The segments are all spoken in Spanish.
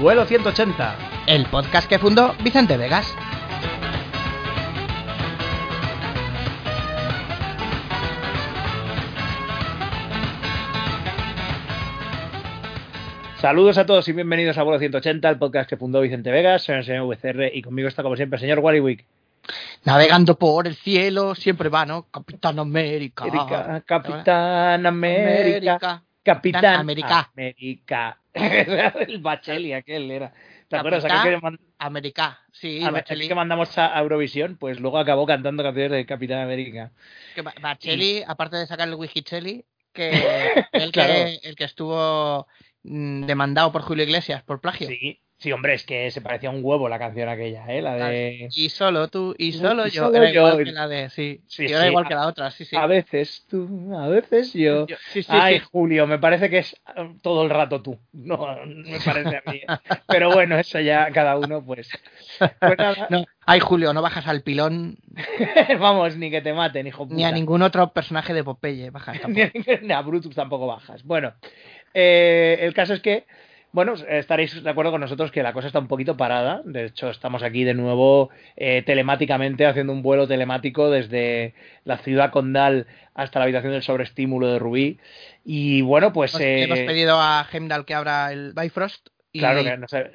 Vuelo 180. El podcast que fundó Vicente Vegas. Saludos a todos y bienvenidos a Vuelo 180, el podcast que fundó Vicente Vegas, soy el señor VCR y conmigo está como siempre el señor Wallywick. Navegando por el cielo, siempre va, ¿no? Capitán América. América, Capitán América. Capitán América. América. el Bacheli aquel era. ¿Te acuerdas? Aquel que, man- América. Sí, aquel Bacheli. que mandamos a Eurovisión, pues luego acabó cantando canciones de Capitán América. Que Ba- Bacheli, aparte de sacar el Wikicheli, que el, Claro. que el que estuvo mm, demandado por Julio Iglesias por plagio. Sí, sí, hombre, es que se parecía un huevo la canción aquella, ¿eh? La de... Y solo tú, y Y solo yo. solo era yo. igual que la de. Sí, Sí, y era igual a- que la otra, sí, sí. A veces tú, a veces yo. Yo- sí, sí, Ay. Julio, me parece que es eh, todo el rato tú. No, me parece a mí. Pero bueno, eso ya cada uno, pues. Pues nada, No, ay, Julio, no bajas al pilón vamos, ni que te maten, hijo puta. ni a ningún otro personaje de Popeye. Bajas tampoco. a, ni a Brutus tampoco bajas. Bueno, eh, el caso es que, bueno, estaréis de acuerdo con nosotros que la cosa está un poquito parada. De hecho, estamos aquí de nuevo eh, telemáticamente haciendo un vuelo telemático desde la ciudad condal hasta la habitación del sobreestímulo de Rubí. Y bueno, pues. Hemos, eh, hemos pedido a Heimdall que abra el Bifrost y Claro que no sé.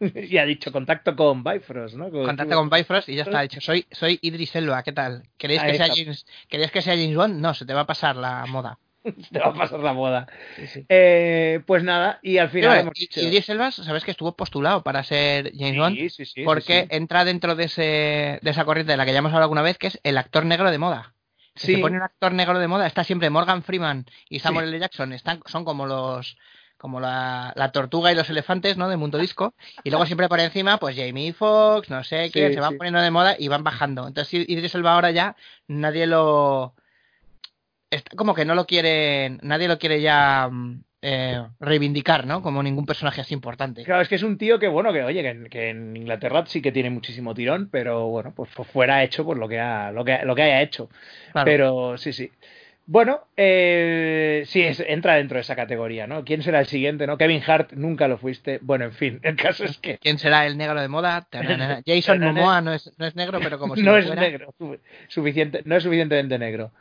y ha dicho contacto con Bifrost, ¿no? Con- contacta con Bifrost y ya está. Ha dicho, soy, soy Idris Elba, ¿qué tal? ¿Queréis que, sea. James, ¿Queréis que sea James Bond? No, se te va a pasar la moda. Te va a pasar la. Sí, sí. Eh, pues nada, y al final hemos I- dicho. Idris Elba, sabes que estuvo postulado para ser James Bond Sí, sí, sí, porque entra dentro de, ese, de esa corriente de la que ya hemos hablado alguna vez, que es el actor negro de moda. Si Sí. se pone un actor negro de moda, está siempre Morgan Freeman y Samuel L. Jackson, están, son como los como la, la tortuga y los elefantes, ¿no? De Mundo Disco. Y luego siempre por encima, pues Jamie Foxx, no sé Sí, se van sí. poniendo de moda y van bajando. Entonces Idris Elba ahora ya nadie lo... Está como que no lo quieren, nadie lo quiere ya mm, eh, reivindicar, ¿no? Como ningún personaje así importante. Claro, es que es un tío que, bueno, que oye, que, en- que en Inglaterra sí que tiene muchísimo tirón, pero bueno, pues, pues fuera hecho por lo que ha, lo que, lo que haya hecho. Claro. Pero sí, sí. Bueno, eh, sí, es- entra dentro de esa categoría, ¿no? ¿Quién será el siguiente, no? Kevin Hart, nunca lo fuiste. Bueno, en fin, el caso es que ¿Quién será el negro de moda? Jason Momoa no es, no es negro, pero como si no es fuera. negro, su- suficiente, no es suficientemente negro.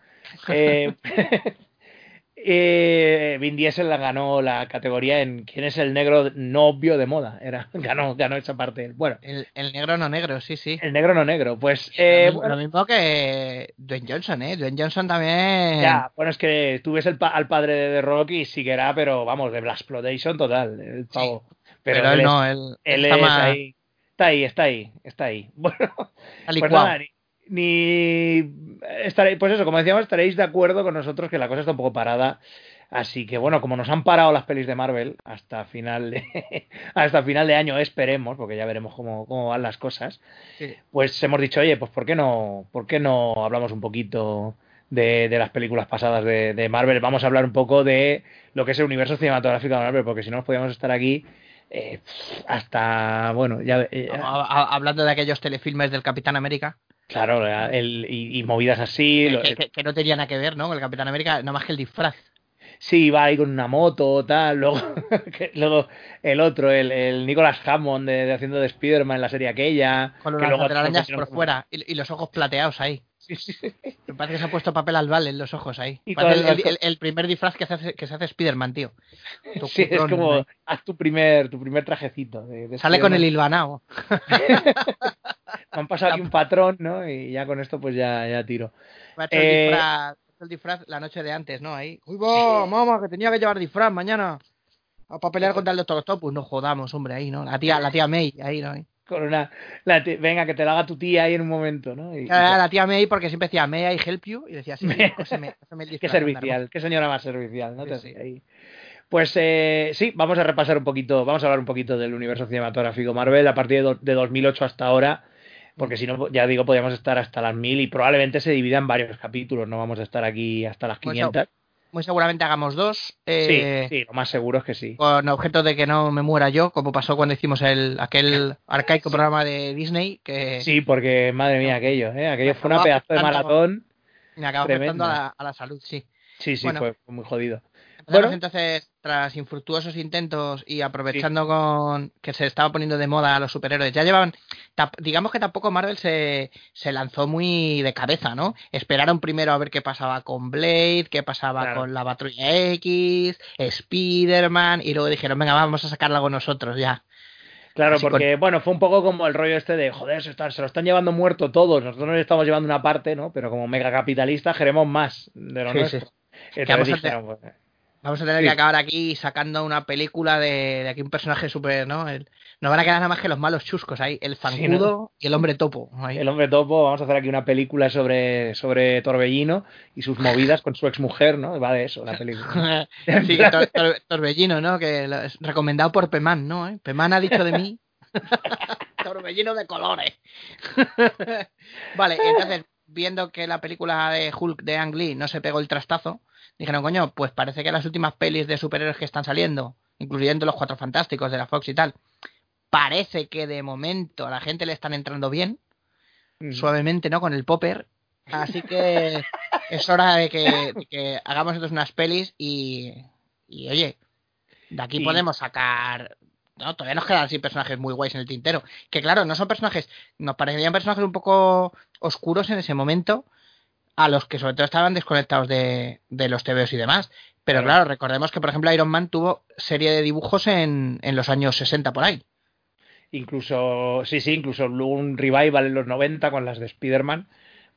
Eh, eh, Vin Diesel la ganó la categoría en quién es el negro no obvio de moda. Era, ganó, ganó esa parte. Bueno, El, el negro no negro, sí, sí. el negro no negro. Pues eh, lo, mi- bueno, lo mismo que Dwayne Johnson, ¿eh? Dwayne Johnson también. ya, bueno, es que tú ves el pa- al padre de The Rock y sí que era, pero vamos, de Black Exploitation total, el pavo. pero, Pero, él no, él, él está es más ahí. Está ahí, está ahí, está ahí. Bueno. Pues nada, ni, estaréis, pues eso, como decíamos, estaréis de acuerdo con nosotros que la cosa está un poco parada. Así que bueno, como nos han parado las pelis de Marvel hasta final de, hasta final de año, esperemos, porque ya veremos cómo, cómo van las cosas, Sí. pues hemos dicho, oye, pues ¿por qué no, por qué no hablamos un poquito de, de las películas pasadas de, de Marvel? Vamos a hablar un poco de lo que es el universo cinematográfico de Marvel, porque si no nos podíamos estar aquí eh, hasta, bueno, ya... eh, hablando de aquellos telefilmes del Capitán América, Claro, el, y, y movidas así. que, lo- que- no tenía nada que ver, ¿no? Con el Capitán América, nada más que el disfraz. Sí, va ahí con una moto, tal. Luego, que- luego el otro, el, el Nicholas Hammond de, de haciendo de Spider-Man en la serie aquella. Con las luego por fuera y, y los ojos plateados ahí. Me parece que se ha puesto papel al bal en los ojos ahí. Y el, las- el- el primer disfraz que se hace, que se hace Spider-Man, tío. Tu Sí, es como, ahí. haz tu primer, tu primer trajecito. De, de Sale con el hilvanao. Me han pasado aquí un patrón, ¿no? Y ya con esto pues ya, ya tiro. Hecho el Eh, disfraz, el disfraz la noche de antes, ¿no? Ahí. Uy, va, mamá, que tenía que llevar disfraz mañana. Para pelear contra el Doctor Octopus. No jodamos, hombre, ahí, ¿no? La tía, la tía May, ahí, ¿no? Ahí. Con una. la ti- venga, que te la haga tu tía ahí en un momento, ¿no? Y- Era la tía May porque siempre decía May I help you y decía sí, May- cóseme, cóseme el Qué servicial, qué señora más servicial, ¿no? Sí, Te sí. ahí. Pues eh, sí, vamos a repasar un poquito, vamos a hablar un poquito del universo cinematográfico Marvel a partir de, de 2008 hasta ahora, porque si no, ya digo, podríamos estar hasta las 1000 y probablemente se divida en varios capítulos, no vamos a estar aquí hasta las Pues 500. Muy seguramente hagamos dos. eh, sí, sí, lo más seguro es que sí. Con objeto de que no me muera yo, como pasó cuando hicimos el aquel arcaico programa de Disney, que Sí, porque madre mía, aquello, ¿eh? aquello fue una pedazo de maratón. me tremendo. afectando a la, a la salud, sí. Sí, sí, Bueno. fue muy jodido. Podemos entonces, tras infructuosos intentos y aprovechando con que se estaba poniendo de moda a los superhéroes, ya llevaban, digamos que tampoco Marvel se, se lanzó muy de cabeza, ¿no? Esperaron primero a ver qué pasaba con Blade, qué pasaba con la Patrulla X, Spider-Man, y luego dijeron, venga, vamos a sacar algo nosotros ya. Claro, porque, bueno, fue un poco como el rollo este de, joder, se, lo están llevando muerto todos, nosotros nos estamos llevando una parte, ¿no? Pero como mega capitalista queremos más de lo nuestro. Vamos a tener que acabar aquí sacando una película de, aquí un personaje súper, ¿no? nos van a quedar nada más que los malos chuscos ahí, el zancudo y el hombre topo. El hombre topo, vamos a hacer aquí una película sobre, sobre Torbellino y sus movidas con su exmujer, ¿no? Va de eso, la película. sí, Torbellino, ¿no? Que es recomendado por Peman, ¿no? ¿Eh? Peman ha dicho de mí. Torbellino de colores. vale, entonces, viendo que la película de Hulk de Ang Lee no se pegó el trastazo, dijeron, coño, pues parece que las últimas pelis de superhéroes que están saliendo, incluyendo los Cuatro Fantásticos de la Fox y tal, parece que de momento a la gente le están entrando bien, suavemente, ¿no? Con el popper. Así que es hora de que, hagamos entonces unas pelis y, y oye, de aquí podemos sacar no, todavía nos quedan así personajes muy guays en el tintero. Que claro, no son personajes, nos parecerían personajes un poco oscuros en ese momento, a los que sobre todo estaban desconectados de, los TVOs y demás. Pero claro. recordemos que, por ejemplo, Iron Man tuvo serie de dibujos en, en los años 60 por ahí. Incluso, sí, sí, incluso hubo un revival en los 90 con las de Spider-Man.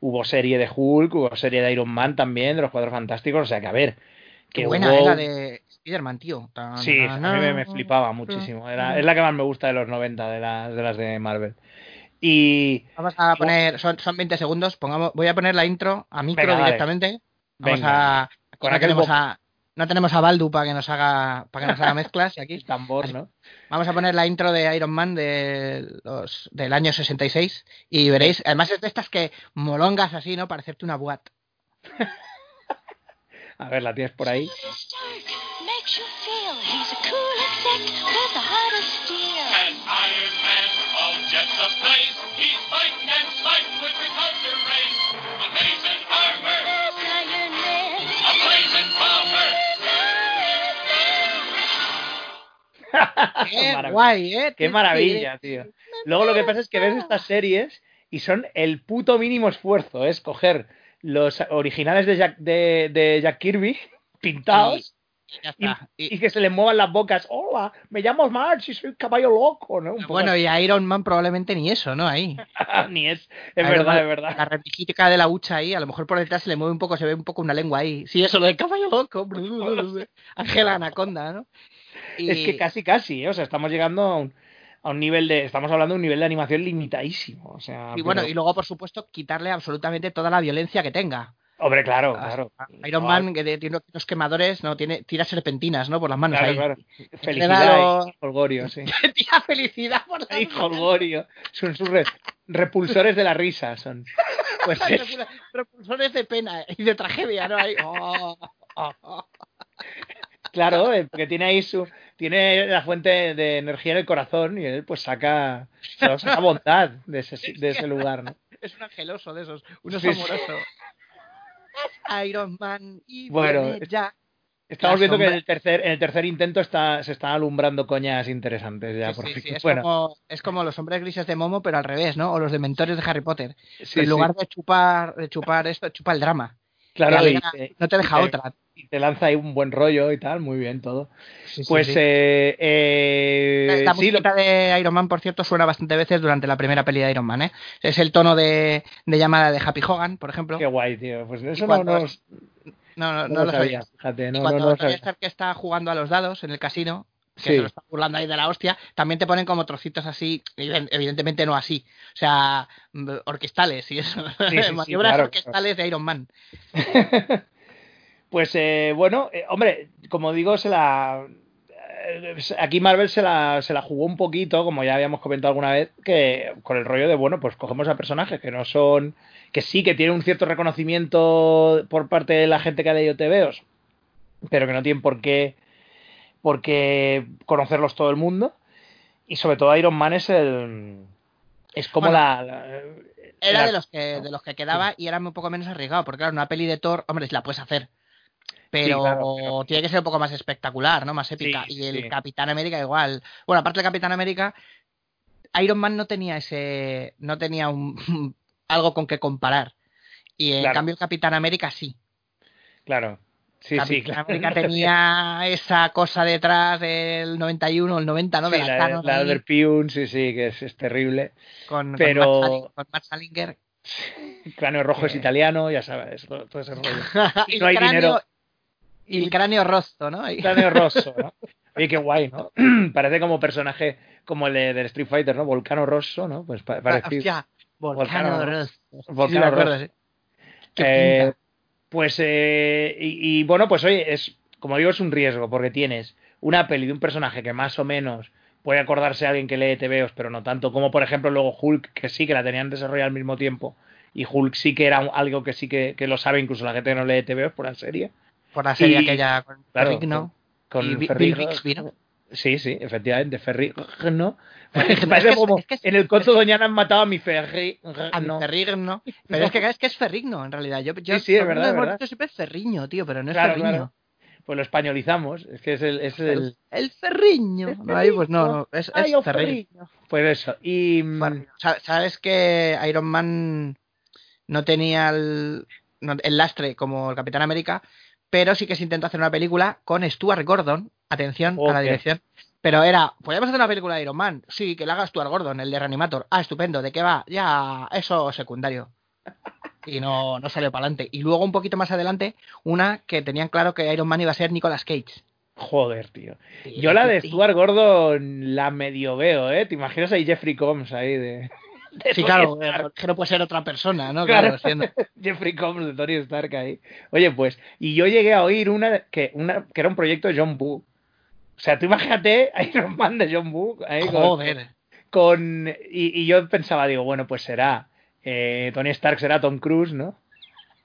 Hubo serie de Hulk, hubo serie de Iron Man también, de los Cuatro Fantásticos. O sea que, a ver. Qué buena era de Spider-Man, tío. sí, a mí me, flipaba muchísimo. Era, es la que más me gusta de los 90, de, de las de Marvel. Y. Vamos a poner. Son, son 20 segundos. Pongamos, voy a poner la intro a micro directamente. Vamos a. Con tenemos a, no tenemos a Baldu para que nos haga para que nos haga mezclas y aquí tambor, ¿no? Vamos a poner la intro de Iron Man de los, del año 66 y veréis, además es de estas que molongas así, ¿no? Para hacerte una buat. a ver, la tienes por ahí. Qué guay, ¿eh? Qué maravilla, tío. Luego lo que pasa es que ves estas series y son el puto mínimo esfuerzo, es coger los originales de Jack, de, Jack Kirby pintados y, que se les muevan las bocas. Hola, me llamo March y soy caballo loco, ¿no? bueno, y Iron Man probablemente ni eso, ¿no? Ahí. ni es. Es verdad, es verdad. La repijítica de la hucha ahí, a lo mejor por detrás se le mueve un poco, se ve un poco una lengua ahí. Sí, eso, lo de caballo loco. Ángela Anaconda, ¿no? Es que casi, casi, ¿eh? o sea, estamos llegando a un, a un nivel de, estamos hablando de un nivel de animación limitadísimo. O sea, y bueno, y luego, por supuesto, quitarle absolutamente toda la violencia que tenga. Hombre, claro, claro. Iron Man, que tiene unos quemadores, no tiene tira serpentinas, ¿no? Por las manos ahí. Claro. Felicidad y holgorio, sí. tira felicidad por las y. Son sus repulsores de la risa, son. Pues repulsores de pena y de tragedia, ¿no? Ahí, oh. Claro, eh, porque tiene ahí su. Tiene la fuente de energía en el corazón y él, pues, saca. saca bondad de ese, de ese lugar, ¿no? Es un angeloso de esos, un oso amoroso. Iron Man y bueno, ya. Estamos viendo que en el tercer, en el tercer intento está, se están alumbrando coñas interesantes ya. por fin. Es, como, es como los hombres grises de Momo, pero al revés, ¿no? O los de mentores de Harry Potter. en lugar de chupar, de chupar esto, chupa el drama. Claro, no te deja otra y te lanza ahí un buen rollo y tal, muy bien todo. pues eh, eh, la música de Iron Man, por cierto, suena bastante veces durante la primera peli de Iron Man, ¿eh? Es el tono de, llamada de Happy Hogan, por ejemplo. Qué guay, tío. Pues eso no, no, no, no, lo sabía. Fíjate, no, cuando no, que está jugando a los dados en el casino, que se lo está burlando ahí de la hostia, también te ponen como trocitos así, evidentemente no así, o sea, orquestales y eso, maniobras orquestales de Iron Man. Pues eh, bueno, eh, hombre, como digo, se la. Eh, aquí Marvel se la, se la jugó un poquito, como ya habíamos comentado alguna vez, que con el rollo de, bueno, pues cogemos a personajes que no son. que sí, que tienen un cierto reconocimiento por parte de la gente que ha leído TVOs, pero que no tienen por qué, por qué conocerlos todo el mundo. Y sobre todo Iron Man es el. Es como la, Era de los que de los que quedaba y era un poco menos arriesgado, porque claro, una peli de Thor, hombre, la puedes hacer pero, claro, pero- tiene que ser un poco más espectacular, ¿no? Más épica. Sí, y el sí. Capitán América igual. Bueno, aparte del Capitán América, Iron Man no tenía ese, no tenía un algo con que comparar. Y en Claro. cambio el Capitán América sí. Claro. Sí, sí, Capitán claro. América tenía esa cosa detrás del 91 o el 90, ¿no? De Sí, la, la, Thanos la ahí, del Piun, sí, sí, que es, es terrible. con, pero- con, Matt Sali- con Matt Salinger. Cráneo rojo es italiano, ya sabes, todo, todo ese rollo. y, no hay cráneo, dinero. Y el cráneo rosto, ¿no? Y- Cráneo rosso, ¿no? Oye, qué guay, ¿no? Parece como personaje como el de, del Street Fighter, ¿no? Volcano Rosso, ¿no? Pues pa- parecido. Hostia, Volcano Volcano rosto. Volcano Sí, me acuerdo, rosso. sí. Qué Eh, pues, eh, y, y, bueno, pues oye, es, como digo, es un riesgo, porque tienes una peli de un personaje que más o menos puede acordarse a alguien que lee TVOs, pero no tanto, como por ejemplo luego Hulk, que sí que la tenían desarrollada al mismo tiempo, y Hulk sí que era algo que sí que, que lo sabe incluso la gente que no lee TVOs por la serie. Por la serie y- aquella con claro, Ferrigno. Con Y Bi- Ferrigno. Bill Bixby, ¿no? Sí, sí, efectivamente, Ferrigno. Parece Es que como es que es- en el conto Doñana han matado a mi Ferrigno. A mi Ferrigno. Pero es que es que es Ferrigno, en realidad. Yo, yo Sí, sí, es verdad, hemos verdad. siempre Ferriño, tío, pero no es Claro, Ferriño. claro. Pues lo españolizamos, es que es el... Es el... El Ferriño. El No, ahí pues no, Ferriño. no, es, Ay, Ferriño. Ferriño. Pues eso. Y... mm, Ferriño. Sa- Sabes que Iron Man no tenía el, no- el lastre como el Capitán América, pero sí que se intentó hacer una película con Stuart Gordon. Atención a la dirección. Pero era, ¿podríamos hacer una película de Iron Man? Sí, que la haga Stuart Gordon, el de Reanimator. Ah, estupendo, ¿de qué va? Ya, eso secundario. Y no, no salió para adelante. Y luego un poquito más adelante, una que tenían claro que Iron Man iba a ser Nicolas Cage. Joder, tío. Yo la de Stuart Gordon la medio veo, ¿eh? ¿Te imaginas ahí Jeffrey Combs ahí de... Sí, claro, Stark? que no puede ser otra persona, ¿no? Claro. Claro, siendo- Jeffrey Combs de Tony Stark ahí. Oye, pues, y yo llegué a oír una que, una, que era un proyecto de John Woo. O sea, tú imagínate Iron Man de John Woo ahí con, Joder. con- y, y yo pensaba, digo, bueno, pues será eh, Tony Stark será Tom Cruise, ¿no?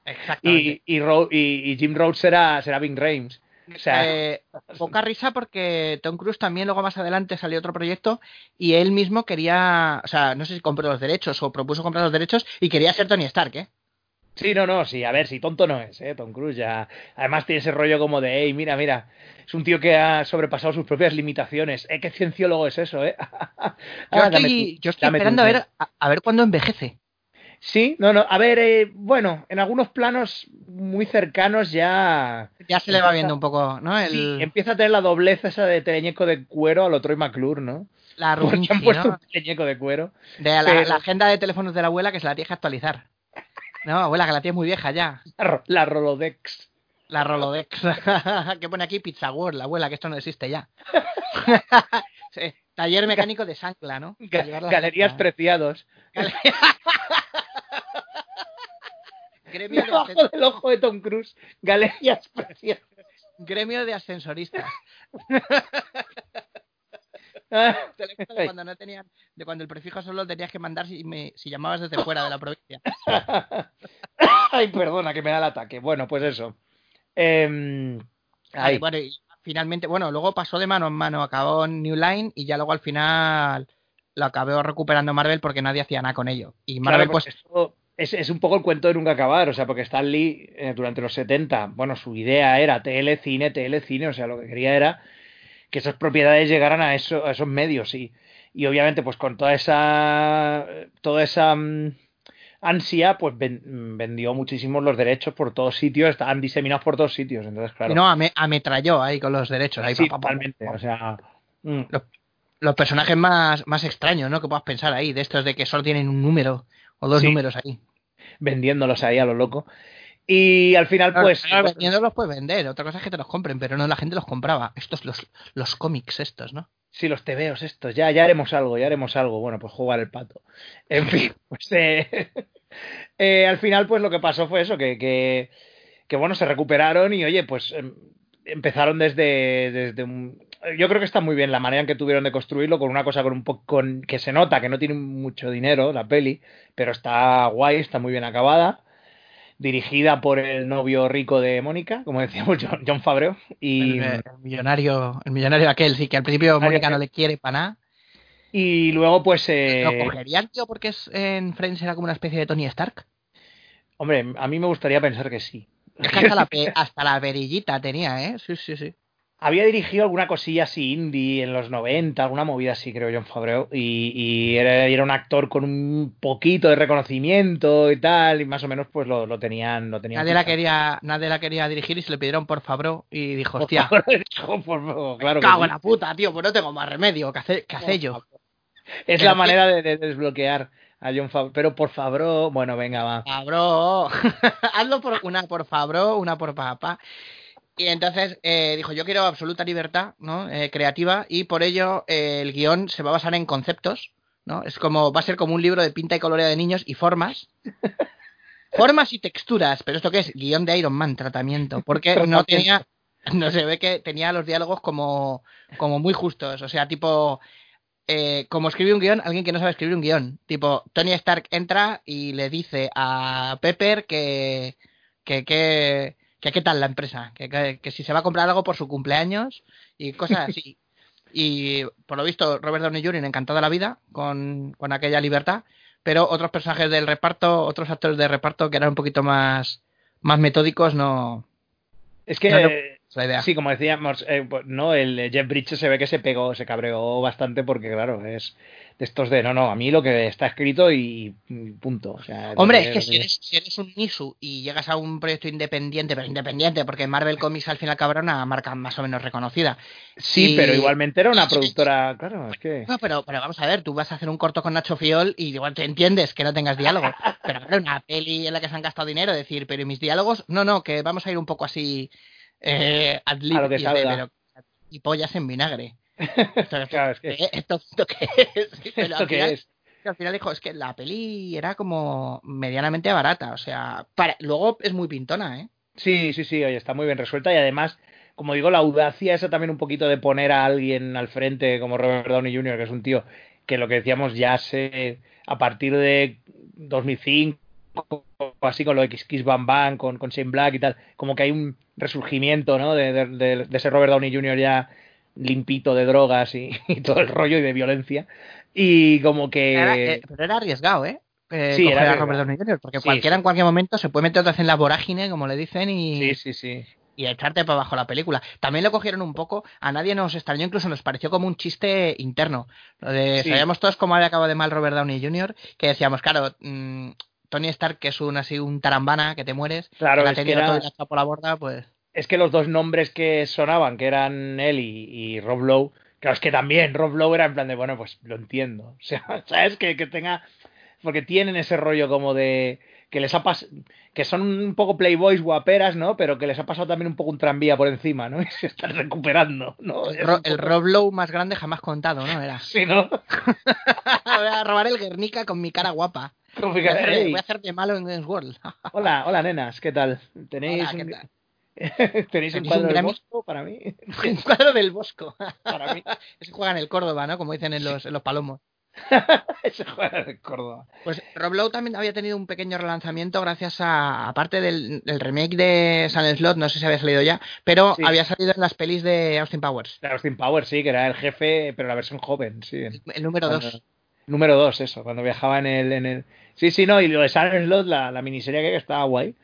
Exactamente. Y, y, Ro- y- Jim Rhodes será, será Ving Rhames. O sea, Eh, poca risa porque Tom Cruise también luego más adelante salió otro proyecto y él mismo quería, o sea, no sé si compró los derechos o propuso comprar los derechos y quería ser Tony Stark, ¿eh? Sí, no, no, sí, a ver, si tonto no es, ¿eh? Tom Cruise ya. Además tiene ese rollo como de, hey, mira, mira, es un tío que ha sobrepasado sus propias limitaciones. ¿Eh? ¿Qué cienciólogo es eso, eh? Yo Ah, dame estoy, yo estoy esperando a ver, a, a ver cuándo envejece. Sí, no, no, a ver, eh, bueno, en algunos planos muy cercanos ya. Ya se le va viendo un poco, ¿no? El, Sí, empieza a tener la doblez esa de teleñeco de cuero a lo Troy McClure, ¿no? la Porque han puesto ¿no? un teleñeco de cuero. De la, pero- la agenda de teléfonos de la abuela que se la tienes que actualizar. No, abuela, que la tienes muy vieja ya. La, ro- la Rolodex. La Rolodex. que pone aquí Pizza World, la abuela, que esto no existe ya. Sí, Taller mecánico de Sancla, ¿no? Galerías preciados. Gremio de, Debajo ascen- del ojo de Tom Cruise. Galerías preciadas. gremio de ascensoristas. De cuando no tenían, de cuando el prefijo solo lo tenías que mandar si, me- si llamabas desde fuera de la provincia. Ay, perdona, que me da el ataque. Bueno, pues eso. Em, ay, bueno, y finalmente, bueno, luego pasó de mano en mano, acabó en New Line y ya luego al final lo acabó recuperando Marvel porque nadie hacía nada con ello. Y Marvel, pues, esto es, es un poco el cuento de nunca acabar. O sea, porque Stan Lee, eh, durante los 70, bueno, su idea era TL cine, TL cine. O sea, lo que quería era que esas propiedades llegaran a, eso, a esos medios. Y, y obviamente, pues con toda esa. Toda esa. mm, ansia, pues ven- vendió muchísimos los derechos por todos sitios, estaban diseminados por todos sitios, entonces claro. no, ame- ametralló ahí con los derechos. Ahí, sí, pa, o sea, mm, Los personajes más, más extraños, ¿no? Que puedas pensar ahí, de estos de que solo tienen un número o dos Sí. números ahí. vendiéndolos ahí a lo loco. Y al final, Claro, pues, claro, vendiendo los puedes vender, otra cosa es que te los compren, pero no, la gente los compraba. Estos, los, los cómics estos, ¿no? sí, los tebeos estos, ya, ya haremos algo, ya haremos algo. Bueno, pues jugar el pato. En fin, pues eh, eh, al final, pues lo que pasó fue eso, que, que, que, bueno, se recuperaron y oye, pues em, empezaron desde, desde un... Yo creo que está muy bien la manera en que tuvieron de construirlo con una cosa con un poco con que se nota que no tiene mucho dinero la peli, pero está guay, está muy bien acabada. Dirigida por el novio rico de Mónica, como decíamos, John, John Favreau. Y, El, el millonario, el millonario aquel, sí, que al principio Mónica no le quiere para nada. y luego, pues. eh, ¿Lo cogerían, tío, porque es, en Friends era como una especie de Tony Stark? Hombre, a mí me gustaría pensar que sí. Es que hasta la, pe- hasta la perillita tenía, ¿eh? Sí, sí, sí. Había dirigido alguna cosilla así indie en los 90, alguna movida así, creo, John Favreau. Y, y era, era un actor con un poquito de reconocimiento y tal, y más o menos pues lo, lo tenían. Lo tenían Nadie la quería, nadie la quería dirigir y se le pidieron por Fabro y dijo, Por hostia, favor, por favor, claro cago sí. en la puta, tío, pues no tengo más remedio, ¿qué hace, qué hace yo? Es Pero la manera de, de desbloquear a John Favreau. Pero por favor, bueno, venga, va. Fabro, hazlo por una por Fabro, una por papá. Y entonces eh, dijo, yo quiero absoluta libertad ¿no? Eh, creativa y por ello eh, el guion se va a basar en conceptos, ¿no? Es como, va a ser como un libro de pinta y coloreo de niños y formas. Formas y texturas, pero esto qué es? Guión de Iron Man, tratamiento, porque no tenía, no se ve que tenía los diálogos como, como muy justos, o sea, tipo, eh, como escribe un guion, alguien que no sabe escribir un guion. Tipo, Tony Stark entra y le dice a Pepper que, que, que, que qué tal la empresa, que, que, que si se va a comprar algo por su cumpleaños y cosas así. y por lo visto, Robert Downey Jr. encantado de la vida con, con aquella libertad, pero otros personajes del reparto, otros actores de reparto que eran un poquito más, más metódicos, no Es que, No, no. Es la idea. sí, como decíamos, eh, pues, no, el Jeff Bridges se ve que se pegó, se cabreó bastante porque, claro, es de estos de, no, no, a mí lo que está escrito y, y punto. O sea, Hombre, es que si eres, si eres un Nisu y llegas a un proyecto independiente, pero independiente, porque Marvel Comics al fin y al cabo era una marca más o menos reconocida. Sí, y- pero igualmente era una productora, claro, es que... No, pero, pero vamos a ver, tú vas a hacer un corto con Nacho Fiol y igual te entiendes que no tengas diálogo. Pero claro, una peli en la que se han gastado dinero, decir, pero ¿y mis diálogos? No, no, que vamos a ir un poco así eh, ad lib, A lo que y, pero- pollas en vinagre. Esto, esto- Claro, es que... ¿eh? ¿Esto, esto qué es? Pero ¿Esto al qué final- es? al final dijo, es que la peli era como medianamente barata, o sea, para, luego es muy pintona, ¿eh? Sí, sí, sí, oye, está muy bien resuelta y además, como digo, la audacia esa también un poquito de poner a alguien al frente como Robert Downey Jr., que es un tío que lo que decíamos ya se a partir de 2005 o así con lo de Kiss Kiss Bam Bam, con, con Shane Black y tal, como que hay un resurgimiento, ¿no? De, de, de, ese Robert Downey Jr. ya limpito de drogas y, y todo el rollo y de violencia y como que... Era- eh, pero era arriesgado, ¿eh? Eh, Sí, era arriesgado. Robert Downey Jr., porque Sí, cualquiera sí. en cualquier momento se puede meter otra vez en la vorágine, como le dicen, y, Sí, sí, sí. y echarte para abajo la película. También lo cogieron un poco, a nadie nos extrañó, incluso nos pareció como un chiste interno. Lo de. Sabíamos todos cómo había acabado de mal Robert Downey Jr., que decíamos, claro, mm, Tony Stark, que es un así un tarambana, que te mueres, Claro, que la ha es que tenido era- todo por la borda, pues... es que los dos nombres que sonaban, que eran él y, y Rob Lowe, claro, es que también Rob Lowe era en plan de, bueno, pues lo entiendo. O sea, ¿sabes? Que, que tenga. Porque tienen ese rollo como de. Que les ha pasado. Que son un poco playboys guaperas, ¿no? Pero que les ha pasado también un poco un tranvía por encima, ¿no? Y se están recuperando, ¿no? Ro- el poco- Rob Lowe más grande jamás contado, ¿no? Era. Sí, ¿no? Voy a robar el Guernica con mi cara guapa. Voy a hacer, "Ey, voy a hacer de malo en Games World. hola, hola, nenas, ¿qué tal? ¿Tenéis Hola, ¿qué un, tal? ¿tenéis un ¿Tenéis cuadro un del? Bosco para mí? Un cuadro del Bosco. Para mí. Ese juega en el Córdoba, ¿no? Como dicen en los, en los palomos. Ese juega de Córdoba. Pues Rob Lowe también había tenido un pequeño relanzamiento gracias a, aparte del, del remake de Sun Slot, no sé si había salido ya, pero Sí. había salido en las pelis de Austin Powers. De Austin Powers, sí, que era el jefe, pero la versión joven, sí. El número Cuando- 2. Número 2, eso, cuando viajaba en el, en el... Sí, sí, no, y lo de Silent Slot, la, la miniserie que estaba guay.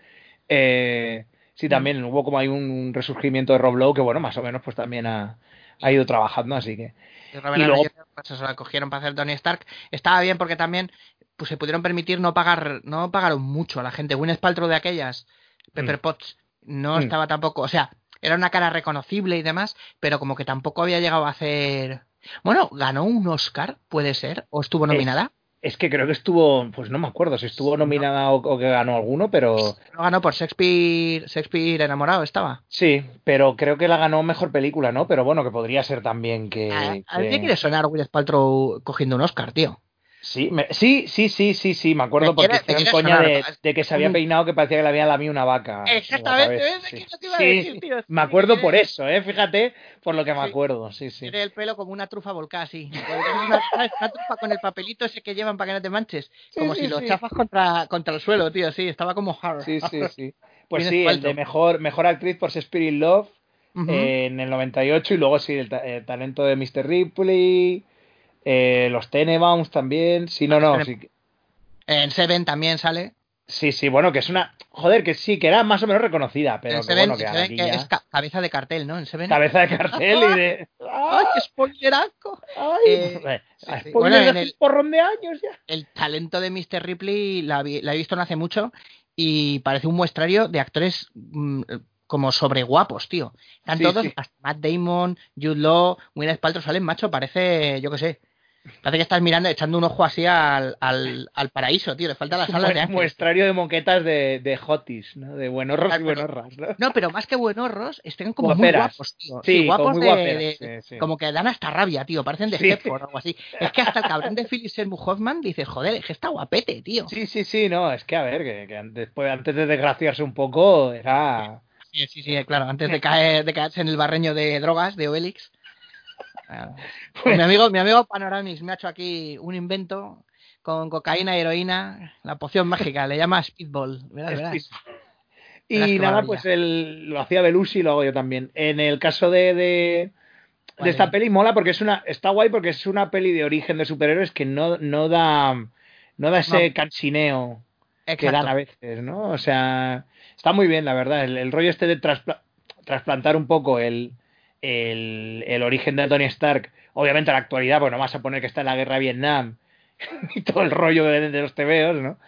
Eh, sí, también hubo como hay un, resurgimiento de Rob Lowe que, bueno, más o menos, pues también ha, ha ido trabajando, así que... Y Y luego- pues eso, la cogieron para hacer Tony Stark. Estaba bien porque también pues se pudieron permitir no pagar, no pagaron mucho a la gente. Gwyneth Paltrow de aquellas, Pepper Mm. Potts, no Mm. estaba tampoco, o sea, era una cara reconocible y demás, pero como que tampoco había llegado a hacer... Bueno, ganó un Oscar, puede ser, o estuvo nominada. Es que creo que estuvo, pues no me acuerdo si estuvo nominada o, o que ganó alguno, pero No ganó por Shakespeare, Shakespeare enamorado, estaba. sí, pero creo que la ganó mejor película, ¿no? Pero bueno, que podría ser también que... A, a mí que- me quiere sonar Gwyneth Paltrow cogiendo un Oscar, tío. Sí, me- sí, sí, sí, sí, sí, me acuerdo porque hicieron coña de, que se había peinado que parecía que le había lamido una vaca. Exactamente, Es que sí. no te iba a Sí, decir, sí. tío. Me acuerdo por eso, ¿eh? Fíjate, por lo que me Sí. acuerdo, sí, sí. Tiene el pelo como una trufa volcada, así. Una, trufa con el papelito ese que llevan para que no te manches. Sí, Como sí, si lo sí. chafas contra, contra el suelo, tío. Sí, estaba como hard. Sí, sí, sí. Pues sí, el de mejor, mejor actriz por in Love eh, en el 98 y luego sí, el, ta- el talento de Mr. Ripley, eh, los Tenenbaums también. Sí, no, no, sí. En Seven también sale. Sí, sí, bueno, que es una. Joder, que sí, que era más o menos reconocida, pero En que Seven- bueno, que Seven que es ca- cabeza de cartel, ¿no? En Seven. cabeza de cartel y de. ¡Ay, qué spoileraco! ¡Ay! Eh, sí, sí. spoiler Bueno, en el- porrón de años ya. El talento de Mr. Ripley la, vi- la he visto no hace mucho y parece un muestrario de actores mm, como sobre guapos, tío. Están Sí, todos, hasta Matt Damon, Jude Law, Gwyneth Paltrow salen, macho, parece, yo qué sé. Parece que estás mirando, echando un ojo así al, al, al paraíso, tío. Le Es un salas de ángeles. muestrario de moquetas de, de hotis, ¿no? De buenorros y Claro, pero- buenorras, ¿no? No, pero más que buenorros, están como muy guapos, tío. Sí, Sí, guapos como muy de- guaperas, de- sí, sí. como que dan hasta rabia, tío. Parecen de. Stepford o algo así. Es que hasta el cabrón de Philip Seymour Hoffman dices, joder, es que está guapete, tío. Sí, sí, sí, no, es que a ver, que, que después, antes de desgraciarse un poco, era. Sí, sí, sí, claro, antes de caer, de caerse en el barreño de drogas de Obelix. Pues mi amigo, mi amigo Panoramix me ha hecho aquí un invento con cocaína y heroína, la poción mágica, le llama Speedball. Verás, verás. Y nada, maravilla. pues el, lo hacía Belushi y lo hago yo también. En el caso de, de, ¿Cuál de esta es? peli mola porque es una. Está guay porque es una peli de origen de superhéroes que no, no da. No da ese No. cansineo que dan a veces, ¿no? O sea, está muy bien, la verdad. El, el rollo este de traspla- trasplantar un poco el, el, el origen de Tony Stark, obviamente a la actualidad, pues no vas a poner que está en la guerra de Vietnam y todo el rollo de, los tebeos, ¿no?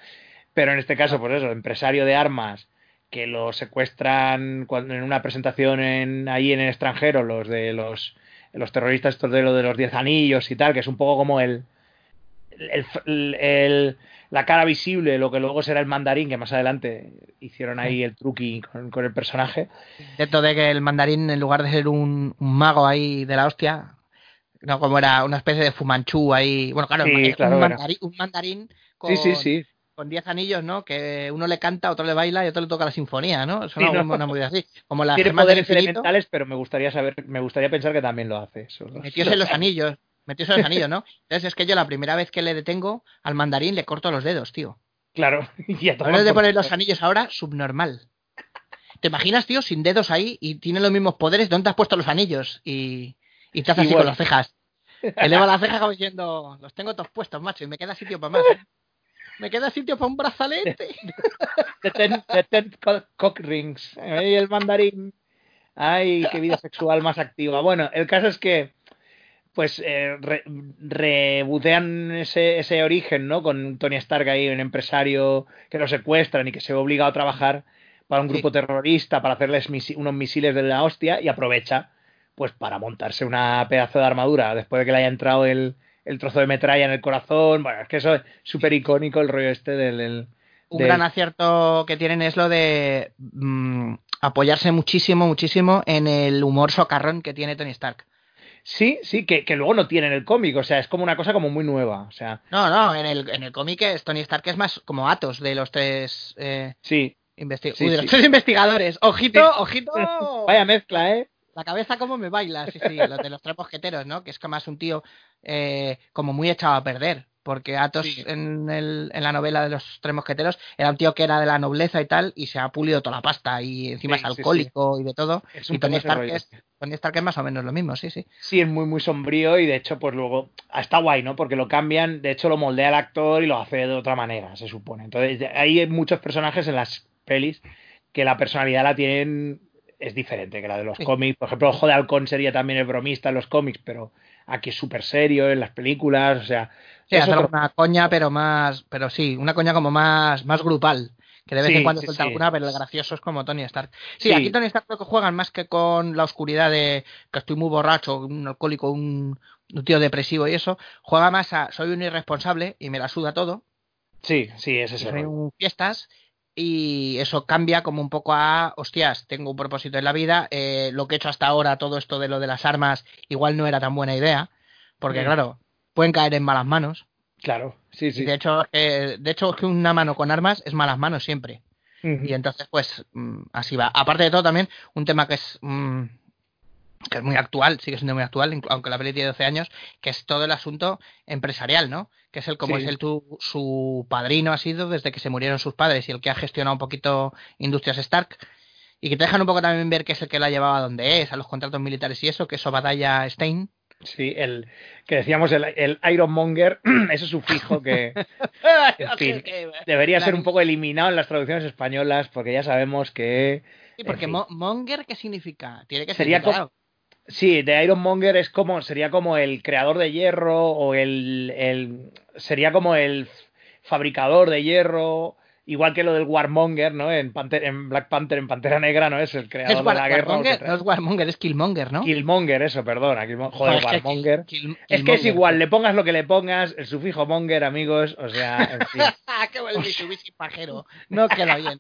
Pero en este caso, pues eso, empresario de armas que lo secuestran cuando, en una presentación en, ahí en el extranjero, los de los, los terroristas estos de lo de los diez anillos y tal, que es un poco como el, el- el- la cara visible, lo que luego será el mandarín, que más adelante hicieron ahí el truqui con, con el personaje. Intento de que el mandarín, en lugar de ser un, un mago ahí de la hostia, no como era una especie de fumanchú ahí. Bueno, claro, Sí, imagínate claro, un, mandarín, un mandarín con, Sí, sí, sí. con 10 anillos, ¿no? Que uno le canta, otro le baila y otro le toca la sinfonía, ¿no? Es Sí, una, ¿no? una movida así. Como las Tiene poderes elementales, pero me gustaría saber, me gustaría pensar que también lo hace. eso. metióse en los anillos. Metióse en los anillos, ¿no? Entonces es que yo la primera vez que le detengo al mandarín le corto los dedos, tío. Claro, y a En tomar vez de poner los anillos ahora, subnormal. ¿Te imaginas, tío, sin dedos ahí y tiene los mismos poderes? ¿Dónde has puesto los anillos? Y, y te hace así con las cejas. Eleva las cejas como diciendo, los tengo todos puestos, macho, y me queda sitio para más. ¿eh? Me queda sitio para un brazalete. The ten, the ten co- cock rings. El mandarín. Ay, qué vida sexual más activa. Bueno, el caso es que, pues, eh, re- rebotean ese, ese origen, ¿no? Con Tony Stark ahí, un empresario que lo secuestran y que se ve obligado a trabajar para un Sí. grupo terrorista, para hacerles misi- unos misiles de la hostia y aprovecha, pues, para montarse una pedazo de armadura después de que le haya entrado el, el trozo de metralla en el corazón. Bueno, es que eso es súper icónico el rollo este del... del- Un del- gran acierto que tienen es lo de mm, apoyarse muchísimo, muchísimo en el humor socarrón que tiene Tony Stark. Sí, sí, que, que luego no tienen el cómic, o sea, es como una cosa como muy nueva, o sea, No, no, en el, en el cómic es Tony Stark es más como Atos de los tres, eh, sí, investi- Sí, Uy, de sí. los tres investigadores. Ojito, Sí. ojito. vaya mezcla, ¿eh? La cabeza como me baila, sí, sí, los de los tres mosqueteros, ¿no? Que es como más un tío eh, como muy echado a perder. Porque Athos Sí. en, el- en la novela de los tres mosqueteros era un tío que era de la nobleza y tal, y se ha pulido toda la pasta, y encima Sí, es sí, alcohólico y de todo. Es Y un Tony poco ese Stark, es, Tony Stark es más o menos lo mismo, sí, sí. Sí, es muy, muy sombrío y de hecho, pues luego, está guay, ¿no? Porque lo cambian, de hecho lo moldea el actor y lo hace de otra manera, se supone. Entonces, hay muchos personajes en las pelis que la personalidad la tienen, es diferente que la de los cómics. Por ejemplo, Ojo de Halcón sería también el bromista en los cómics, pero aquí es súper serio en las películas, o sea... Sí, hacer otro- una coña, pero más, pero sí, una coña como más, más grupal. Que de vez Sí, en cuando suelta sí. alguna, pero el gracioso es como Tony Stark. Sí, aquí Tony Stark creo que juegan más que con la oscuridad de que estoy muy borracho, un alcohólico, un, un tío depresivo y eso. Juega más a soy un irresponsable y me la suda todo. Sí, sí, es soy un fiestas. Y eso cambia como un poco a, hostias, tengo un propósito en la vida. eh, lo que he hecho hasta ahora, todo esto de lo de las armas, igual no era tan buena idea. Porque, Mm. claro, pueden caer en malas manos. Claro, sí, sí. Y de hecho, eh, de hecho que una mano con armas es malas manos siempre. Y entonces, pues, mm, así va. Aparte de todo, también, un tema que es, mm, que es muy actual, sigue siendo muy actual, aunque la peli tiene 12 años, que es todo el asunto empresarial, ¿no? Que es el como Sí. es el tu, su padrino ha sido desde que se murieron sus padres y el que ha gestionado un poquito Industrias Stark. Y que te dejan un poco también ver que es el que la llevaba donde es, a los contratos militares y eso, que es Obadiah Stein. Sí, el que decíamos el, el Ironmonger, ese sufijo que, en fin, debería ser un poco eliminado en las traducciones españolas porque ya sabemos que... Sí, porque en fin. mo- Monger, ¿qué significa? Tiene que Sería significar Sí, de Ironmonger es como, sería como el creador de hierro o el, el sería como el fabricador de hierro, igual que lo del Warmonger, ¿no? En, Panther- en Black Panther, en Pantera Negra, ¿no? Es el creador Es de la guerra. Warmonger, no es Warmonger, es Killmonger, ¿no? Killmonger, eso, perdona. Killmo- Joder, es que Warmonger. Kill- Es que es Killmonger. igual, le pongas lo que le pongas, el sufijo monger, amigos, o sea, en fin. Qué buen Mitsubishi pajero. No queda bien.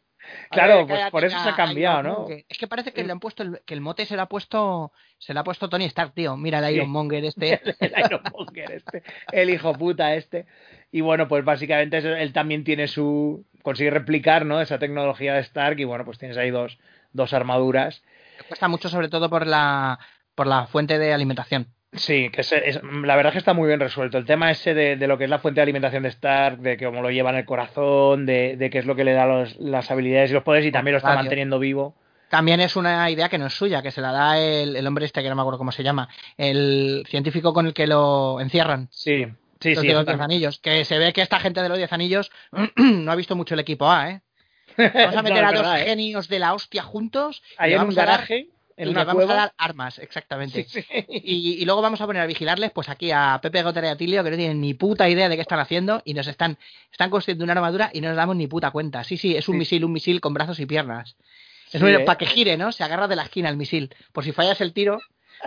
Claro, pues por eso se ha cambiado, ¿no? Es que parece que le han puesto el, que el mote se le ha puesto se le ha puesto Tony Stark, tío. Mira el Sí. Iron Monger este. el Ironmonger este, el hijo puta este. Y bueno, pues básicamente él también tiene su. consigue replicar, ¿no? Esa tecnología de Stark. Y bueno, pues tienes ahí dos, dos armaduras. Cuesta mucho sobre todo por la por la fuente de alimentación. Sí, que es, es- la verdad es que está muy bien resuelto. El tema ese de, de lo que es la fuente de alimentación de Stark, de cómo lo lleva en el corazón, de, de qué es lo que le da los- las habilidades y los poderes, y también lo está Radio. manteniendo vivo. También es una idea que no es suya, que se la da el, el hombre este que no me acuerdo cómo se llama, el científico con el que lo encierran. Sí, sí, los sí. de los Diez. Anillos. Que se ve que esta gente de los Diez Anillos no ha visto mucho el equipo A, ¿eh? Vamos a meter a dos verdad, ¿eh? genios de la hostia juntos. Ahí en un dar- garaje, en y una le vamos cueva. a dar armas, exactamente. Sí, sí. Y, y luego vamos a poner a vigilarles, pues aquí a Pepe Gotera y a Tilio, que no tienen ni puta idea de qué están haciendo y nos están, están construyendo una armadura y no nos damos ni puta cuenta. Sí, sí, es un Sí. misil, un misil con brazos y piernas. Es un- ¿eh? para que gire, ¿no? Se agarra de la esquina el misil. Por si fallas el tiro,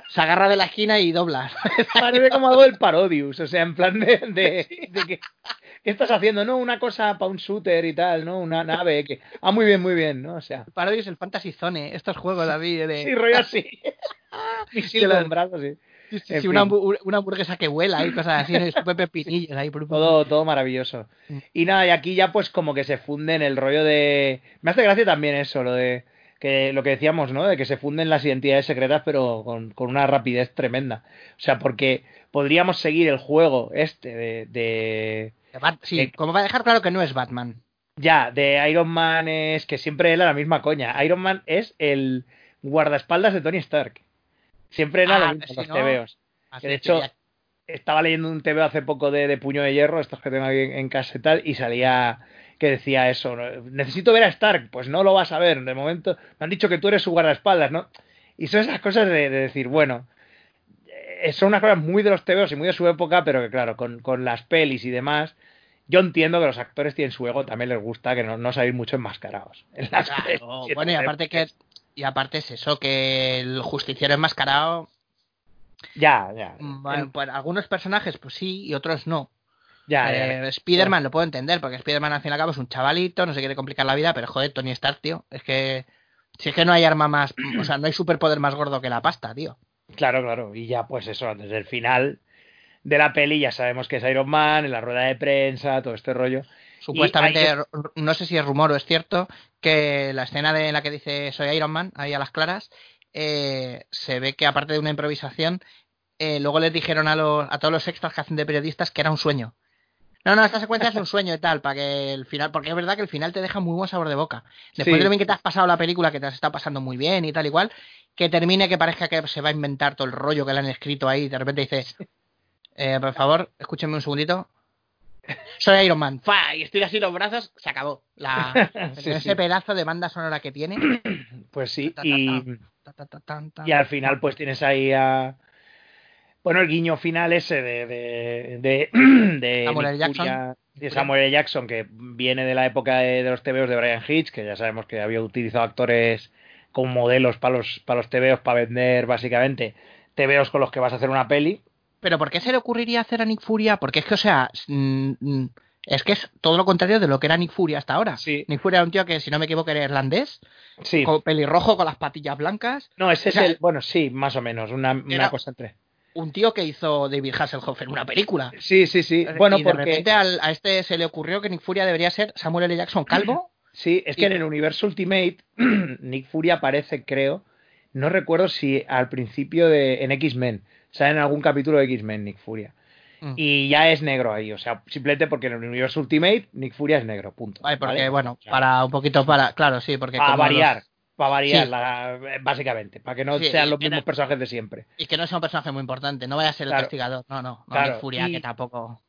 se agarra de la esquina y doblas. Parece como algo del Parodius, o sea, en plan de, de, de que, ¿qué estás haciendo? No, una cosa para un shooter y tal, ¿no? Una nave que... Ah, muy bien, muy bien, ¿no? O sea, Parodius el Fantasy Zone, estos juegos, David, de... sí, rollo así. Misil con brazos, sí. Sí, sí, sí, una, hamburguesa que vuela y cosas así, ¿no? Pepe Pinillos ahí. por- Todo, todo maravilloso. Mm. Y nada, y aquí ya pues como que se funde en el rollo de... Me hace gracia también eso, lo de... Que lo que decíamos, ¿no? De que se funden las identidades secretas, pero con, con una rapidez tremenda. O sea, porque podríamos seguir el juego este de Bat- Sí, Eh, como va a dejar claro que no es Batman. Ya, de Iron Man es que siempre era la misma coña. Iron Man es el guardaespaldas de Tony Stark. Siempre era Ah, lo mismo, sí, los ¿no? tebeos. De hecho, ya- Estaba leyendo un tebeo hace poco de, de Puño de Hierro, estos que tengo aquí en, en casa y tal, y salía que decía eso. Necesito ver a Stark. Pues no lo vas a ver. De momento me han dicho que tú eres su guardaespaldas, ¿no? Y son esas cosas de, de decir, bueno, son unas cosas muy de los tebeos y muy de su época, pero que claro, con, con las pelis y demás, yo entiendo que los actores tienen su ego, también les gusta que no, no salir mucho enmascarados. En las Claro, pelis. bueno, y aparte que y aparte es eso, que el justiciero enmascarado, Ya, ya. bueno, pues algunos personajes pues sí y otros no. Ya, Eh, ya. Spider-Man lo puedo entender, porque Spider-Man al fin y al cabo es un chavalito, no se quiere complicar la vida, pero joder, Tony Stark, tío, es que si es que no hay arma más, o sea, no hay superpoder más gordo que la pasta, tío. Claro, claro. Y ya, pues eso, desde el final de la peli ya sabemos que es Iron Man, en la rueda de prensa, todo este rollo. Supuestamente, no sé si es rumor o es cierto, que la escena de en la que dice soy Iron Man, ahí a las claras, eh, se ve que aparte de una improvisación, eh, luego les dijeron a, los, a todos los extras que hacen de periodistas que era un sueño. No, no, esta secuencia es un sueño y tal, para que el final, porque es verdad que el final te deja muy buen sabor de boca. Después Sí. de lo bien que te has pasado la película, que te has estado pasando muy bien y tal igual, que termine que parezca que se va a inventar todo el rollo que le han escrito ahí, y de repente dice, eh, por favor, escúchenme un segundito. Soy Iron Man, ¡fa! Y estira así los brazos, se acabó. La, Sí, ese sí. pedazo de banda sonora que tiene. Pues sí, Ta, ta, ta, y, y al final pues tienes ahí a... Bueno, el guiño final ese de... de, de, de Samuel L. Jackson. De Samuel L. Jackson, que viene de la época de, los TVOs de Brian Hitch, que ya sabemos que había utilizado actores como modelos para los, para los TVOs, para vender básicamente TVOs con los que vas a hacer una peli. Pero ¿por qué se le ocurriría hacer a Nick Furia? Porque es que, o sea, mm, mm, es que es todo lo contrario de lo que era Nick Furia hasta ahora. Sí, Nick Furia era un tío que, si no me equivoco, era irlandés, sí. con pelirrojo, con las patillas blancas. No, ese O sea, es el... Bueno, sí, más o menos, una, una era- cosa entre... Un tío que hizo David Hasselhoff en una película. Sí, sí, sí. Bueno, y de porque... repente al- a este se le ocurrió que Nick Furia debería ser Samuel L. Jackson calvo. Sí, es que en el universo Ultimate, Nick Fury aparece, creo, no recuerdo si al principio de en X-Men, sale en algún capítulo de X-Men Nick Furia. Mm. Y ya es negro ahí, o sea, simplemente porque en el universo Ultimate Nick Furia es negro, punto. Ay, porque, ¿vale? bueno, O para un poquito para. Claro, sí, porque. a variar. los- Para variar, Sí. la- básicamente, para que no Sí, sean los era- mismos personajes de siempre. Y que no sea un personaje muy importante, no vaya a ser el Claro. castigador. No, no, no Claro, Furia, y- que tampoco.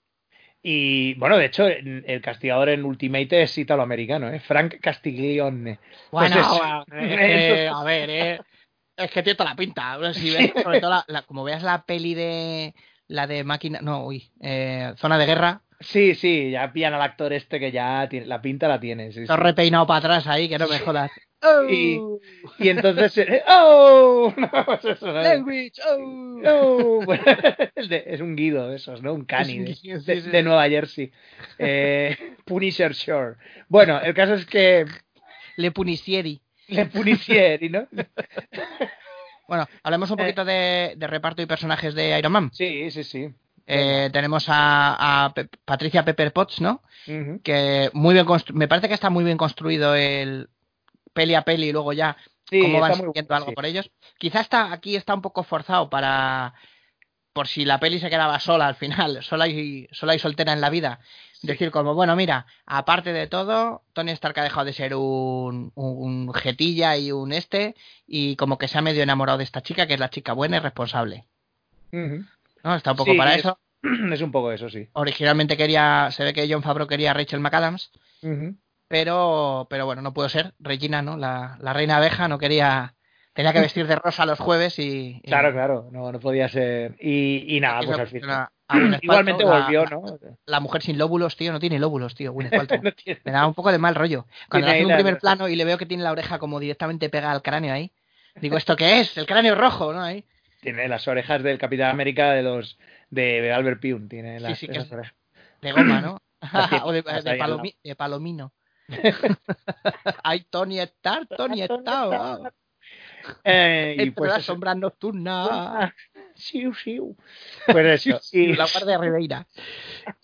Y bueno, de hecho, el castigador en Ultimate es italoamericano, ¿eh? Frank Castiglione. Pues Bueno, es- bueno, es que, a ver, eh, es que tiene toda la pinta. Bueno, Si ves, sobre todo, la, la- como veas la peli de. La de máquina. No, uy. eh, zona de guerra. Sí, sí, ya pillan al actor este que ya tiene, la pinta la tiene. sí, sí. Repeinado para atrás ahí, que no me jodas. Y- Y entonces, eh, ¡oh! No, pues eso, ¿no? Language, oh. ¡Oh! Bueno, el de- es un guido de esos, ¿no? Un cani de, sí. Nueva Jersey. Eh, Punisher Shore. Bueno, el caso es que Le Punisieri. le Punisieri, ¿no? Bueno, hablemos un Eh. poquito de, de reparto y personajes de Iron Man. Sí, sí, sí. Eh, tenemos a, a Pe- Patricia Pepper Potts, ¿no? Que muy bien me parece que está muy bien construido el peli a peli y luego ya Sí, cómo van bueno, algo sí. por ellos. Quizá está, aquí está un poco forzado para por si la peli se quedaba sola al final, sola y sola y soltera en la vida. Decir como, bueno, mira, aparte de todo, Tony Stark ha dejado de ser un, un, un jetilla y un este, y como que se ha medio enamorado de esta chica, que es la chica buena y responsable. Ujú. ¿No? Está un poco Sí, para es- eso. Es un poco eso, sí. Originalmente quería, se ve que John Favreau quería a Rachel McAdams, pero, pero bueno, no pudo ser. Regina, ¿no? La, la reina abeja no quería, tenía que vestir de rosa los jueves y... y- Claro, claro, no, no podía ser. Y, y nada, pues al final. Igualmente Paltrow, volvió, la- ¿no? La mujer sin lóbulos, tío, no tiene lóbulos, tío. No tiene- Me da un poco de mal rollo. Cuando le hacen un primer plano y le veo que tiene la oreja como directamente pegada al cráneo ahí. Digo, ¿esto qué es? El cráneo rojo, ¿no? Ahí. Tiene las orejas del Capitán América de los de, Albert Pyun. Tiene las, sí, esas orejas. De goma, ¿no? O de, palomi- palomino. Ay, Tony Stark, Tony Stark. wow. Eh, y pues las sombras nocturnas. Ah, siu, siu. Pues eso. Y Y, la guardia Ribeira.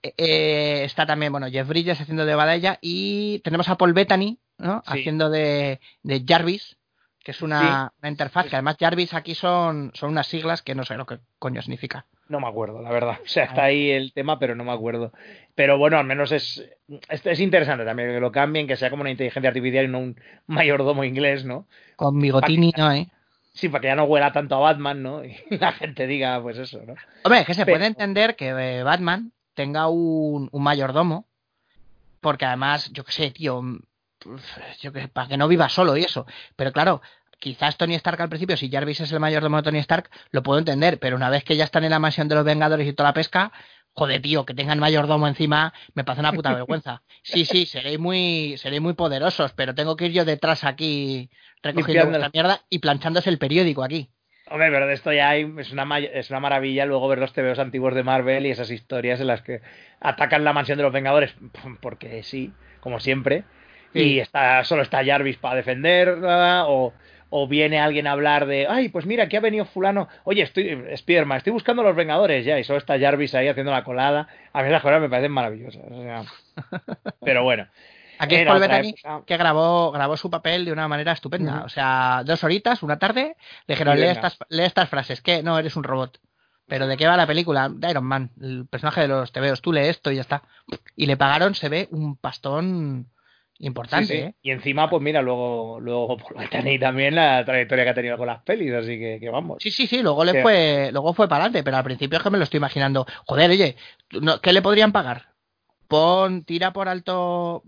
Eh, eh, está también, bueno, Jeff Bridges haciendo de Badalla y tenemos a Paul Bettany, ¿no? Sí. Haciendo de, de Jarvis, que es una, una interfaz, que además Jarvis aquí son, son unas siglas que no sé lo que coño significa. no me acuerdo, la verdad. O sea, está ahí el tema, pero no me acuerdo. Pero bueno, al menos es, es, es interesante también que lo cambien, que sea como una inteligencia artificial y no un mayordomo inglés, ¿no? Con bigotini, ¿no? ¿Eh? Sí, para que ya no huela tanto a Batman, ¿no? Y la gente diga, pues eso, ¿no? Hombre, es que se Pero- puede entender que eh, Batman tenga un, un mayordomo, porque además, yo qué sé, tío, yo que, para que no viva solo y eso. Pero claro, quizás Tony Stark al principio, si Jarvis es el mayordomo de Tony Stark, lo puedo entender, pero una vez que ya están en la mansión de los Vengadores y toda la pesca, joder, tío, que tengan mayordomo encima, me parece una puta vergüenza. Sí, sí, seréis muy, seréis muy poderosos, pero tengo que ir yo detrás aquí recogiendo vuestra mierda y planchándose el periódico aquí. Hombre, pero de esto ya hay, es, una, ma- es una maravilla luego ver los TVOs antiguos de Marvel y esas historias en las que atacan la mansión de los Vengadores, porque sí, como siempre, Sí. y está solo está Jarvis para defenderla, o, o viene alguien a hablar de, ay, pues mira, aquí ha venido fulano, oye, estoy, Spiderman, estoy buscando a los Vengadores ya, y solo está Jarvis ahí haciendo la colada, a mí esas cosas me parecen maravillosas, o sea, pero bueno. Aquí es Paul Bettany que grabó, grabó su papel de una manera estupenda. O sea, dos horitas, una tarde, le dijeron, lee estas, lee estas frases, que no, eres un robot. Pero ¿de qué va la película? De Iron Man, el personaje de los TVOs. Tú lee esto y ya está. Y le pagaron, se ve, un pastón importante, Sí, sí. ¿eh? Y encima, pues mira, luego, luego Paul Bettany también la trayectoria que ha tenido con las pelis, así que, que vamos. Sí, sí, sí, luego le Sí. fue, luego fue para adelante, pero al principio es que me lo estoy imaginando. Joder, oye, ¿qué le podrían pagar? Pon, tira por alto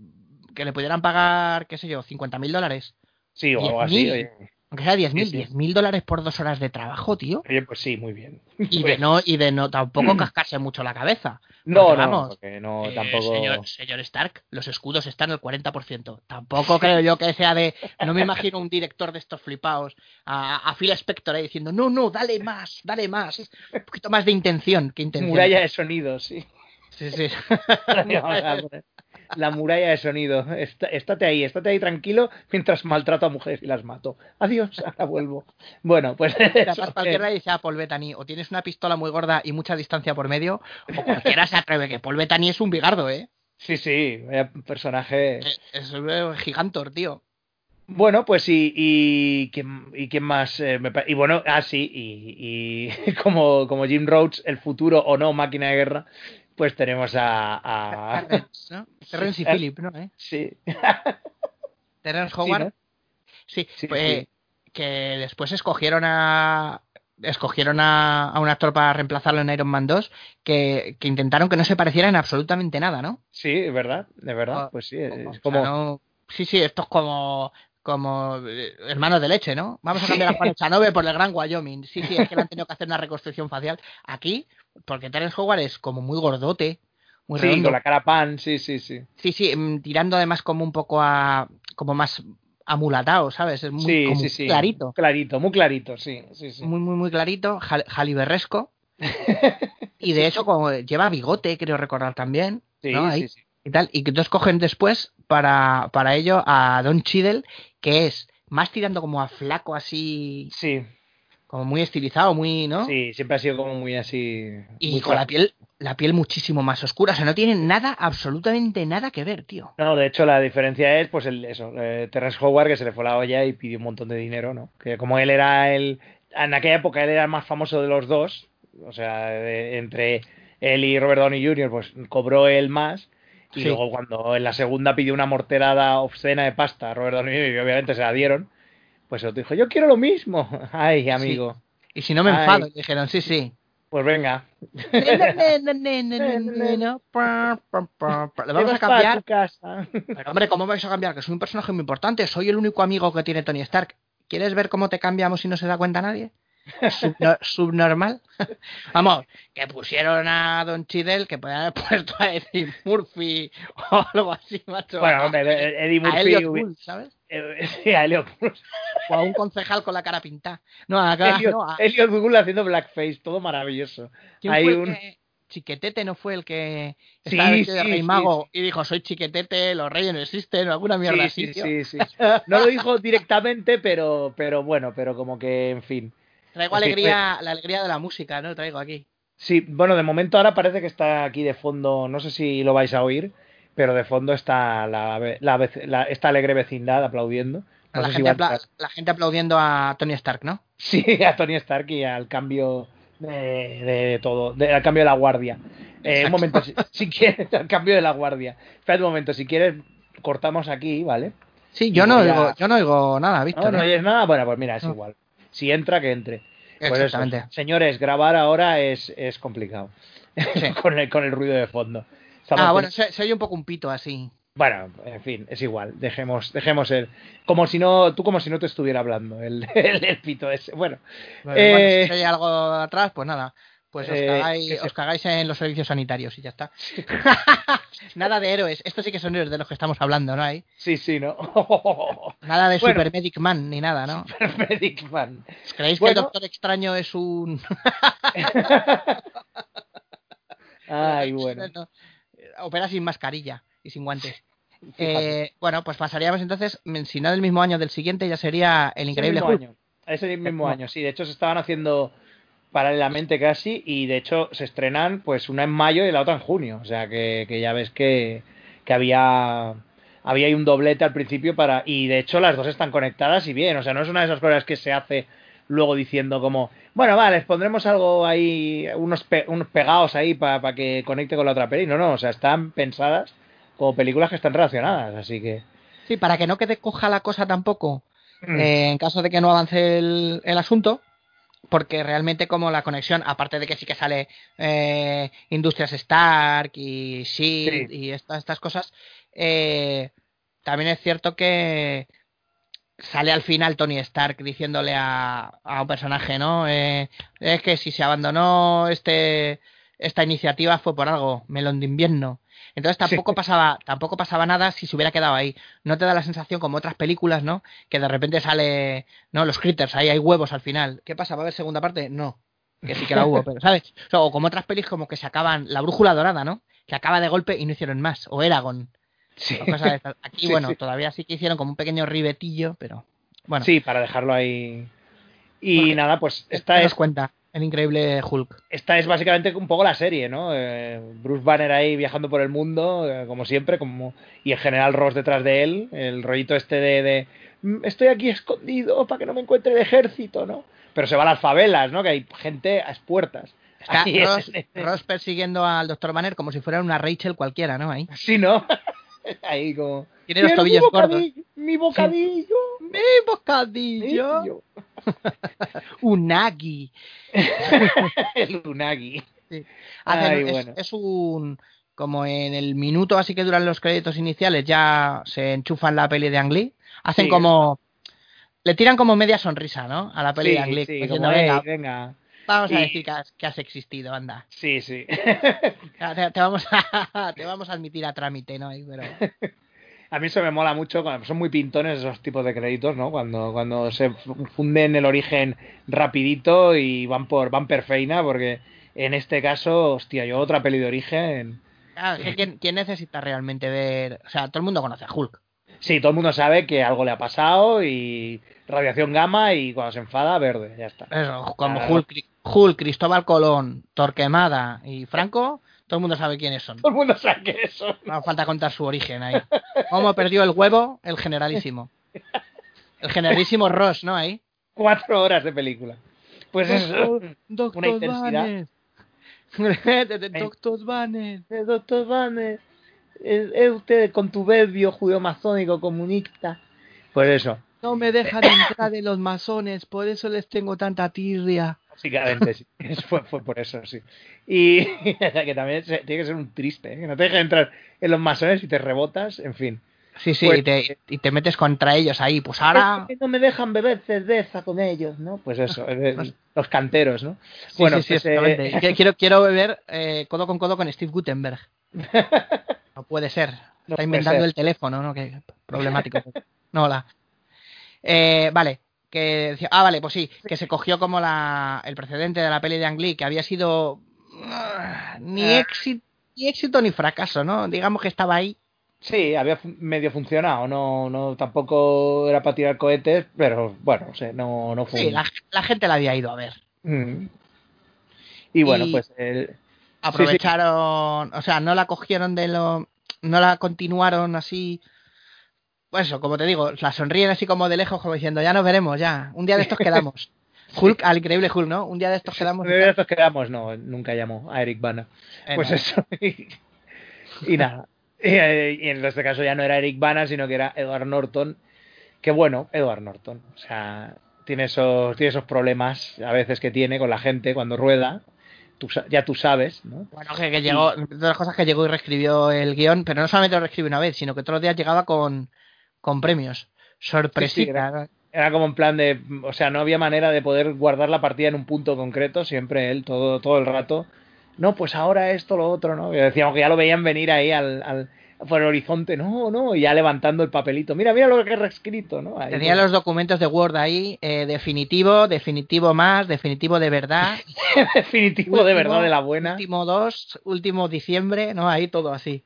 que le pudieran pagar, qué sé yo, 50 mil dólares. Sí, o algo así. 10.000. Oye, Aunque sea 10 mil, Sí, sí. 10 mil dólares por dos horas de trabajo, tío. Oye, pues sí, muy bien. Y de no, y de no tampoco cascarse mucho la cabeza. No, Porque no, vamos, porque no, Eh, tampoco. señor, señor Stark, los escudos están al 40%. Tampoco creo yo que sea de. No me imagino un director de estos flipaos a, a Phil Spector ahí diciendo: No, no, dale más, dale más. Un poquito más de intención que intención. Muralla de sonido, sí. Sí, sí. La muralla de sonido. Está- estate ahí, estate ahí tranquilo mientras maltrato a mujeres y las mato. Adiós, ahora vuelvo. Bueno, pues. Eso, cualquiera dice a Paul Bettany, o tienes una pistola muy gorda y mucha distancia por medio, o cualquiera se atreve, que Paul Bettany es un bigardo, ¿eh? Sí, sí, personaje. Es, es un gigantor, tío. Bueno, pues y, y, ¿quién, y quién más? Eh, me y bueno, ah, sí, y, y como, como Jim Rhodes, el futuro o no máquina de guerra, pues tenemos a. a... Terrence, ¿no? Terrence y Ah. Philip, ¿no? ¿Eh? Sí. Terrence Sí, Howard. ¿no? Sí, Sí, pues, sí. que después escogieron a escogieron a, a un actor para reemplazarlo en Iron Man 2 que, que intentaron que no se pareciera en absolutamente nada, ¿no? Sí, es verdad, de verdad. O- Pues sí, o es sea, como. no- Sí, sí, esto es como como eh, hermanos de leche, ¿no? Vamos a cambiar a Juan Echanove por el Gran Wyoming. Sí, sí, es que le han tenido que hacer una reconstrucción facial. Aquí, porque Terence Howard es como muy gordote, muy Sí, redondo. con la cara pan, sí, sí, sí. Sí, sí, mm, tirando además como un poco a. como más amulatado, ¿sabes? Es muy sí, como sí, sí. clarito. Clarito, muy clarito, sí, sí, sí. Muy, muy, muy clarito, jal- jaliberresco. y de hecho, como lleva bigote, creo recordar también. Sí, ¿no? Ahí, sí, sí. Y tal. Y que entonces cogen después para, para ello a Don Cheadle, que es más tirando como a flaco, así, Sí, como muy estilizado, muy, ¿no? sí, siempre ha sido como muy así. Y muy con la piel, la piel muchísimo más oscura. O sea, no tiene nada, absolutamente nada que ver, tío. No, de hecho la diferencia es, pues, el, eso, eh, Terrence Howard que se le fue la olla y pidió un montón de dinero, ¿no? Que como él era el, en aquella época él era el más famoso de los dos, o sea, de- entre él y Robert Downey Jr., pues cobró él más. Y Sí. luego cuando en la segunda pidió una morterada obscena de pasta a Robert Downey y obviamente se la dieron, pues otro dijo, yo quiero lo mismo. Ay, amigo, Y si no me Ay. enfado, dijeron, sí, sí. pues venga. Lo vamos a cambiar. Pero hombre, ¿cómo vais a cambiar? Que soy un personaje muy importante. Soy el único amigo que tiene Tony Stark. ¿Quieres ver cómo te cambiamos si no se da cuenta nadie? Subno- subnormal. Vamos, que pusieron a Don Chidel, que podían haber puesto a Eddie Murphy o algo así, macho. Bueno, A- hombre, Eddie a Murphy... Elliot hubi- Gould, ¿sabes? sí, a Elliot O a un concejal con la cara pintada. No, acá, Elliot, no, a- Elliot Gould haciendo blackface, todo maravilloso. ¿quién hay un- que- Chiquetete no fue el que Sí, estaba vestido de sí, rey sí, mago y dijo, soy Chiquetete, los reyes no existen, o alguna mierda Sí, así, sí, sí, sí. No lo dijo directamente, pero, pero bueno, pero como que, en fin. Traigo alegría, la alegría de la música, ¿no? Traigo aquí. Sí, bueno, de momento ahora parece que está aquí de fondo, no sé si lo vais a oír, pero de fondo está la, la la- esta alegre vecindad aplaudiendo. No la, si gente apla- entrar. la gente aplaudiendo a Tony Stark, ¿no? Sí, a Tony Stark y al cambio de, de todo, de- al cambio de la guardia. Eh, un momento, si, si quieres, al cambio de la guardia. Espera un momento, si quieres, cortamos aquí, ¿vale? Sí, yo Y no oigo, yo no oigo nada, No, Víctor. no ¿eh? oyes nada, bueno, pues mira, es No. igual. Si entra, que entre. Pues eso. Exactamente. Señores, grabar ahora es, es complicado. Sí. con, el, con el ruido de fondo. Estamos Ah, bueno, se, se oye un poco un pito así. Bueno, en fin, es igual. Dejemos, dejemos el. Como si no. Tú como si no te estuviera hablando. El, el, el pito ese. Bueno. Bueno, Eh, bueno, si oye algo atrás, pues nada. Pues os, Eh, cagáis, os cagáis en los servicios sanitarios y ya está. nada de héroes. Estos sí que son héroes de los que estamos hablando, ¿no? Hay Sí, sí, ¿no? nada de Bueno. Super Medic Man ni nada, ¿no? Medic Man. ¿Os ¿Creéis que el. Doctor Extraño es un... Ay, bueno. No, Opera sin mascarilla y sin guantes. Eh, bueno, pues pasaríamos entonces, si no del mismo año del siguiente, ya sería el increíble mismo Hulk. año. Ese mismo mismo. año, sí. De hecho, se estaban haciendo paralelamente casi y de hecho se estrenan pues una en mayo y la otra en junio. O sea que, que ya ves que, que había había ahí un doblete al principio para y de hecho las dos están conectadas y bien. O sea, no es una de esas cosas que se hace luego diciendo como, bueno, vale, les pondremos algo ahí, unos, pe- unos pegados ahí para que conecte con la otra peli. No, no, o sea, están pensadas como películas que están relacionadas, así que... Sí, para que no quede coja la cosa tampoco, Mm. eh, en caso de que no avance el, el asunto, porque realmente como la conexión, aparte de que sí que sale eh, Industrias Stark y Shield Sí. y estas, estas cosas, eh, también es cierto que sale al final Tony Stark diciéndole a, a un personaje, ¿no? Eh, es que si se abandonó este esta iniciativa fue por algo, melón de invierno. Entonces tampoco Sí. pasaba, tampoco pasaba nada si se hubiera quedado ahí. No te da la sensación como otras películas, ¿no? Que de repente sale, no, los critters, ahí hay huevos al final. ¿Qué pasa? ¿Va a haber segunda parte? No. Que sí que la hubo, pero ¿sabes? O, sea, o como otras pelis como que se acaban, la brújula dorada, ¿no? Que acaba de golpe y no hicieron más. O Eragon. Sí. Aquí, Sí, bueno, sí. todavía sí que hicieron como un pequeño ribetillo, pero bueno. Sí, para dejarlo ahí. Y Porque- nada, pues ¿qué esta es, cuenta el increíble Hulk. esta es básicamente un poco la serie, ¿no? Eh, Bruce Banner ahí viajando por el mundo, eh, como siempre, como y el general Ross detrás de él, el rollito este de, de, "Mm, estoy aquí escondido para que no me encuentre el ejército, ¿no? Pero se va a las favelas, ¿no? Que hay gente a expuertas. Está Ahí es- Ross, Ross persiguiendo al Dr. Banner como si fuera una Rachel cualquiera, ¿no? Ahí. Sí, ¿no? Ahí como... Tiene los "Quiero mi tobillos gordos. bocadillo, Mi bocadillo. ¡Mi ¡Eh, bocadillo! Unagi. el Unagi. Sí. Ay, Hacen- es, bueno. es un. Como en el minuto así que duran los créditos iniciales, ya se enchufan la peli de Ang Lee. Hacen Sí. como. Le tiran como media sonrisa, ¿no? A la peli Sí, de Ang Lee. sí, diciendo, como, "Ey, venga, venga. vamos a decir que has, que has existido, anda. Sí, sí. Te, te vamos a, te vamos a admitir a trámite, ¿no? Pero, A mí eso me mola mucho, cuando- son muy pintones esos tipos de créditos, ¿no? Cuando, cuando se funden el origen rapidito y van por van per feina, porque en este caso, hostia, yo otra peli de origen... claro, es que ¿quién, quién necesita realmente ver? O sea, todo el mundo conoce a Hulk. Sí, todo el mundo sabe que algo le ha pasado y radiación gamma y cuando se enfada, verde, ya está. Eso, como Claro. Hulk, Hulk, Cristóbal Colón, Torquemada y Franco, todo el mundo sabe quiénes son. Todo el mundo sabe que eso. No hace falta contar su origen ahí. ¿Cómo perdió el huevo el generalísimo? El generalísimo Ross, ¿no? Ahí. Cuatro horas de película. Pues eso. Doctor Una intensidad. Doctor Banner. El doctor Banner, es, es usted con tu verbio judío masónico comunista. Pues eso, No me dejan entrar en los masones, por eso les tengo tanta tirria. Básicamente sí. Fue, fue por eso, sí. Y que también se- tiene que ser un triste, ¿eh? que no te dejen entrar en los masones y te rebotas, en fin. Sí, sí, Pues- y, te, y te metes contra ellos ahí. Pues ahora. Es que no me dejan beber cerveza con ellos, ¿no? Pues eso, eh, los canteros, ¿no? Sí, bueno, sí, sí, pues, eh, exactamente. Que- Quiero, quiero beber eh, codo con codo con Steve Gutenberg. No puede ser. No Está inventando el teléfono, ¿no? Que problemático. No, hola. Eh, vale. Que decía- ah, vale, pues sí, que se cogió como la, el precedente de la peli de Ang Lee, que había sido ah, ni, Ah. éxito, ni éxito ni fracaso, ¿no? Digamos que estaba ahí. Sí, había medio funcionado, no, no, tampoco era para tirar cohetes, pero bueno, o sea, no, no fue. Sí, la, la gente la había ido a ver. Mm. Y bueno, Y- pues el- aprovecharon, o sea, no la cogieron de lo, no la continuaron así, pues eso, como te digo, la sonríen así como de lejos, como diciendo, ya nos veremos, ya, un día de estos quedamos. Hulk, al increíble Hulk, ¿no? Un día de estos quedamos. y de tal. estos quedamos, no, nunca llamó a Eric Bana. Eh, Pues no. eso. Y, y nada. Y, y en este caso ya no era Eric Bana, sino que era Edward Norton. Que bueno, Edward Norton. O sea, tiene esos, tiene esos problemas a veces que tiene con la gente cuando rueda. Tú ya tú sabes, ¿no? Bueno, que, que llegó, de las cosas que llegó y reescribió el guion, pero no solamente lo reescribió una vez, sino que todos los días llegaba con, con premios. Sorpresita. Era como en plan de, o sea, no había manera de poder guardar la partida en un punto concreto, siempre él, todo, todo el rato. No, pues ahora esto, lo otro, ¿no? Y decíamos que ya lo veían venir ahí al, al, por el horizonte, no, no, y ya levantando el papelito. Mira, mira lo que he reescrito, ¿no? Ahí, Tenía los documentos de Word ahí, eh, definitivo, definitivo más, definitivo de verdad. definitivo de verdad de la buena. Último 2, último diciembre, ¿no? Ahí todo así.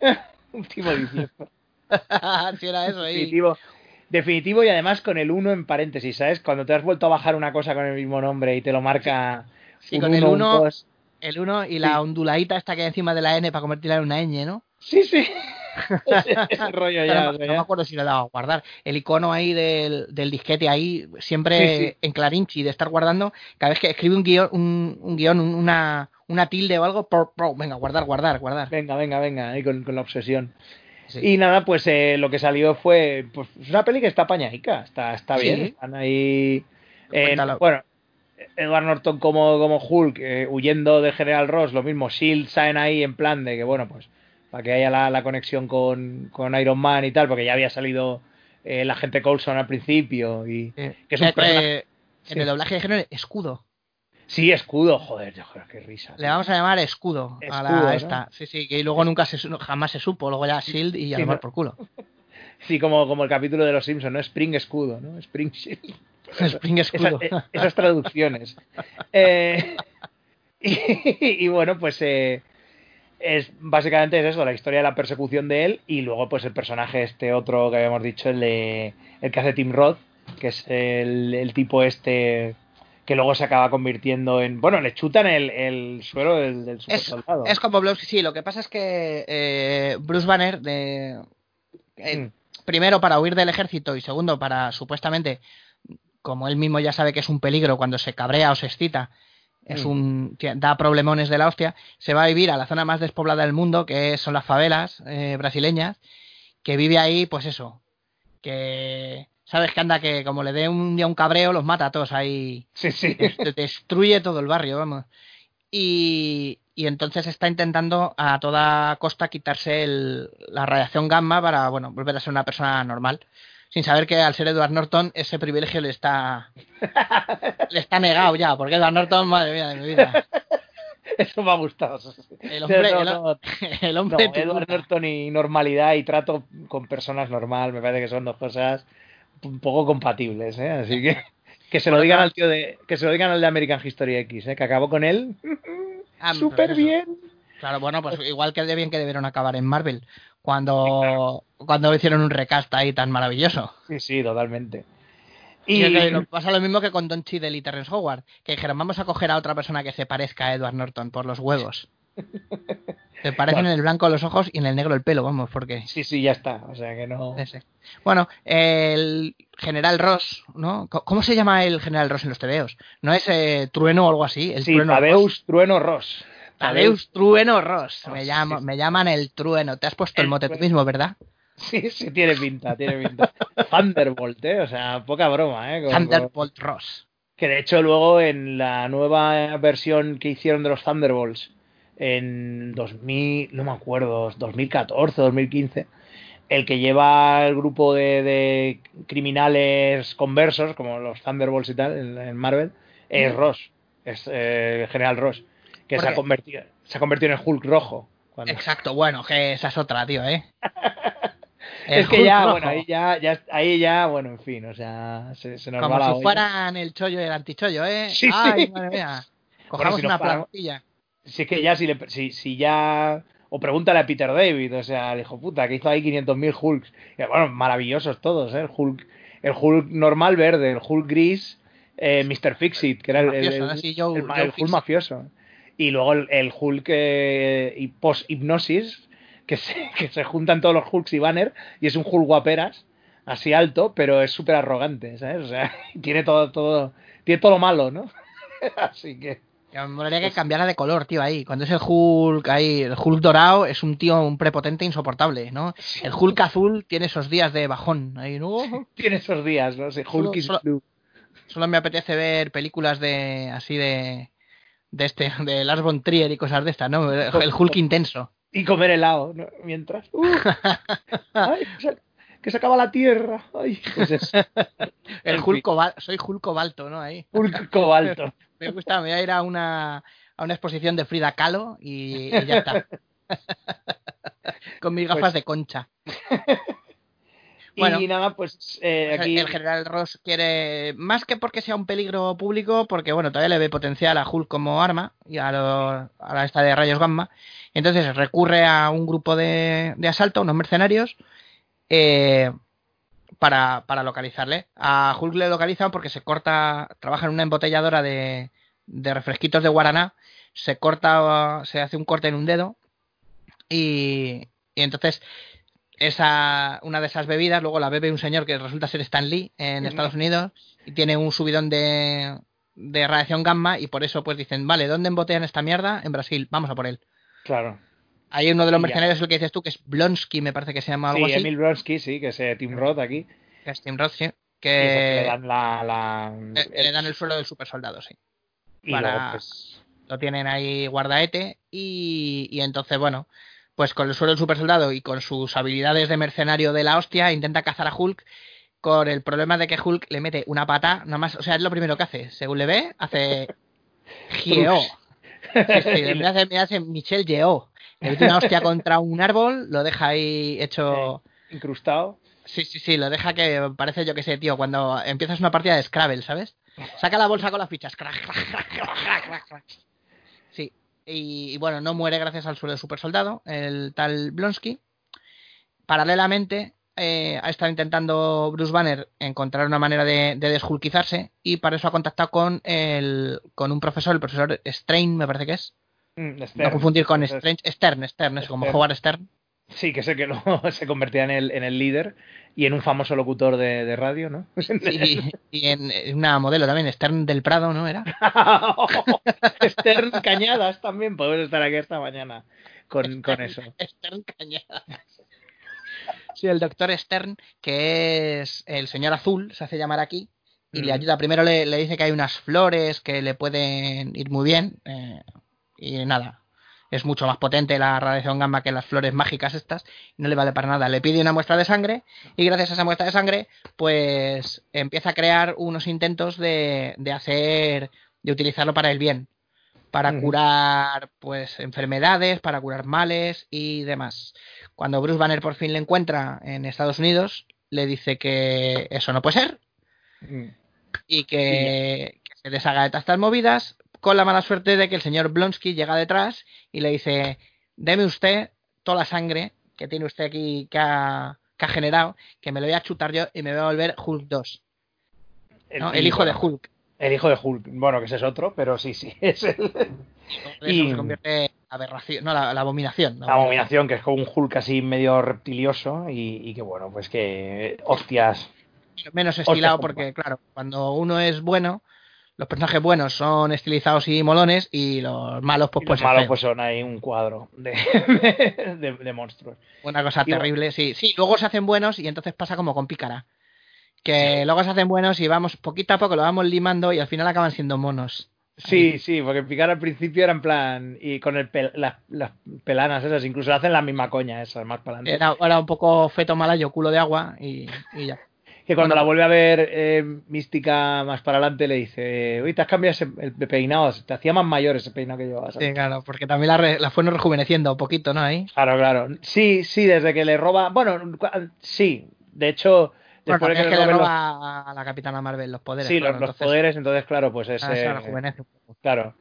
Último diciembre. si era eso ahí. Definitivo. Definitivo y además con el 1 en paréntesis, ¿sabes? Cuando te has vuelto a bajar una cosa con el mismo nombre y te lo marca Sí, un con el uno, un uno, dos. el 1 y la onduladita esta que hay encima de la N para convertirla en una ñ, ¿no? Sí, sí. ese, ese rollo ya. no, me acuerdo si lo he dado a guardar. El icono ahí del, del disquete ahí, siempre Sí, sí. en clarinchi de estar guardando. Cada vez que escribe un guion, un, un guion un- una, una tilde o algo, por, por, venga, guardar, guardar, guardar. Venga, venga, venga, ahí con, con la obsesión. Sí. Y nada, pues eh, lo que salió fue pues, una peli que está apañaica, está, está bien. Sí. Están ahí. eh, bueno, Edward Norton como, como Hulk, eh, huyendo de General Ross, lo mismo. Shield salen ahí en plan de que, bueno, pues para que haya la, la conexión con, con Iron Man y tal, porque ya había salido eh, el agente Coulson al principio. y que es un En el doblaje dijeron escudo. Sí, escudo, joder, joder, qué risa. Le vamos a llamar escudo, a la ¿no? esta. Sí, sí, que luego nunca se, jamás se supo. Luego ya Shield y a Sí, tomar no. por culo. Sí, como, como el capítulo de los Simpsons, ¿no? Spring Escudo, ¿no? Spring Shield. Spring escudo. Eh, esas traducciones. Eh, y, y bueno, pues eh, es básicamente es eso, la historia de la persecución de él y luego pues el personaje este otro que habíamos dicho, el de el que hace Tim Roth, que es el, el tipo este que luego se acaba convirtiendo en... Bueno, le chutan el, el suelo del, del super soldado. es como Blobsky, sí. Lo que pasa es que eh, Bruce Banner, de, eh, Mm. primero para huir del ejército y segundo para supuestamente, como él mismo ya sabe que es un peligro cuando se cabrea o se excita, es Mm. un da problemones de la hostia, se va a vivir a la zona más despoblada del mundo, que son las favelas eh, brasileñas, que vive ahí, pues eso, que sabes que anda que como le dé un día un cabreo los mata a todos ahí. Sí, sí. Des- destruye todo el barrio, vamos. Y, y entonces está intentando a toda costa quitarse el- la radiación gamma para, bueno, volver a ser una persona normal. Sin saber que al ser Edward Norton ese privilegio le está le está negado ya, porque Edward Norton, madre mía de mi vida. Eso me ha gustado. El hombre, No, el, no, el no, hombre Edward. Norton y normalidad y trato con personas normal, me parece que son dos cosas un poco compatibles, ¿eh? Así que que se lo digan al tío de que se lo digan al de American History X, ¿eh? Que acabó con él Ah, súper bien. Claro, bueno, pues igual que de bien que debieron acabar en Marvel cuando cuando hicieron un recast ahí tan maravilloso. Sí, sí, totalmente. Y que pasa lo mismo que con Don Cheadle y Terrence Howard, que dijeron, vamos a coger a otra persona que se parezca a Edward Norton por los huevos. Se parecen en el blanco los ojos y en el negro el pelo, vamos, porque... sí, sí, ya está. O sea que no. ese. Bueno, el general Ross, ¿no? ¿Cómo se llama el general Ross en los tebeos? ¿No es eh, Trueno o algo así? El Sí, Trueno Ross. Tadeus Trueno Ross. Tadeus Trueno Ross. Ross, Me, sí, llamo, sí. me llaman el Trueno. Te has puesto el, El mote tú mismo, ¿verdad? Sí, sí, tiene pinta, tiene pinta. Thunderbolt, ¿eh? O sea, poca broma, ¿eh? Thunderbolt Ross. Que de hecho luego en la nueva versión que hicieron de los Thunderbolts en 2000, no me acuerdo, 2014, 2015, el que lleva el grupo de, de criminales conversos, como los Thunderbolts y tal, en, en Marvel, es Ross, es eh, general Ross, que ¿Por se ha, convertido, se ha convertido en Hulk rojo. cuando- Exacto, bueno, que esa es otra, tío, ¿eh? Es que Hulk ya, rojo. bueno, ahí ya, ya, ahí ya, bueno, en fin, o sea, se, se nos Como va la si olla. fueran el chollo y el antichollo, ¿eh? Sí, Ay, sí. madre mía. Cojamos si una plantilla. Si es que ya, si, le, si, si ya. O pregúntale a Peter David, o sea, el hijo puta, que hizo ahí 500.000 Hulks. Y, bueno, maravillosos todos, ¿eh? El Hulk, el Hulk normal verde, el Hulk gris, eh, Mr. Fixit, que era el, el, Hulk mafioso. Y luego el, el Hulk eh, post-hipnosis, que se, que se juntan todos los Hulks y Banner, y es un Hulk guaperas, así alto, pero es súper arrogante, ¿sabes? O sea, tiene todo, todo, tiene todo lo malo, ¿no? así que. Me molaría que cambiara de color, tío, ahí. Cuando es el Hulk ahí, el Hulk dorado es un tío, un prepotente insoportable, ¿no? El Hulk azul tiene esos días de bajón. Ahí, ¿no? Tiene esos días, ¿no? Sí, Solo- Hulk is solo- blue. Solo me apetece ver películas de así de de este de Lars von Trier y cosas de estas, ¿no? El Hulk intenso. Y comer helado, ¿no? Mientras. ¡Uh! ¡Ay! que se- Que se acaba la tierra. ¡Ay! Pues es El cobal- soy Hulk cobalto, ¿no? Ahí. Hulk cobalto. Me gusta, me voy a ir a una a una exposición de Frida Kahlo y, y ya está. Con mis gafas Pues- de concha. Bueno. y nada, pues eh, Pues aquí. El general Ross quiere, más que porque sea un peligro público, porque bueno, todavía le ve potencial a Hulk como arma y a, lo- a la esta de rayos gamma. Entonces recurre a un grupo de, de asalto, unos mercenarios, eh, para, para localizarle. A Hulk le localizan porque se corta, trabaja en una embotelladora de, de refresquitos de guaraná, se corta, se hace un corte en un dedo y, y entonces esa una de esas bebidas luego la bebe un señor que resulta ser Stan Lee en. Estados Unidos y tiene un subidón de, de radiación gamma y por eso pues dicen, vale, ¿dónde embotellan esta mierda? En Brasil, vamos a por él. Claro. Hay uno de los mercenarios, el que dices tú, que es Blonsky, me parece que se llama algo Sí, así. Emil Bronsky, sí, que es eh, Tim Roth aquí. Que es Tim Roth, sí, que que le dan la. la le- le dan el suelo del super soldado, sí. y para- luego, pues, lo tienen ahí guardaete y, y entonces, bueno, pues con el suelo del super soldado y con sus habilidades de mercenario de la hostia, intenta cazar a Hulk con el problema de que Hulk le mete una pata, nada más, o sea, es lo primero que hace, según le ve, hace Geo. Sí, sí, me hace, me hace Michel Geo. Le mete una hostia contra un árbol, lo deja ahí hecho... incrustado. Sí, sí, sí, lo deja que parece, yo que sé, tío, cuando empiezas una partida de Scrabble, ¿sabes? Saca la bolsa con las fichas. crack, crack, crack, crack, crack, crack, crack. Sí, y, y bueno, no muere gracias al suelo de super soldado, el tal Blonsky. Paralelamente, eh, ha estado intentando Bruce Banner encontrar una manera de, de deshulkizarse y para eso ha contactado con, el, con un profesor, el profesor Strain, me parece que es. Mm, No confundir con Strange, Stern, Stern, es como. Howard Stern. Sí, que sé que lo, se convertía en el, en el líder y en un famoso locutor de, de radio, ¿no? Y, y en, en una modelo también, Stern del Prado, ¿no era? Stern Cañadas también podemos estar aquí esta mañana con, con eso. Stern Cañada. Sí, el doctor Stern, que es el señor azul, se hace llamar aquí, y le ayuda. Primero le, le, dice que hay unas flores que le pueden ir muy bien, eh, y nada. Es mucho más potente la radiación gamma que las flores mágicas estas, no le vale para nada. Le pide una muestra de sangre, y gracias a esa muestra de sangre, pues empieza a crear unos intentos de, de hacer, de utilizarlo para el bien para curar pues enfermedades, para curar males y demás. Cuando Bruce Banner por fin le encuentra en Estados Unidos, le dice que eso no puede ser mm. y que, se deshaga de estas movidas, con la mala suerte de que el señor Blonsky llega detrás y le dice, deme usted toda la sangre que tiene usted aquí que ha, generado, que me lo voy a chutar yo y me voy a volver Hulk 2. el hijo de Hulk. El hijo de Hulk, bueno, que ese es otro, pero sí, sí, es el. y se convierte en aberración, no, la, abominación. La, abominación, que es como un Hulk así medio reptilioso y, que bueno, pues que. Hostias. Menos estilado, porque claro, cuando uno es bueno, los personajes buenos son estilizados y molones y los malos pues, pues los malos pues son ahí un cuadro de, de, monstruos una cosa terrible sí sí luego se hacen buenos y entonces pasa como con Pícara que luego se hacen buenos y vamos poquito a poco lo vamos limando y al final acaban siendo monos. Sí, sí, porque picar al principio era en plan. Y con el las, pelanas esas, incluso hacen la misma coña esas, más para adelante. Era, era, un poco feto malayo, culo de agua y, ya. Que cuando la vuelve a ver eh, Mística más para adelante le dice: Oye, te has cambiado ese, el peinado, te hacía más mayor ese peinado que llevabas. Sí, claro, porque también la, la fue rejuveneciendo un poquito, ¿no? Ahí. Claro, claro. Sí, sí, desde que le roba. Bueno, sí, de hecho Después de que, le roba a la Capitana Marvel los poderes. Sí, los, poderes, entonces, claro, pues es. Ah, claro.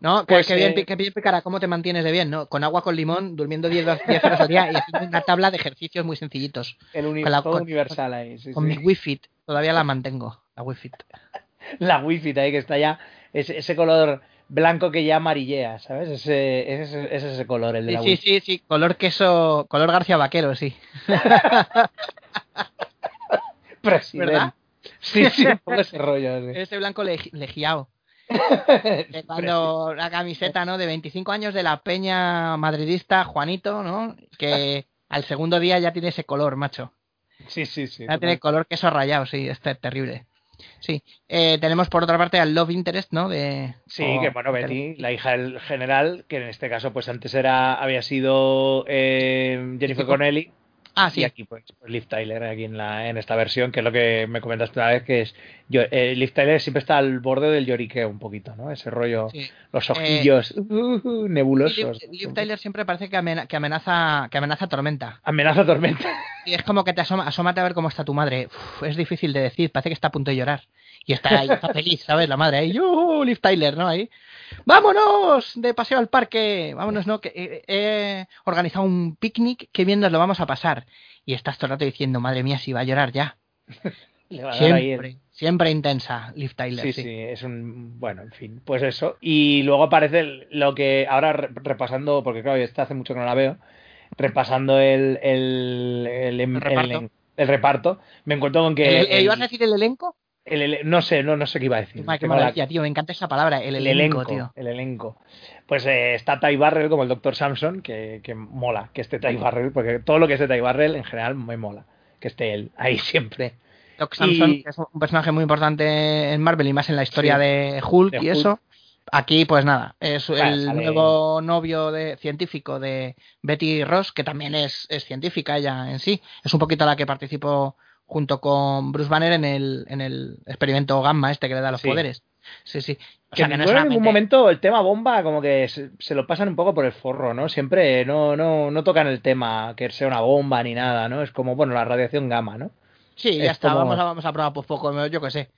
No, pues, que, bien, que bien picara, ¿cómo te mantienes de bien? ¿no? Con agua con limón, durmiendo 10, horas al día y haciendo una tabla de ejercicios muy sencillitos. El universal ahí. con mi Wi-Fi, todavía la mantengo, la Wi-Fi. la Wi-Fi ahí que está ya, ese, ese color blanco que ya amarillea, ¿sabes? Ese, ese, es ese color, el de la Sí, sí, sí, color queso, color García Vaquero, sí. ¿Verdad? Sí, sí, un poco ese rollo. Ese blanco cuando la camiseta, ¿no? De 25 años de la peña madridista, Juanito, ¿no? Que al segundo día ya tiene ese color, macho. Sí, sí, sí. Ya tiene color queso rayado, sí, este es terrible. Sí. Eh, tenemos por otra parte al Love Interest, ¿no? De, sí, que bueno, Betty, la hija del general, que en este caso, pues antes era había sido eh, Jennifer Connelly Ah, sí. Y aquí, pues, Liv Tyler, aquí en, la, en esta versión, que es lo que me comentaste una vez, que es. Yo, eh, Liv Tyler siempre está al borde del lloriqueo un poquito, ¿no? Ese rollo, los ojillos uh, uh, nebulosos. Liv, Tyler siempre parece que, amenaza, que amenaza tormenta. Amenaza tormenta. Y es como que te asoma, asómate a ver cómo está tu madre. es difícil de decir, parece que está a punto de llorar. Y está ahí, está feliz, ¿sabes? La madre ahí, yo, Liv Tyler, ¿no? Ahí vámonos de paseo al parque, vámonos, ¿no? Que he, organizado un picnic, que bien nos lo vamos a pasar. Y estás todo el rato diciendo, madre mía, si va a llorar ya. siempre, siempre intensa, Liv Tyler. Sí, sí, es un. Bueno, en fin, pues eso. Y luego aparece lo que ahora repasando, porque claro, esta hace mucho que no la veo, repasando el, el, el, reparto. me encuentro con que. ¿Ibas a decir el elenco? no sé, no, no sé qué iba a decir. qué tío, me encanta esa palabra, el, elenco, tío. El elenco. Pues eh, está Ty Barrel como el Dr. Samson, que, que, mola que esté Ty Barrel, porque todo lo que esté Ty Barrel en general me mola que esté él ahí siempre. Doc Samson, que es un personaje muy importante en Marvel y más en la historia de Hulk y eso. Aquí, pues nada, es el nuevo novio de, científico de Betty Ross, que también es, es científica ella en sí. Es un poquito la que participó junto con Bruce Banner en el, en el experimento gamma este que le da los poderes. Sí, sí. O sea, que no en ningún momento el tema bomba como que se, lo pasan un poco por el forro, ¿no? Siempre no, no, no tocan el tema que sea una bomba ni nada, ¿no? Es como, bueno, la radiación gamma, ¿no? Sí, ya está, vamos, a, vamos a probar pues poco, yo qué sé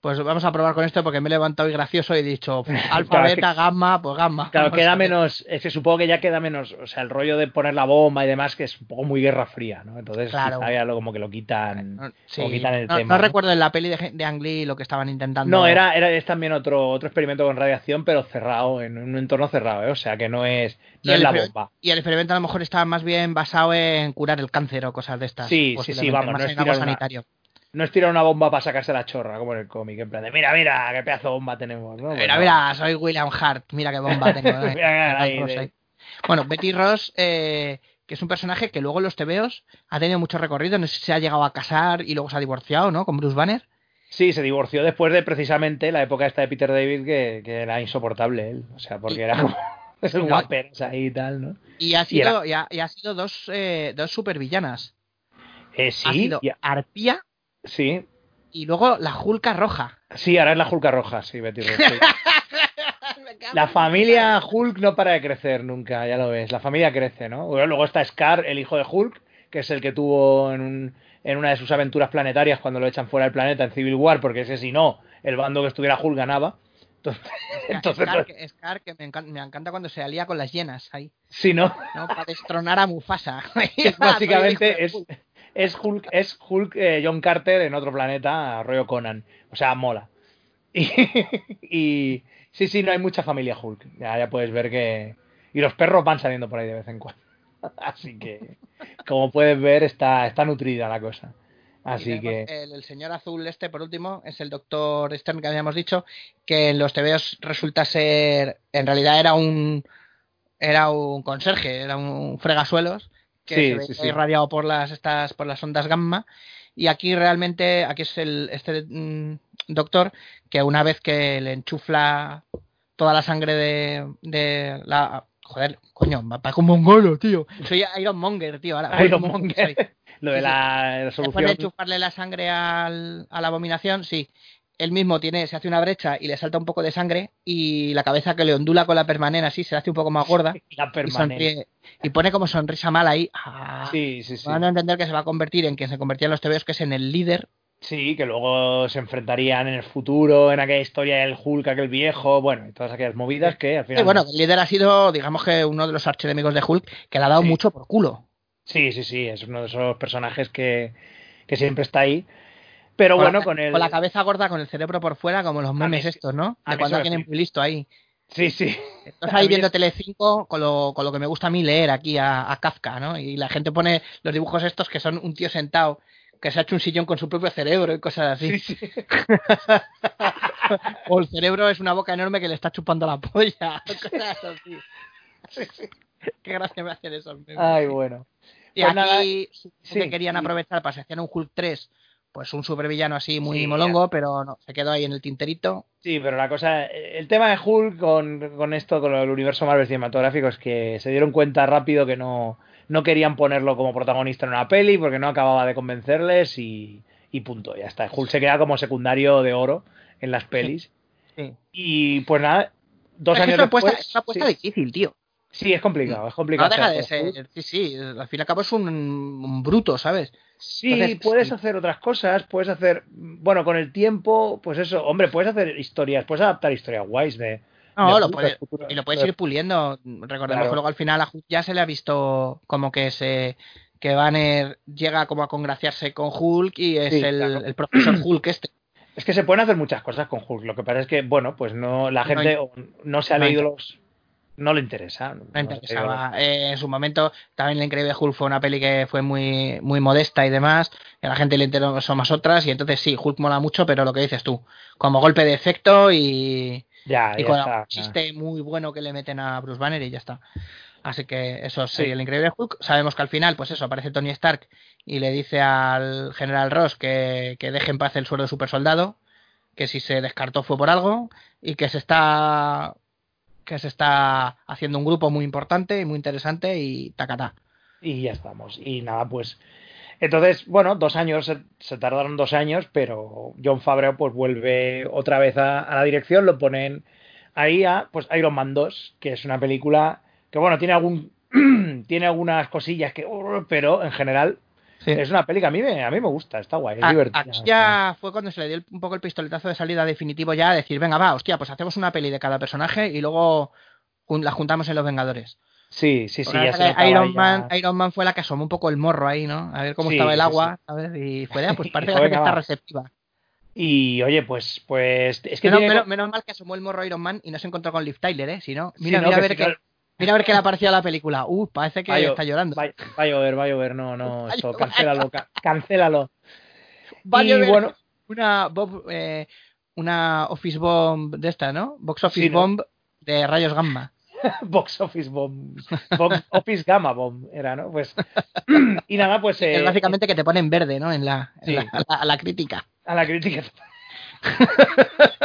pues vamos a probar con esto porque me he levantado y gracioso y he dicho alfa, beta, gamma, pues gamma. Claro, queda menos, es que supongo que ya queda menos, o sea, el rollo de poner la bomba y demás, que es un poco muy guerra fría, ¿no? Entonces, claro. ya como que lo quitan, quitan el no, tema. No, recuerdo en la peli de, de Ang Lee lo que estaban intentando. No, era, era es también otro, otro experimento con radiación, pero cerrado, en un entorno cerrado, ¿eh? o sea, que no es, no es la bomba. Y el experimento a lo mejor estaba más bien basado en curar el cáncer o cosas de estas. Sí, sí, sí, vamos, no es algo sanitario no es tirar una bomba para sacarse la chorra, como en el cómic, en plan de, mira, mira, qué pedazo de bomba tenemos, ¿no? Mira, mira, soy William Hart, mira qué bomba tengo. bueno, Betty Ross, eh, que es un personaje que luego en los tebeos ha tenido mucho recorrido, no sé si se ha llegado a casar y luego se ha divorciado, ¿no? Con Bruce Banner. Sí, se divorció después de precisamente la época esta de Peter David, que, que era insoportable él. O sea, porque Y- era como. Es un No. ahí y tal, ¿no? Y ha sido, y ha, y ha sido dos, eh, dos supervillanas. Eh, ha sí, sido ya- Arpía sí. y luego la Julka roja. Sí, ahora es la Hulka roja, sí, Betty Ross, sí. La familia Hulk no para de crecer nunca, ya lo ves. La familia crece, ¿no? Luego está Scar, el hijo de Hulk, que es el que tuvo en, un- en una de sus aventuras planetarias cuando lo echan fuera del planeta en Civil War, porque ese si no, el bando que estuviera Hulk ganaba. Entonces, entonces Scar, que, Scar, que me, encanta, me encanta cuando se alía con las hienas ahí, si no, ¿no? Para destronar a Mufasa. es básicamente es, Es Hulk, es Hulk eh, John Carter en otro planeta, rollo Conan. O sea, mola. Y, y sí, sí, no hay mucha familia Hulk. Ya, ya puedes ver que. Y los perros van saliendo por ahí de vez en cuando. Así que, como puedes ver, está, está nutrida la cosa. Así que. el, el señor azul este, por último, es el doctor Stern que habíamos dicho, que en los TVOs resulta ser, en realidad era un era un conserje, era un fregasuelos que Sí, se ve sí, que sí. irradiado por las estas por las ondas gamma y aquí realmente aquí es el este mm, doctor que una vez que le enchufla toda la sangre de, de la joder, coño, me parece un mongolo, tío. Soy Iron Monger, tío, ahora. Iron. Monger. Lo de la Después de enchufarle la sangre al, a la abominación, sí. Él mismo tiene, se hace una brecha y le salta un poco de sangre y la cabeza que le ondula con la permanente así se hace un poco más gorda La y, sonríe, y pone como sonrisa mala ahí. Ah, Sí, sí, sí. Van a entender que se va a convertir en quien se convertía en los TVOs, que es en el líder. Sí, que luego se enfrentarían en el futuro, en aquella historia del Hulk, aquel viejo, bueno, y todas aquellas movidas que al final. bueno, el líder ha sido, digamos que uno de los archienemigos de Hulk, que le ha dado Sí. mucho por culo. Sí, sí, sí, es uno de esos personajes que, que siempre está ahí. Pero Con bueno, la, con el. con la cabeza gorda, con el cerebro por fuera, como los memes mí- estos, ¿no? De cuando flipa. muy listo ahí. Sí, sí. Estás ahí viendo Telecinco con lo, con lo que me gusta a mí leer aquí a, a Kafka, ¿no? Y la gente pone los dibujos estos que son un tío sentado que se ha hecho un sillón con su propio cerebro y cosas así. Sí, sí. O el cerebro es una boca enorme que le está chupando la polla. Cosas así. Qué gracia me hacen esos memes. Ay, bueno. y pues nada, aquí supongo sí, que querían aprovechar para si hacían un Hulk 3, pues un supervillano así muy Sí, molongo, pero no, se quedó ahí en el tinterito. Sí, pero la cosa. El tema de Hulk con, con esto, con el universo Marvel cinematográfico, es que se dieron cuenta rápido que no, no querían ponerlo como protagonista en una peli porque no acababa de convencerles y, y punto, ya está. Hulk se queda como secundario de oro en las pelis. Sí. Y pues nada, dos Es que años es una apuesta, después. es una apuesta difícil, tío. Sí, es complicado, es No complicado. deja de ser, sí, sí, al fin y al cabo es un, un bruto, ¿sabes? Sí, Entonces, puedes sí. hacer otras cosas, puedes hacer, bueno, con el tiempo, pues eso, hombre, puedes hacer historias, puedes adaptar historias guays de... No, de lo puedes, y lo puedes de- ir puliendo. Recordemos Claro. que luego al final a Hulk ya se le ha visto como que se que Banner llega como a congraciarse con Hulk y es Sí, el, claro. el profesor Hulk este. Es que se pueden hacer muchas cosas con Hulk, lo que pasa es que, bueno, pues no, la No gente in- o no se ha no leído los... No le interesa. no interesaba. Eh, en su momento también La Increíble Hulk fue una peli que fue muy, muy modesta y demás. Y a la gente le interesó más otras. Y entonces sí, Hulk mola mucho, pero lo que dices tú, como golpe de efecto y. Ya, y ya con está. un chiste muy bueno que le meten a Bruce Banner y ya está. Así que eso Sí. sería el increíble Hulk. Sabemos que al final, pues eso, aparece Tony Stark y le dice al general Ross que, que deje en paz el suelo de super soldado, que si se descartó fue por algo, y que se está que se está haciendo un grupo muy importante y muy interesante y tacatá. Y ya estamos. Y nada, pues. Entonces, bueno, dos años, se, tardaron dos años, pero John Favreau pues vuelve otra vez a, la dirección, lo ponen ahí a pues Iron Man 2, que es una película que bueno, tiene algún tiene algunas cosillas que pero en general es una peli que a mí me, a mí me gusta, está guay, es A- divertida. Aquí ya fue cuando se le dio el- un poco el pistoletazo de salida definitivo ya a decir, venga, va, hostia, pues hacemos una peli de cada personaje y luego la juntamos en Los Vengadores. Sí, sí, sí, ya se que notaba Iron, ya- Man, Iron Man fue la que asomó un poco el morro ahí, ¿no? A ver cómo Sí, estaba el sí, agua, ¿sabes? Y fue, "Ah, pues parece que Dijo, la gente "Venga, está va". receptiva. Y oye, pues pues es que Menos, tiene- menos- menos mal que asomó el morro Iron Man y no se encontró con Liv Tyler, ¿eh? Si no, Sí, mira, no, mira, a que ver qué, no- mira a ver qué le ha parecido la película. Uh, parece que está llorando. Va, va a llover, va a llover, no, no, esto, cancélalo, ca- cancélalo. Va a llover. bueno, Una, Bob, eh, una Office Bomb de esta, ¿no? Box Office Sí, ¿no? Bomb de rayos gamma. Box Office Bomb. Box Office Gamma Bomb era, ¿no? Pues. y nada, pues. Es eh, básicamente que te ponen verde, ¿no? En la, en la, a la- a la crítica. A la crítica.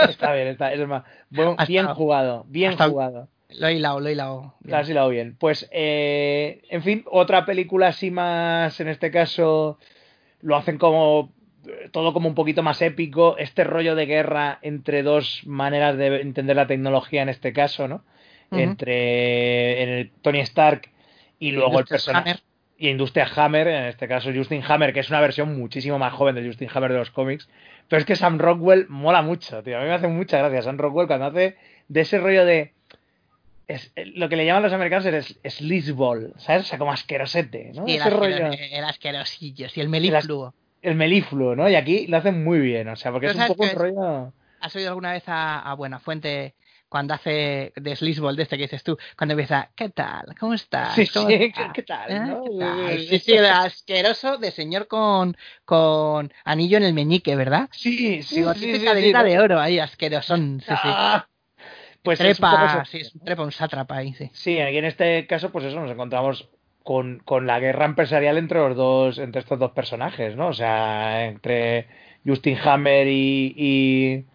está bien, está, es más. Bueno, Hasta- bien jugado, bien hasta- jugado. Lo he hilado, lo he hilado. bien. Lo has hilado bien. Pues, eh, en fin, otra película así más, en este caso, lo hacen como todo como un poquito más épico. Este rollo de guerra entre dos maneras de entender la tecnología en este caso, ¿no? Ujú. Entre en el Tony Stark y luego el personaje. Hammer. Y Industria Hammer, en este caso Justin Hammer, que es una versión muchísimo más joven de Justin Hammer de los cómics. Pero es que Sam Rockwell mola mucho, tío. A mí me hace mucha gracia Sam Rockwell cuando hace de ese rollo de. Es, eh, lo que le llaman los americanos es sleazeball, ¿sabes? O sea, como asquerosete, ¿no? Sí, el, ese rollo. asquero- el asquerosillo, sí, el melifluo. El melifluo, ¿no? Y aquí lo hacen muy bien, o sea, porque es un ¿sabes poco un es? rollo. ¿Has oído alguna vez a, a Buenafuente cuando hace de Sleazeball de este que dices tú? Cuando empieza, ¿qué tal? ¿Cómo estás? Sí, ¿Cómo sí, estás? ¿qué- tal, no? ¿Qué tal? Sí, sí, el asqueroso de señor con, con anillo en el meñique, ¿verdad? Sí, sí, Bigotito sí, y sí, cadenita sí, de oro ahí, asquerosón. Sí, sí. Ah, Pues es un poco trepa, sí, es un trepa, un sátrapa ahí, sí. Sí, aquí en este caso, pues eso, nos encontramos con, con la guerra empresarial entre los dos, entre estos dos personajes, ¿no? O sea, entre Justin Hammer y, y,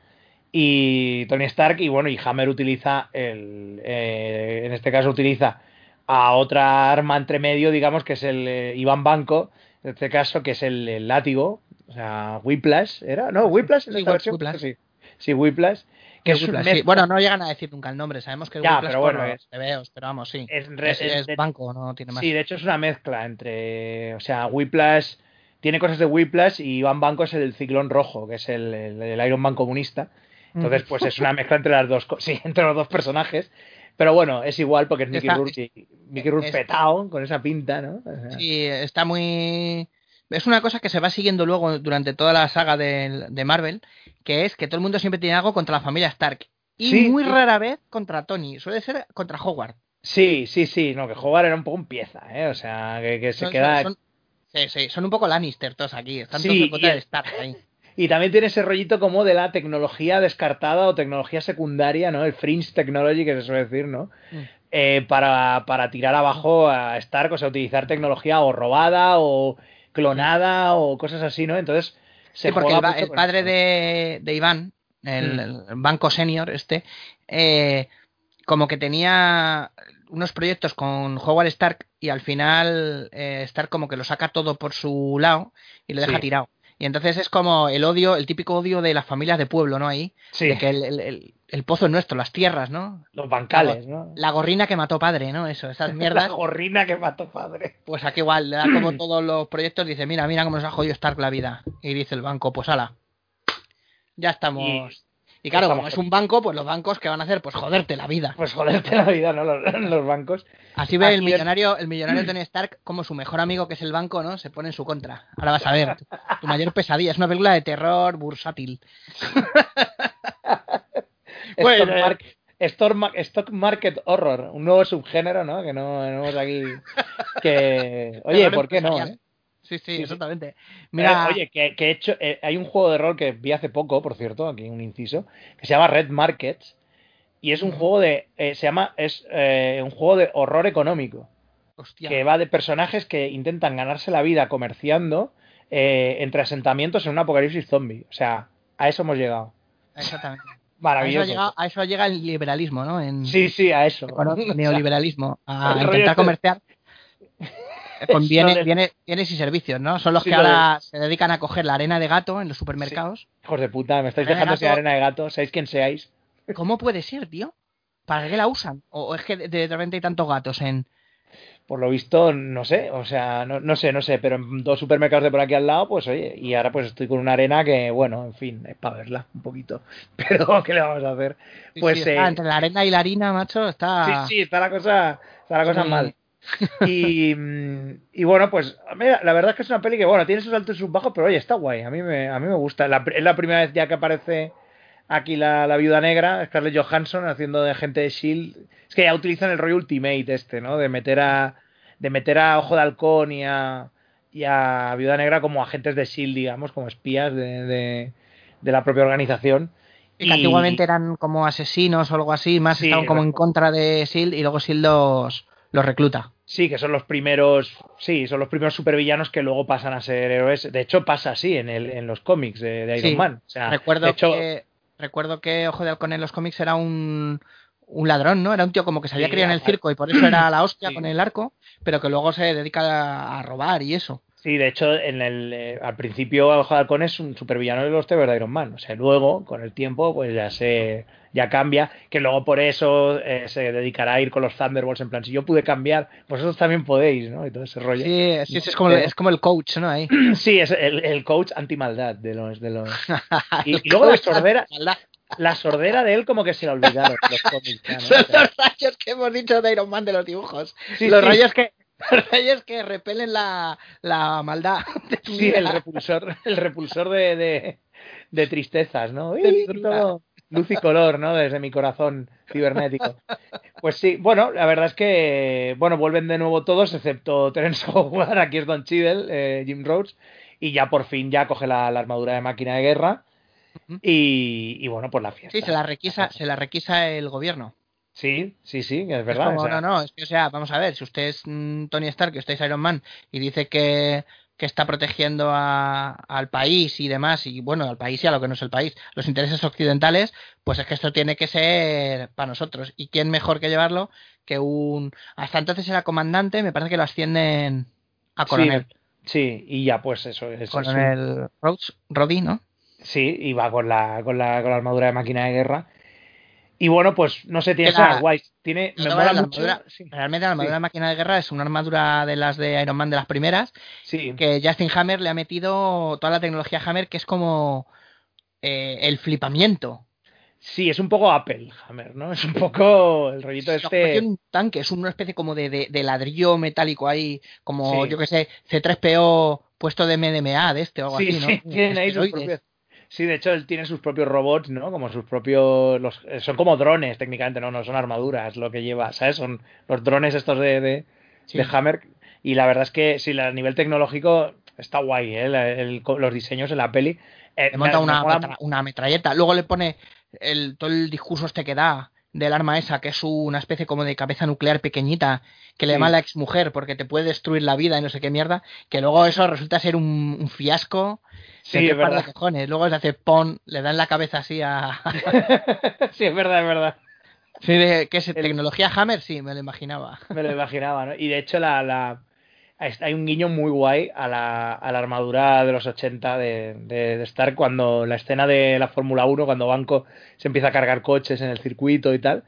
y Tony Stark, y bueno, y Hammer utiliza el, eh, en este caso utiliza a otra arma entre medio, digamos, que es el eh, Iván Banco, en este caso, que es el, el látigo, o sea, Whiplash, ¿era? No, Whiplash en Sí, versión. Whiplash. Sí, sí, Whiplash. Que es, un sí. Bueno, no llegan a decir nunca el nombre, sabemos que es Ya, Whiplash pero bueno, es- pero vamos, sí. es re- Es, es es de- banco, no tiene más. Sí, de hecho es una mezcla entre, o sea, Whiplash tiene cosas de Whiplash y Iván Banco es el ciclón rojo, que es el, el, el Iron Man comunista. Entonces, pues es una mezcla entre las dos, sí, entre los dos personajes. Pero bueno, es igual porque es Mickey Rourke, Mickey Rourke petao con esa pinta, ¿no? O sea, Sí, está muy... Es una cosa que se va siguiendo luego durante toda la saga de, de Marvel, que es que todo el mundo siempre tiene algo contra la familia Stark. Y Sí, muy rara vez contra Tony, suele ser contra Howard. sí, sí, sí, no, que Howard era un poco un pieza, ¿eh? O sea, que, que se Son, queda... son- sí, sí, son un poco Lannister todos aquí, están Sí, todos en contra y- de Stark ahí. Y también tiene ese rollito como de la tecnología descartada o tecnología secundaria, ¿no? El fringe technology que se suele decir, ¿no? Mm. Eh, para, para tirar abajo a Stark, o sea, utilizar tecnología o robada o clonada o cosas así, ¿no? Entonces, se Sí, porque el, el padre de, de Iván, el, Mm. el banco senior este, eh, como que tenía unos proyectos con Howard Stark y al final eh, Stark como que lo saca todo por su lado y lo deja Sí. tirado. Y entonces es como el odio, el típico odio de las familias de pueblo, ¿no? Ahí, Sí, de que el, el- el- el pozo es nuestro, las tierras, ¿no? los bancales, ¿no? La gorrina que mató padre, ¿no? Eso, esas La mierdas. gorrina que mató padre. Pues aquí igual, le da como todos los proyectos, dice, mira, mira cómo nos ha jodido Stark la vida. Y dice el banco, pues ala, ya estamos. Y, claro, estamos como es un banco, pues los bancos, ¿qué van a hacer? Pues joderte la vida. Pues joderte la vida, ¿no? Los, los bancos. Así ve el es- millonario, el millonario Tony Stark, como su mejor amigo, que es el banco, ¿no? Se pone en su contra. Ahora vas a ver, tu, mayor pesadilla. Es una película de terror bursátil. Bueno, Stock, market, stock, ma- stock market horror, un nuevo subgénero, ¿no? Que no no aquí. Que. Oye, ¿por qué no? eh? Sí, sí, exactamente. Mira, Eh, oye, que, que he hecho, eh, hay un juego de rol que vi hace poco, por cierto, aquí un inciso, que se llama Red Markets. Y es un juego de. eh, se llama. Es eh, un juego de horror económico. hostia. Que va de personajes que intentan ganarse la vida comerciando eh, entre asentamientos en un apocalipsis zombie. O sea, a eso hemos llegado. Exactamente. A eso, ha Maravilloso. llegado, a eso llega el liberalismo, ¿no? En, Sí, sí, a eso. Bueno, neoliberalismo, a intentar este- comerciar con bienes, de- bienes, bienes y servicios, ¿no? Son los Sí, que ahora se dedican a coger la arena de gato en los supermercados. Hijos de puta, me estáis Arena de dejando sin arena de gato. ¿Sabéis quién seáis? ¿Cómo puede ser, tío? ¿Para qué la usan? ¿O es que de, repente hay tantos gatos en...? Por lo visto, no sé, o sea, no, no sé, no sé, pero en dos supermercados de por aquí al lado, pues oye, y ahora pues estoy con una arena que, bueno, en fin, es para verla un poquito. Pero, ¿qué le vamos a hacer? Sí, Pues, sí, está eh, entre la arena y la harina, macho, está... Sí, sí, está la cosa, está la cosa Sí. mal. Y, mm, y bueno, pues mira, la verdad es que es una peli que, bueno, tiene sus altos y sus bajos, pero oye, está guay, a mí me, a mí me gusta. La- es la primera vez ya que aparece aquí la, la viuda negra, Scarlett Johansson, haciendo de gente de S.H.I.E.L.D. Es que ya utilizan el rollo Ultimate este, ¿no? De meter a, de meter a Ojo de Halcón y a, y a Viuda Negra como agentes de S.H.I.E.L.D., digamos, como espías de, de, de la propia organización. Y que antiguamente eran como asesinos o algo así, más Sí, estaban como en contra de Shield y luego Shield los, los recluta. Sí, que son los primeros, sí, son los primeros supervillanos que luego pasan a ser héroes. De hecho, pasa así en, el, en los cómics de, de Iron Sí. Man. O sea, recuerdo, de hecho, que, recuerdo que Ojo de Halcón en los cómics era un, un ladrón, ¿no? Era un tío como que se había Sí, criado en el circo y por eso era la hostia Sí. con el arco, pero que luego se dedica a robar y eso. Sí, de hecho, en el, eh, al principio Ojo de Halcón es un supervillano de los TVs de Iron Man. O sea, luego, con el tiempo, pues ya se ya cambia, que luego por eso eh, se dedicará a ir con los Thunderbolts en plan, si yo pude cambiar, vosotros también podéis, ¿no? Y todo ese rollo. Sí, es, como, es como el coach, ¿no? Ahí. Sí, es el, el coach anti-maldad de los... De los... Y, y luego la sordera, la sordera de él como que se la olvidaron los cómics. los rayos que hemos dicho de Iron Man de los dibujos. sí, los sí, rayos que los rayos que repelen la, la maldad Sí, el repulsor, el repulsor de, de, de tristezas, ¿no? Uy, todo luz y color, ¿no? Desde mi corazón cibernético. Pues sí, bueno, la verdad es que, bueno, vuelven de nuevo todos, excepto Terence Howard, aquí es Don Cheadle, eh, Jim Rhodes, y ya por fin ya coge la, la armadura de máquina de guerra, y, y bueno, pues la fiesta. Sí, se la requisa, se la requisa el gobierno. Sí, sí, sí, es Es verdad. como, o sea, no, no, es que, o sea, vamos a ver, si usted es mm, Tony Stark, que usted es Iron Man, y dice que, que está protegiendo a- al país y demás, y bueno, al país y a lo que no es el país, los intereses occidentales, pues es que esto tiene que ser para nosotros. ¿Y quién mejor que llevarlo que un... Hasta entonces era comandante, me parece que lo ascienden a sí, coronel. Sí, y ya pues eso, es, es un- coronel Rhodes, Roddy, ¿no? Sí, y va con la, con la, con la armadura de máquina de guerra. Y bueno, pues no sé, tiene escenas guays. Tiene, me mola la mucho. armadura- Sí, Realmente la armadura Sí. de máquina de guerra es una armadura de las de Iron Man de las primeras, sí, que Justin Hammer le ha metido toda la tecnología Hammer, que es como eh, el flipamiento. sí, es un poco Apple Hammer, ¿no? Es un poco el rollito convirtió este. en un tanque, es una especie como de, de- de ladrillo metálico ahí, como Sí. yo que sé, C3PO puesto de MDMA de este o algo Sí, así, ¿no? sí, tienen ahí sus propios. Sí, de hecho, él tiene sus propios robots, ¿no? Como sus propios. Los, eh, son como drones, técnicamente, ¿no? No son armaduras lo que lleva, ¿sabes? Son los drones estos de, de, Sí. de Hammer. Y la verdad es que, sí, a nivel tecnológico está guay, ¿eh? La- el- los diseños en la peli. Eh, le monta una, una metralleta. Luego le pone el, todo el discurso este que da del arma esa, que es una especie como de cabeza nuclear pequeñita, que le Sí. llama la exmujer porque te puede destruir la vida y no sé qué mierda, que luego eso resulta ser un, un fiasco. Sí, es verdad. cojones. Luego se hace pon, le dan la cabeza así a... sí, es verdad, es verdad. Sí, de, ¿Qué es? El- ¿Tecnología Hammer? Sí, me lo imaginaba. Me lo imaginaba, ¿no? Y de hecho, la, la... hay un guiño muy guay a la, a la armadura de los 80 de, de, de Stark cuando la escena de la Fórmula 1, cuando Banco se empieza a cargar coches en el circuito y tal,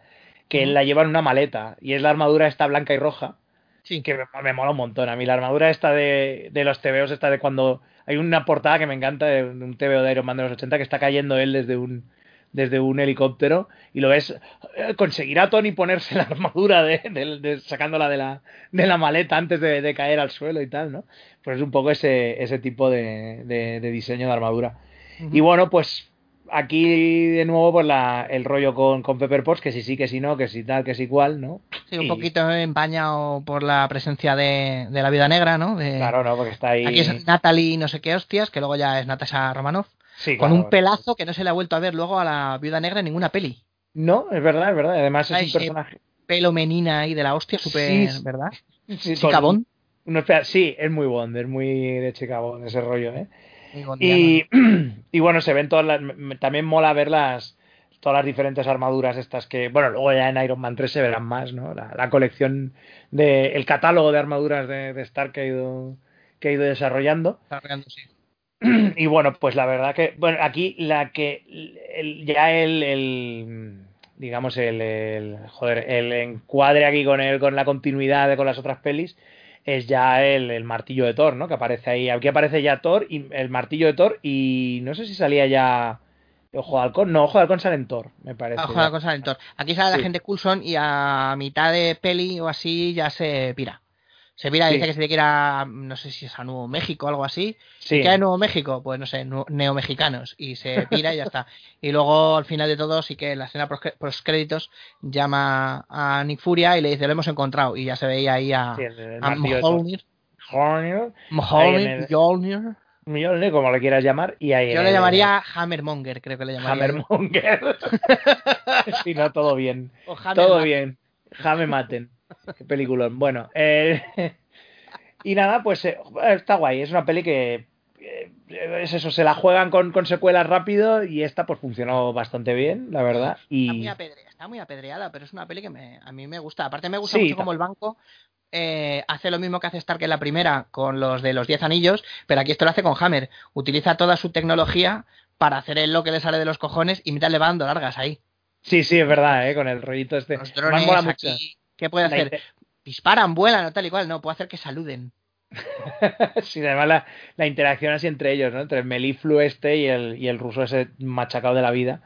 que él la lleva en una maleta y es la armadura esta blanca y roja, Sí. que me, me mola un montón. A mí la armadura esta de, de los TVOs, esta de cuando hay una portada que me encanta de un TVO de Iron Man de los 80 que está cayendo él desde un desde un helicóptero y lo ves eh, conseguirá Tony ponerse la armadura de, de- de- sacándola de la de la maleta antes de, de caer al suelo y tal, ¿no? Pues es un poco ese, ese tipo de, diseño de armadura. Y bueno, pues aquí de nuevo pues la, el rollo con, con Pepper Potts, que si sí, que si no, que si tal, que si cual, ¿no? Sí, un y- poquito empañado por la presencia de, de la vida negra, ¿no? De, Claro, ¿no? Porque está ahí... Aquí es Natalie no sé qué hostias, que luego ya es Natasha Romanoff, Sí, con claro. un pelazo que no se le ha vuelto a ver luego a la viuda negra en ninguna peli. No, es verdad, es verdad. Además es un personaje... Pelo menina ahí de la hostia, súper, Sí, ¿verdad? Sí, Chica con- Bond. unos peda- sí, es muy Bond, es muy de chica Bond ese rollo, ¿eh? Y, y bueno, se ven todas las. También mola ver las. Todas las diferentes armaduras estas que. Bueno, luego ya en Iron Man 3 se verán más, ¿no? La, la colección de. El catálogo de armaduras de, de Stark que ha ido. que ha ido desarrollando. Está sí. Y bueno, pues la verdad que. Bueno, aquí la que. el- ya el. el- digamos, el, el. Joder, el encuadre aquí con el, con la continuidad de con las otras pelis. Es ya el, el martillo de Thor, ¿no? Que aparece ahí. Aquí aparece ya Thor y el martillo de Thor. Y no sé si salía ya. Ojo de halcón. No, ojo de halcón sale en Thor, me parece. Ojo a la cosa del Thor. Aquí sale Sí. la gente Coulson y a mitad de peli o así ya se pira. Se pira y Sí. dice que se tiene que ir a, no sé si es a Nuevo México o algo así. Sí. ¿Qué hay en Nuevo México? Pues no sé, neomexicanos. Y se pira y ya está. Y luego al final de todo sí que en la escena post créditos llama a Nick Furia y le dice lo hemos encontrado. Y ya se veía ahí a, Sí, a. Mjolnir. Mjolnir. Mjolnir, como le quieras llamar, y ahí Yo le llamaría Hammermonger, creo que le llamaría. Hammermonger. si no, todo bien. O Todo bien. Jame maten. Qué peliculón. Bueno, eh, y nada, pues eh, está guay. Es una peli que eh, es eso, se la juegan con, con secuelas rápido y esta pues funcionó bastante bien, la verdad. Está muy, Y apedre- está muy apedreada, pero es una peli que me- a mí me gusta. Aparte me gusta Sí, mucho como el banco eh, hace lo mismo que hace Stark en la primera con los de los 10 anillos, pero aquí esto lo hace con Hammer. Utiliza toda su tecnología para hacer él lo que le sale de los cojones y mira le va dando largas ahí. sí, sí, es verdad, ¿eh? con el rollito este. Los drones aquí, ¿qué puede hacer? Disparan, vuelan o tal y cual. No, puede hacer que saluden. sí, además la, la interacción así entre ellos, ¿no? Entre el Meliflu este y el, y el ruso ese machacado de la vida.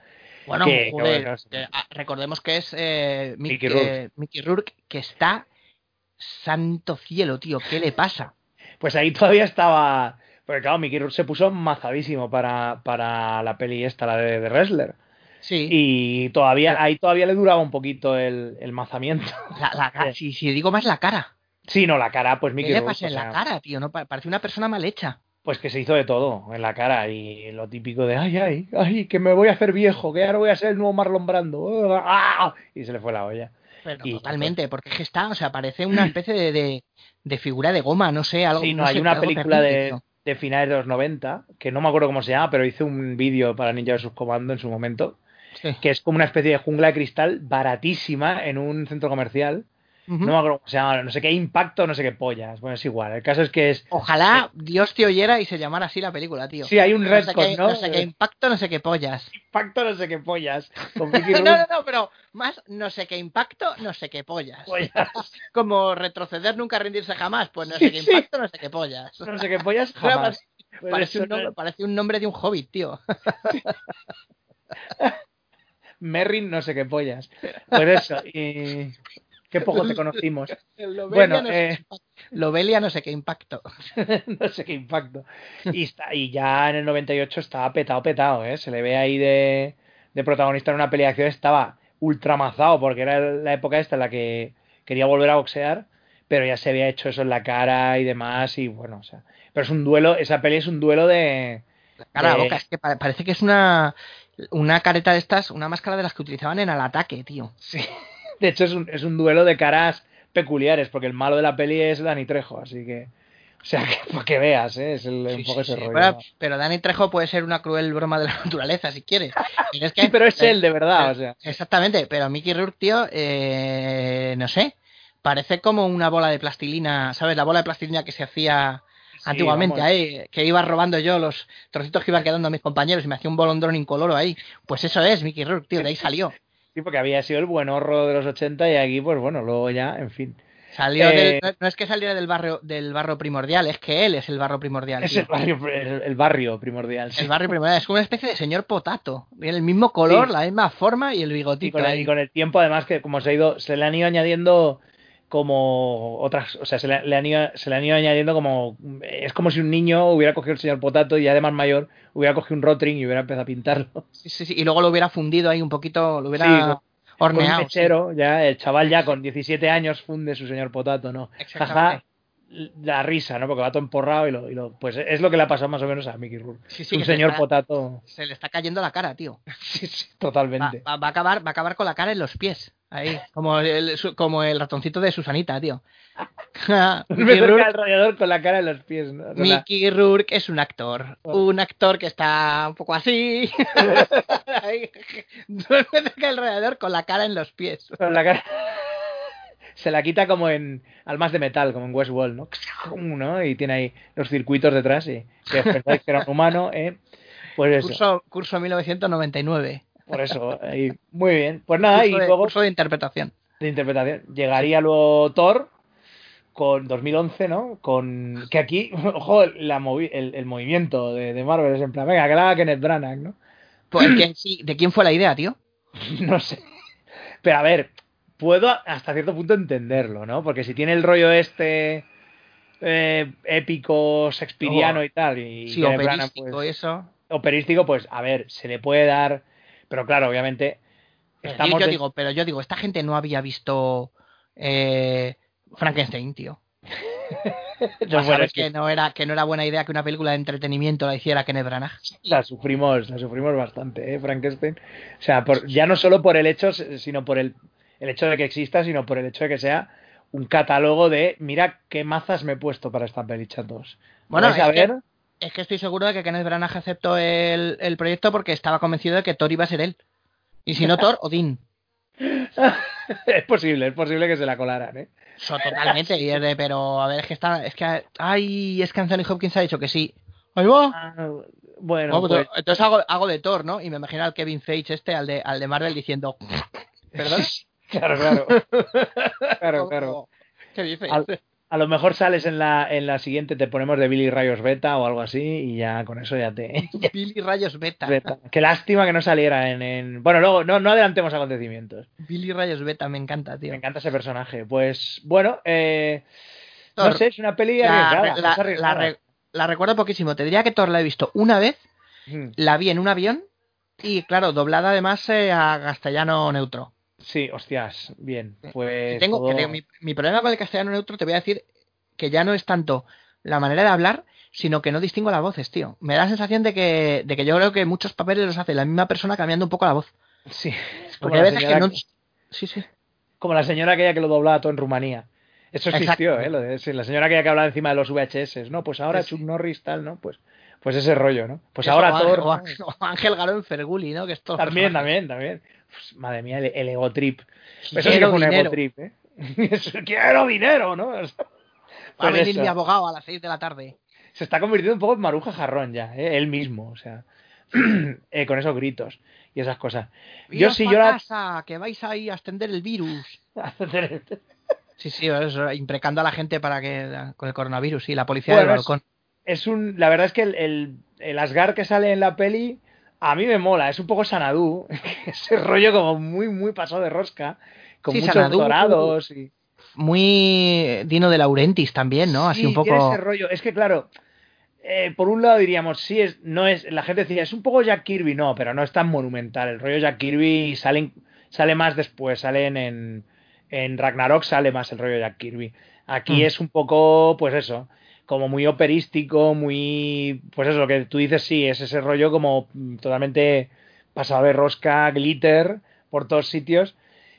Bueno, Que- que joder, bueno, sí. que, ah, recordemos que es eh, Mick- Mickey Rourke. eh, Mickey Rourke, que está santo cielo, tío. ¿Qué le pasa? Pues ahí todavía estaba. Porque claro, Mickey Rourke se puso mazadísimo para, para la peli esta, la de, de Wrestler. Sí. Y todavía, ahí todavía le duraba un poquito el, el mazamiento. La, la cara, si, si digo más la cara. Sí, no, la cara, pues ¿Qué Mickey le Rourke, pasa en la sea, cara, tío? No, Pa- parece una persona mal hecha. Pues que se hizo de todo en la cara. Y lo típico de ay, ay, ay, que me voy a hacer viejo, que ahora voy a ser el nuevo Marlon Brando. ¡Ah! Y se le fue la olla. Pero Y- totalmente, porque es que está, o sea, parece una especie de, de, de figura de goma, no sé, algo. Sí, no, no hay sé, una película de, de finales de los 90, que no me acuerdo cómo se llama, pero hice un vídeo para Ninja vs. Comando en su momento, Sí. que es como una especie de jungla de cristal baratísima en un centro comercial. No me acuerdo cómo se llama, no sé qué impacto, no sé qué pollas. Bueno, es igual. El caso es que es. Ojalá Dios te oyera y se llamara así la película, tío. Sí, hay un no sé, qué, ¿no? no sé qué impacto, no sé qué pollas. Impacto, no sé qué pollas. Con no, no, no, pero más no sé qué impacto, no sé qué pollas. pollas. Como retroceder nunca rendirse jamás, pues no Sí, sé qué sí. impacto, no sé qué pollas. No sé qué pollas, jamás. Parece un, nombre, parece un nombre de un hobbit, tío. Merrin, no sé qué pollas. Pues eso. Y... Qué poco te conocimos. Lobelia Bueno, no sé eh, qué impacto. Lobelia no sé qué impacto. no sé qué impacto. Y, está, y ya en el 98 estaba petado, petado, ¿eh? Se le ve ahí de, de protagonista en una peli de acción, estaba ultramazado, porque era la época esta en la que quería volver a boxear, pero ya se había hecho eso en la cara y demás, y bueno, o sea. Pero es un duelo, esa peli es un duelo de. Cara a boca, es que pa- parece que es una, una careta de estas, una máscara de las que utilizaban en el ataque, tío. Sí. De hecho, es un, es un duelo de caras peculiares, porque el malo de la peli es Dani Trejo, así que. O sea, que para que veas, ¿eh? Es el, Sí, poco sí, ese sí. rollo. ¿no? pero Dani Trejo puede ser una cruel broma de la naturaleza, si quieres. Pero es que- Sí, pero es eh, él, de verdad, o sea. Exactamente, pero Mickey Rourke, tío, eh, no sé, parece como una bola de plastilina, ¿sabes? La bola de plastilina que se hacía antiguamente vamos. ahí, que iba robando yo los trocitos que iban quedando a mis compañeros y me hacía un bolondrón incoloro ahí. Pues eso es Mickey Rourke, tío, de ahí salió. Sí, porque había sido el buen horro de los 80 y aquí, pues bueno, luego ya, en fin. Salió Eh, del- no, es que saliera del barrio del barro primordial, es que él es el barro primordial. Es el barrio, el, el barrio primordial. sí. El barrio primordial es como una especie de señor potato. Tiene el mismo color, Sí. la misma forma y el Y bigotito. con, el, y con el tiempo, además, que como se ha ido, se le han ido añadiendo como otras, o sea, se le, le han ido, se le han ido añadiendo como, es como si un niño hubiera cogido el señor Potato y además mayor hubiera cogido un Rotring y hubiera empezado a pintarlo. Sí, sí, sí, Y luego lo hubiera fundido ahí un poquito, lo hubiera Sí, un horneado. sí. mechero, ya, el chaval ya con 17 años funde su señor Potato, ¿no? Jaja, la risa, ¿no? Porque va todo emporrado y lo, y lo- pues es lo que le ha pasado más o menos a Mickey Rourke. Sí, sí, un se señor está- Potato, Se le está cayendo la cara, tío. sí, sí, Va, totalmente. va- va a acabar, va a acabar con la cara en los pies. Ahí, como el, como el ratoncito de Susanita, tío. Me Rourke, al radiador con la cara en los pies, ¿no? Mickey Rourke es un actor. Un actor que está un poco así. Duerme cerca del radiador con la cara en los pies. con la cara- Se la quita como en Almas de Metal, como en Westworld, ¿no? ¿no? Y tiene ahí los circuitos detrás y que pensáis que era un humano, ¿eh? Pues eso, Curso, curso 1999. Por eso. Muy bien. Pues nada, y de, luego curso de interpretación. de interpretación. Llegaría luego Thor con 2011, ¿no? Con que aquí, ojo, la movi- el, el movimiento de, de Marvel es en plan, venga, que la haga Kenneth Branagh, ¿no? Pues, ¿quién- sí, ¿De quién fue la idea, tío? No sé. Pero a ver, puedo hasta cierto punto entenderlo, ¿no? Porque si tiene el rollo este eh, épico, shakespeariano Oh. y tal, y Sí, Kenneth Branagh, operístico pues, eso. operístico, pues a ver, se le puede dar, pero claro, obviamente Pero estamos yo de- digo, pero yo digo, esta gente no había visto eh, Frankenstein, tío. no, sabes que... no era que no era buena idea que una película de entretenimiento la hiciera Kenneth Branagh. La sufrimos, la sufrimos bastante, ¿eh? Frankenstein. O sea, por, ya no solo por el hecho, sino por el, el hecho de que exista, sino por el hecho de que sea un catálogo de mira qué mazas me he puesto para esta peli, chatos. Bueno, a ver? Es que estoy seguro de que Kenneth Branagh aceptó el, el, proyecto porque estaba convencido de que Thor iba a ser él. Y si no Thor, Odín. es posible, es posible que se la colaran, ¿eh? totalmente, y es de, pero a ver, es que está, es que, ay, es que Anthony Hopkins ha dicho que sí. Ahí va. Ah, bueno, pues, entonces hago, hago, de Thor, ¿no? Y me imagino al Kevin Feige este, al de, al de Marvel, diciendo, ¿perdón? claro, claro. claro, claro. ¿Qué dices? A lo mejor sales en la, en la siguiente, te ponemos de Billy Rayos Beta o algo así y ya con eso ya te... Billy Rayos Beta. Qué lástima que no saliera en... en... Bueno, luego no, no adelantemos acontecimientos. Billy Rayos Beta, me encanta, tío. Me encanta ese personaje. Pues bueno, eh... no sé, es una peli la, la, la, recuerdo poquísimo. Te diría que Thor la he visto una vez, la vi en un avión y claro, doblada además eh, a castellano neutro. Sí, hostias, bien. Pues tengo, mi, problema con el castellano neutro, te voy a decir que ya no es tanto la manera de hablar, sino que no distingo las voces, tío. Me da la sensación de que, de que yo creo que muchos papeles los hace la misma persona cambiando un poco la voz. Sí, porque a veces que no. Sí, sí. Como la señora aquella que lo doblaba todo en Rumanía. Eso existió, ¿eh? Lo de, la señora aquella que hablaba encima de los VHS, ¿no? Pues ahora Chuck Norris tal, ¿no? Pues pues ese rollo, ¿no? Pues ahora todo. O, Ángel Garón Ferguli, ¿no? Que es También, también, también. Pues, madre mía, el, ego trip. Eso sí que un ego trip, ¿eh? Quiero dinero, ¿no? Va a venir mi abogado a las 6 de la tarde. Se está convirtiendo un poco en maruja jarrón ya, ¿eh? él mismo, o sea, eh, con esos gritos y esas cosas. Yo sí, yo la... casa, que vais ahí a extender el virus. sí, sí, eso, imprecando a la gente para que con el coronavirus, sí, la policía del balcón. Es, un, la verdad es que el, el, el Asgard que sale en la peli a mí me mola, es un poco Sanadú, ese rollo como muy, muy pasado de rosca, con muchos dorados y... Muy Dino de Laurentis también, ¿no? Así un poco... ese rollo, es que claro, eh, por un lado diríamos, sí, es, no es, la gente decía, es un poco Jack Kirby, no, pero no es tan monumental, el rollo Jack Kirby sale, sale más después, salen en, en Ragnarok sale más el rollo Jack Kirby. Aquí mm. es un poco, pues eso, como muy operístico, muy. Pues eso, lo que tú dices, sí, es ese rollo como totalmente pasado de rosca, glitter por todos sitios.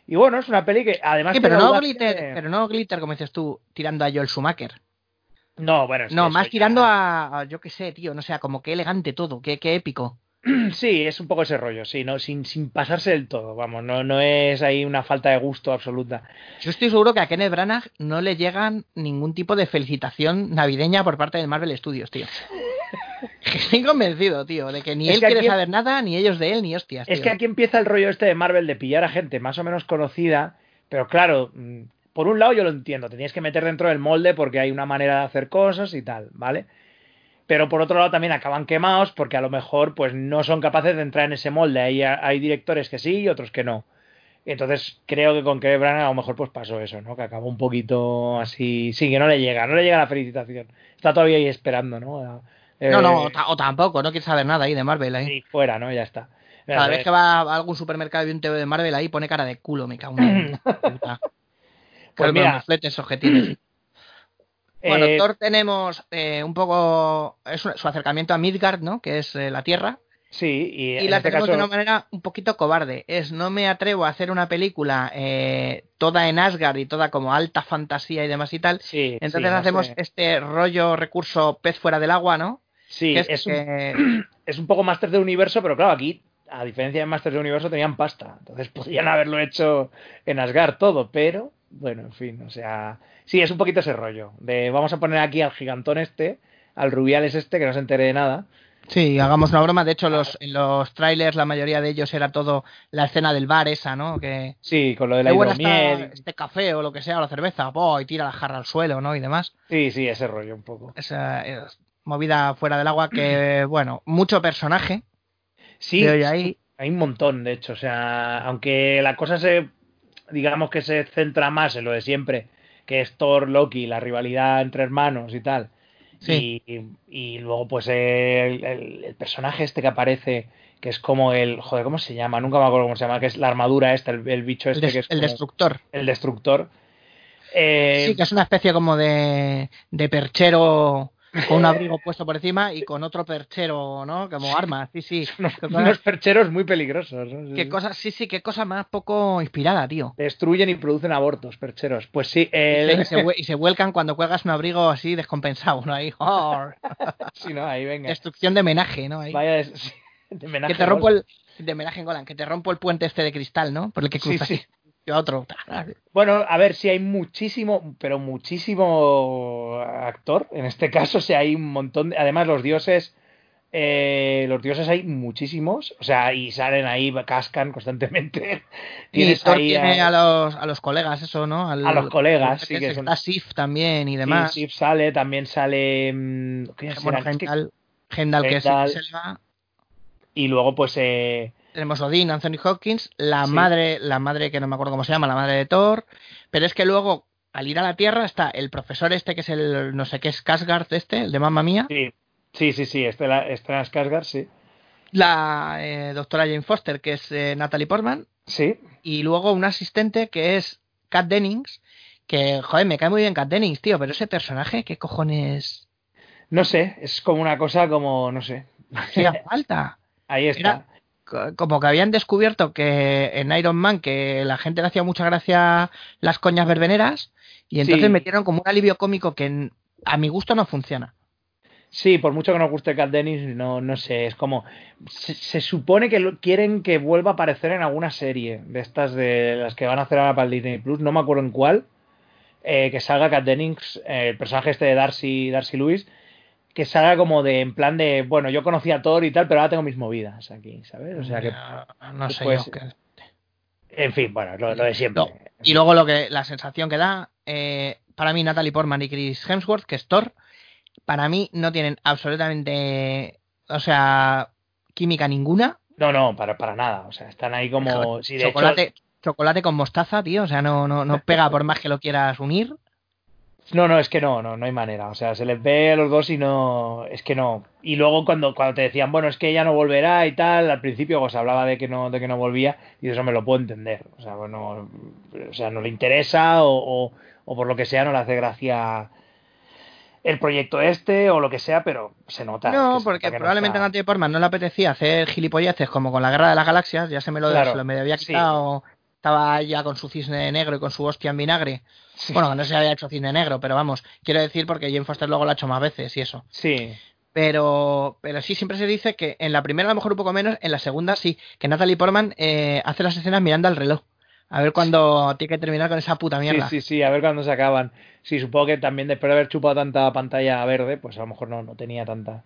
Y bueno, es una peli que además. Sí, pero, no glitter, pero no glitter, como dices tú, tirando a Joel Schumacher. No, bueno. no, más tirando a, Yo qué sé, tío, no sé, como que elegante todo, qué, qué épico. Sí, es un poco ese rollo, sí, no, sin, sin pasarse del todo, vamos, no, no es ahí una falta de gusto absoluta. Yo estoy seguro que a Kenneth Branagh no le llegan ningún tipo de felicitación navideña por parte de Marvel Studios, tío. Estoy convencido, tío, de que ni él quiere saber nada, ni ellos de él, ni hostias. Es que aquí empieza el rollo este de Marvel de pillar a gente más o menos conocida, pero claro, mm, por un lado yo lo entiendo, tenías que meter dentro del molde porque hay una manera de hacer cosas y tal, ¿vale? Pero por otro lado también acaban quemados porque a lo mejor pues no son capaces de entrar en ese molde. Hay, hay directores que sí y otros que no. Entonces creo que con Kevin Branagh a lo mejor pues pasó eso, ¿no? Que acabó un poquito así, sí, que no le llega, no le llega la felicitación. Está todavía ahí esperando, ¿no? no, no, o, tampoco, no quiere saber nada ahí de Marvel ahí. Sí, fuera, ¿no? Ya está. Cada vez que va a algún supermercado y un TV de Marvel ahí pone cara de culo, me cago en Pues mira, fletes objetivos. Bueno, eh, Thor tenemos eh, un poco es su acercamiento a Midgard, ¿no? Que es eh, la Tierra. Sí, y, y la este tenemos de una manera un poquito cobarde. Es no me atrevo a hacer una película toda en Asgard y toda como alta fantasía y demás y tal. Sí, Entonces hacemos este rollo recurso pez fuera del agua, ¿no? Sí, es, un, es un poco Masters de Universo, pero claro, aquí a diferencia de Masters de Universo, tenían pasta. Entonces podrían haberlo hecho en Asgard todo, pero bueno, en fin, o sea, sí, es un poquito ese rollo. De vamos a poner aquí al gigantón este, al rubiales este, que no se entere de nada. Sí, hagamos una broma. De hecho, los, en los trailers, la mayoría de ellos era todo la escena del bar esa, ¿no? Que, sí, con lo de la hidromiel. Este café o lo que sea, o la cerveza, oh, y tira la jarra al suelo, ¿no? Y demás. Sí, sí, ese rollo un poco. Esa, movida fuera del agua que, bueno, mucho personaje. Sí, hay un montón, de hecho. O sea, aunque la cosa se digamos que se centra más en lo de siempre, que es Thor, Loki, la rivalidad entre hermanos y tal. Sí. Y, luego, pues, el, personaje este que aparece, que es como el. Joder, ¿cómo se llama? Nunca me acuerdo cómo se llama, que es la armadura esta, el, bicho este que es. el destructor. El destructor. Eh, Sí, que es una especie como de, de perchero con un abrigo puesto por encima y con otro perchero, ¿no? Como armas, sí, sí. unos, unos percheros muy peligrosos. ¿no? Sí, Qué sí. cosa, sí, sí, qué cosa más poco inspirada, tío. Destruyen y producen abortos, percheros. Pues sí, eh, Y se, vue- y se vuelcan cuando cuelgas un abrigo así descompensado, ¿no? Ahí, ¡oh! sí, no, ahí venga. destrucción de homenaje, ¿no? Ahí. Vaya sí, de homenaje que te rompo el de homenaje en Golan, que te rompo el puente este de cristal, ¿no? Por el que Sí, cruzas sí. A otro. Bueno, a ver, si hay muchísimo, pero muchísimo actor. En este caso, si hay un montón. De, además, los dioses. eh, los dioses hay muchísimos. O sea, y salen ahí, cascan constantemente. Y Tienes Thor ahí tiene a, a los, a los colegas, eso, ¿no? Al- a los colegas, sí, que se- son- Está Sif también y sí, demás. Sif sale, también sale. mm, ¿qué bueno, Gendal, Gendal, que es Heimdall. Selva. y luego, pues. Eh, Tenemos Odín, Anthony Hopkins, la Sí. madre, la madre que no me acuerdo cómo se llama, la madre de Thor. Pero es que luego, al ir a la Tierra, está el profesor este que es el no sé qué es Casgard este, el de Mamma Mía. sí, sí, sí, sí. Estela, Stellan Skarsgård, sí. La eh, doctora Jane Foster, que es eh, Natalie Portman. Sí. Y luego un asistente que es Kat Dennings. Que, joder, me cae muy bien Kat Dennings, tío, pero ese personaje, ¿qué cojones No sé, es como una cosa como. No sé. hacía falta? Ahí está. Era- Como que habían descubierto que en Iron Man que la gente le hacía mucha gracia las coñas verbeneras y entonces Sí. metieron como un alivio cómico que a mi gusto no funciona. Sí, por mucho que nos guste Kat Dennis, no, no sé, es como... Se, se supone que lo- quieren que vuelva a aparecer en alguna serie de estas de las que van a hacer ahora para el Disney Plus, no me acuerdo en cuál, eh, que salga Kat Dennings, eh, el personaje este de Darcy, Darcy Lewis, que salga como de, en plan de, bueno, yo conocí a Thor y tal, pero ahora tengo mis movidas aquí, ¿sabes? O sea que, No, no sé pues, yo en fin, bueno, lo, lo de siempre. No. Y luego lo que la sensación que da, eh, para mí Natalie Portman y Chris Hemsworth, que es Thor, para mí no tienen absolutamente, o sea, química ninguna. No, no, para, para nada, o sea, están ahí como... Sí, de chocolate, hecho, chocolate con mostaza, tío, o sea, no, no, no pega por más que lo quieras unir. No, no, es que no, no, no hay manera. O sea, se les ve a los dos y no, es que no. Y luego cuando, cuando te decían, bueno, es que ella no volverá y tal, al principio pues hablaba de que no, de que no volvía, y eso me lo puedo entender. O sea, bueno, o sea, no le interesa o, o, o por lo que sea no le hace gracia el proyecto este o lo que sea, pero se nota. No, se porque nota no probablemente a está- Portman no le apetecía hacer gilipolleces como con la Guerra de las Galaxias, ya se me lo, Claro, se lo medio había sí. quitado, estaba ya con su cisne negro y con su hostia en vinagre. Sí. Bueno, no se había hecho cisne negro, pero vamos, quiero decir porque Jane Foster luego lo ha hecho más veces y eso. Sí, Pero, pero sí, siempre se dice que en la primera a lo mejor un poco menos, en la segunda sí, que Natalie Portman eh, hace las escenas mirando al reloj. A ver cuándo tiene que terminar con esa puta sí, mierda. sí, sí, a ver cuándo se acaban. Sí, supongo que también después de haber chupado tanta pantalla verde, pues a lo mejor no, no tenía tanta.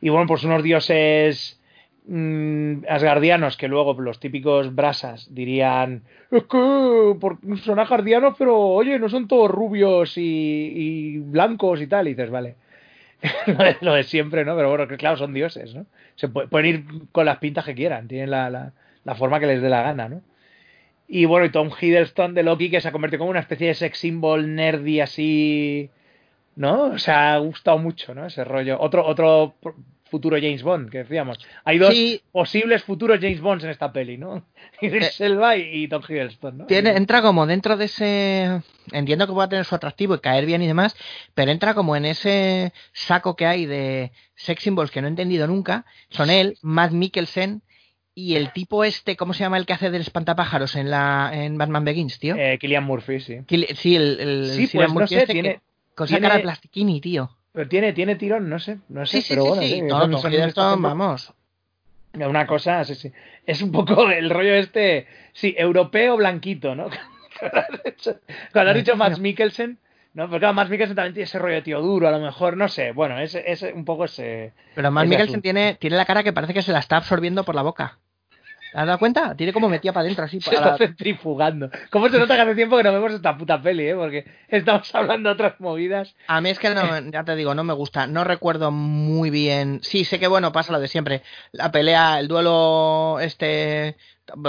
Y bueno, pues unos dioses mm, asgardianos que luego los típicos brasas dirían es que son asgardianos, pero oye, no son todos rubios y, y blancos y tal. Y dices, vale. lo, de, siempre, ¿no? Pero bueno, que claro, son dioses, ¿no? Se pu- pueden ir con las pintas que quieran, tienen la, forma que les dé la gana, ¿no? Y bueno, y Tom Hiddleston de Loki, que se ha convertido como una especie de sex symbol nerdy así. ¿No? O sea, ha gustado mucho, ¿no? Ese rollo. Otro, otro futuro James Bond, que decíamos. Hay dos Sí. posibles futuros James Bonds en esta peli, ¿no? Idris Elba y, y Tom Hiddleston, ¿no? Tiene, entra como dentro de ese. Entiendo que pueda tener su atractivo y caer bien y demás, pero entra como en ese saco que hay de sex symbols que no he entendido nunca. Son él, Matt Mikkelsen y el tipo este, ¿cómo se llama el que hace del espantapájaros en la en Batman Begins, tío? Eh, Killian Murphy, sí. Kill- sí, el, el Sí, pues no Murphy sé, este que- con esa tiene- cara de plastiquini, tío. Pero tiene, tiene tirón, no sé, no sé, Sí, sí, pero sí, bueno, sí. sí, No, vamos. Una cosa, sí, sí. Es un poco el rollo este, sí, europeo blanquito, ¿no? Cuando has dicho, cuando has dicho Max Mikkelsen, ¿no? Porque claro, Max Mikkelsen también tiene ese rollo de tío duro, a lo mejor, no sé. Bueno, es, es un poco ese... Pero ese Mikkelsen asunto. tiene, tiene la cara que parece que se la está absorbiendo por la boca. ¿Te has dado cuenta? Tiene como metida para adentro así. Se para- está centrifugando. ¿Cómo se nota que hace tiempo que no vemos esta puta peli, eh? Porque estamos hablando de otras movidas. A mí es que no, ya te digo, no me gusta. No recuerdo muy bien. Sí, sé que bueno, pasa lo de siempre. La pelea, el duelo, este,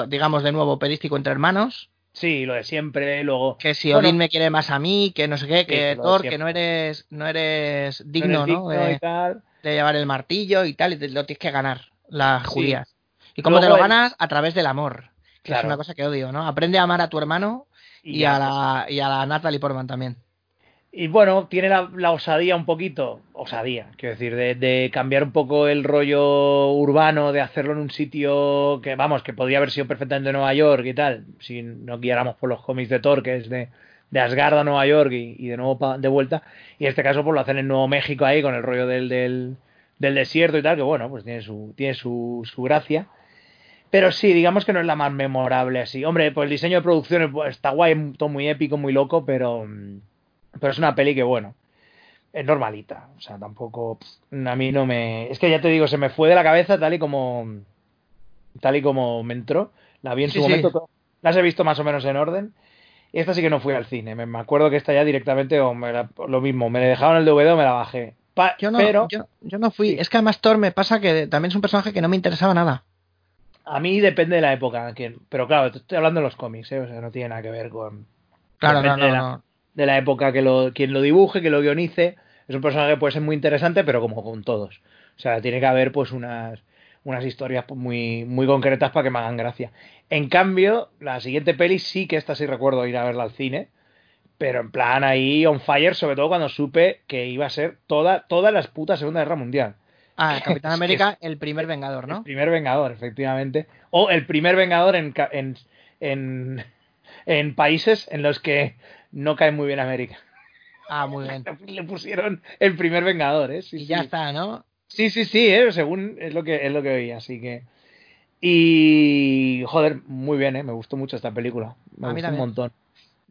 digamos de nuevo, perístico entre hermanos. Sí, lo de siempre, luego... Que si Bueno, Odín me quiere más a mí, que no sé qué, Sí, que Thor, que no eres, no eres no digno, eres ¿no? digno De, y tal. de llevar el martillo y tal, y te lo tienes que ganar, las Sí. judías. ¿Y cómo te lo el- ganas? A través del amor. Que es una cosa que odio, ¿no? Aprende a amar a tu hermano Y, a la, y a la Natalie Portman también. Y bueno, tiene la, la, osadía un poquito, osadía, quiero decir, de, de, cambiar un poco el rollo urbano, de hacerlo en un sitio que, vamos, que podría haber sido perfectamente Nueva York y tal, si no guiáramos por los cómics de Thor, que es de, de Asgard a Nueva York y, y de nuevo pa, de vuelta. Y en este caso, pues lo hacen en Nuevo México ahí, con el rollo del, del, del desierto y tal, que bueno, pues tiene su, tiene su, su gracia. Pero sí, digamos que no es la más memorable así. Hombre, pues el diseño de producción está guay, todo muy épico, muy loco, pero pero es una peli que, bueno, es normalita. O sea, tampoco. A mí no me. Es que ya te digo, se me fue de la cabeza tal y como. Tal y como me entró. La vi en su momento. Sí. Las he visto más o menos en orden. Y esta sí que no fui al cine. Me, acuerdo que esta ya directamente. O me la, lo mismo. Me dejaron el DVD o me la bajé. Pa, yo, no, pero, yo, yo, no fui. Sí. Es que además Thor me pasa que también es un personaje que no me interesaba nada. A mí depende de la época. Pero claro, estoy hablando de los cómics. ¿eh? O sea, no tiene nada que ver con. Claro, no, no, de la, no de la época que lo, quien lo dibuje, que lo guionice, es un personaje que puede ser muy interesante, pero como con todos. O sea, tiene que haber pues unas, unas historias pues, muy, muy concretas para que me hagan gracia. En cambio, la siguiente peli sí que esta sí recuerdo ir a verla al cine, pero en plan ahí on fire, sobre todo cuando supe que iba a ser toda, toda la puta Segunda Guerra Mundial. Ah, el Capitán América, el primer Vengador, ¿no? El primer Vengador, efectivamente. O el primer Vengador en, en, en, en países en los que no cae muy bien América. Ah, muy bien. Le pusieron el primer Vengador, ¿eh? Sí, y sí. ya está, ¿no? Sí, sí, sí, ¿eh? según es lo que es lo que oí, así que y joder, muy bien, ¿eh? Me gustó mucho esta película. Me A gustó un montón.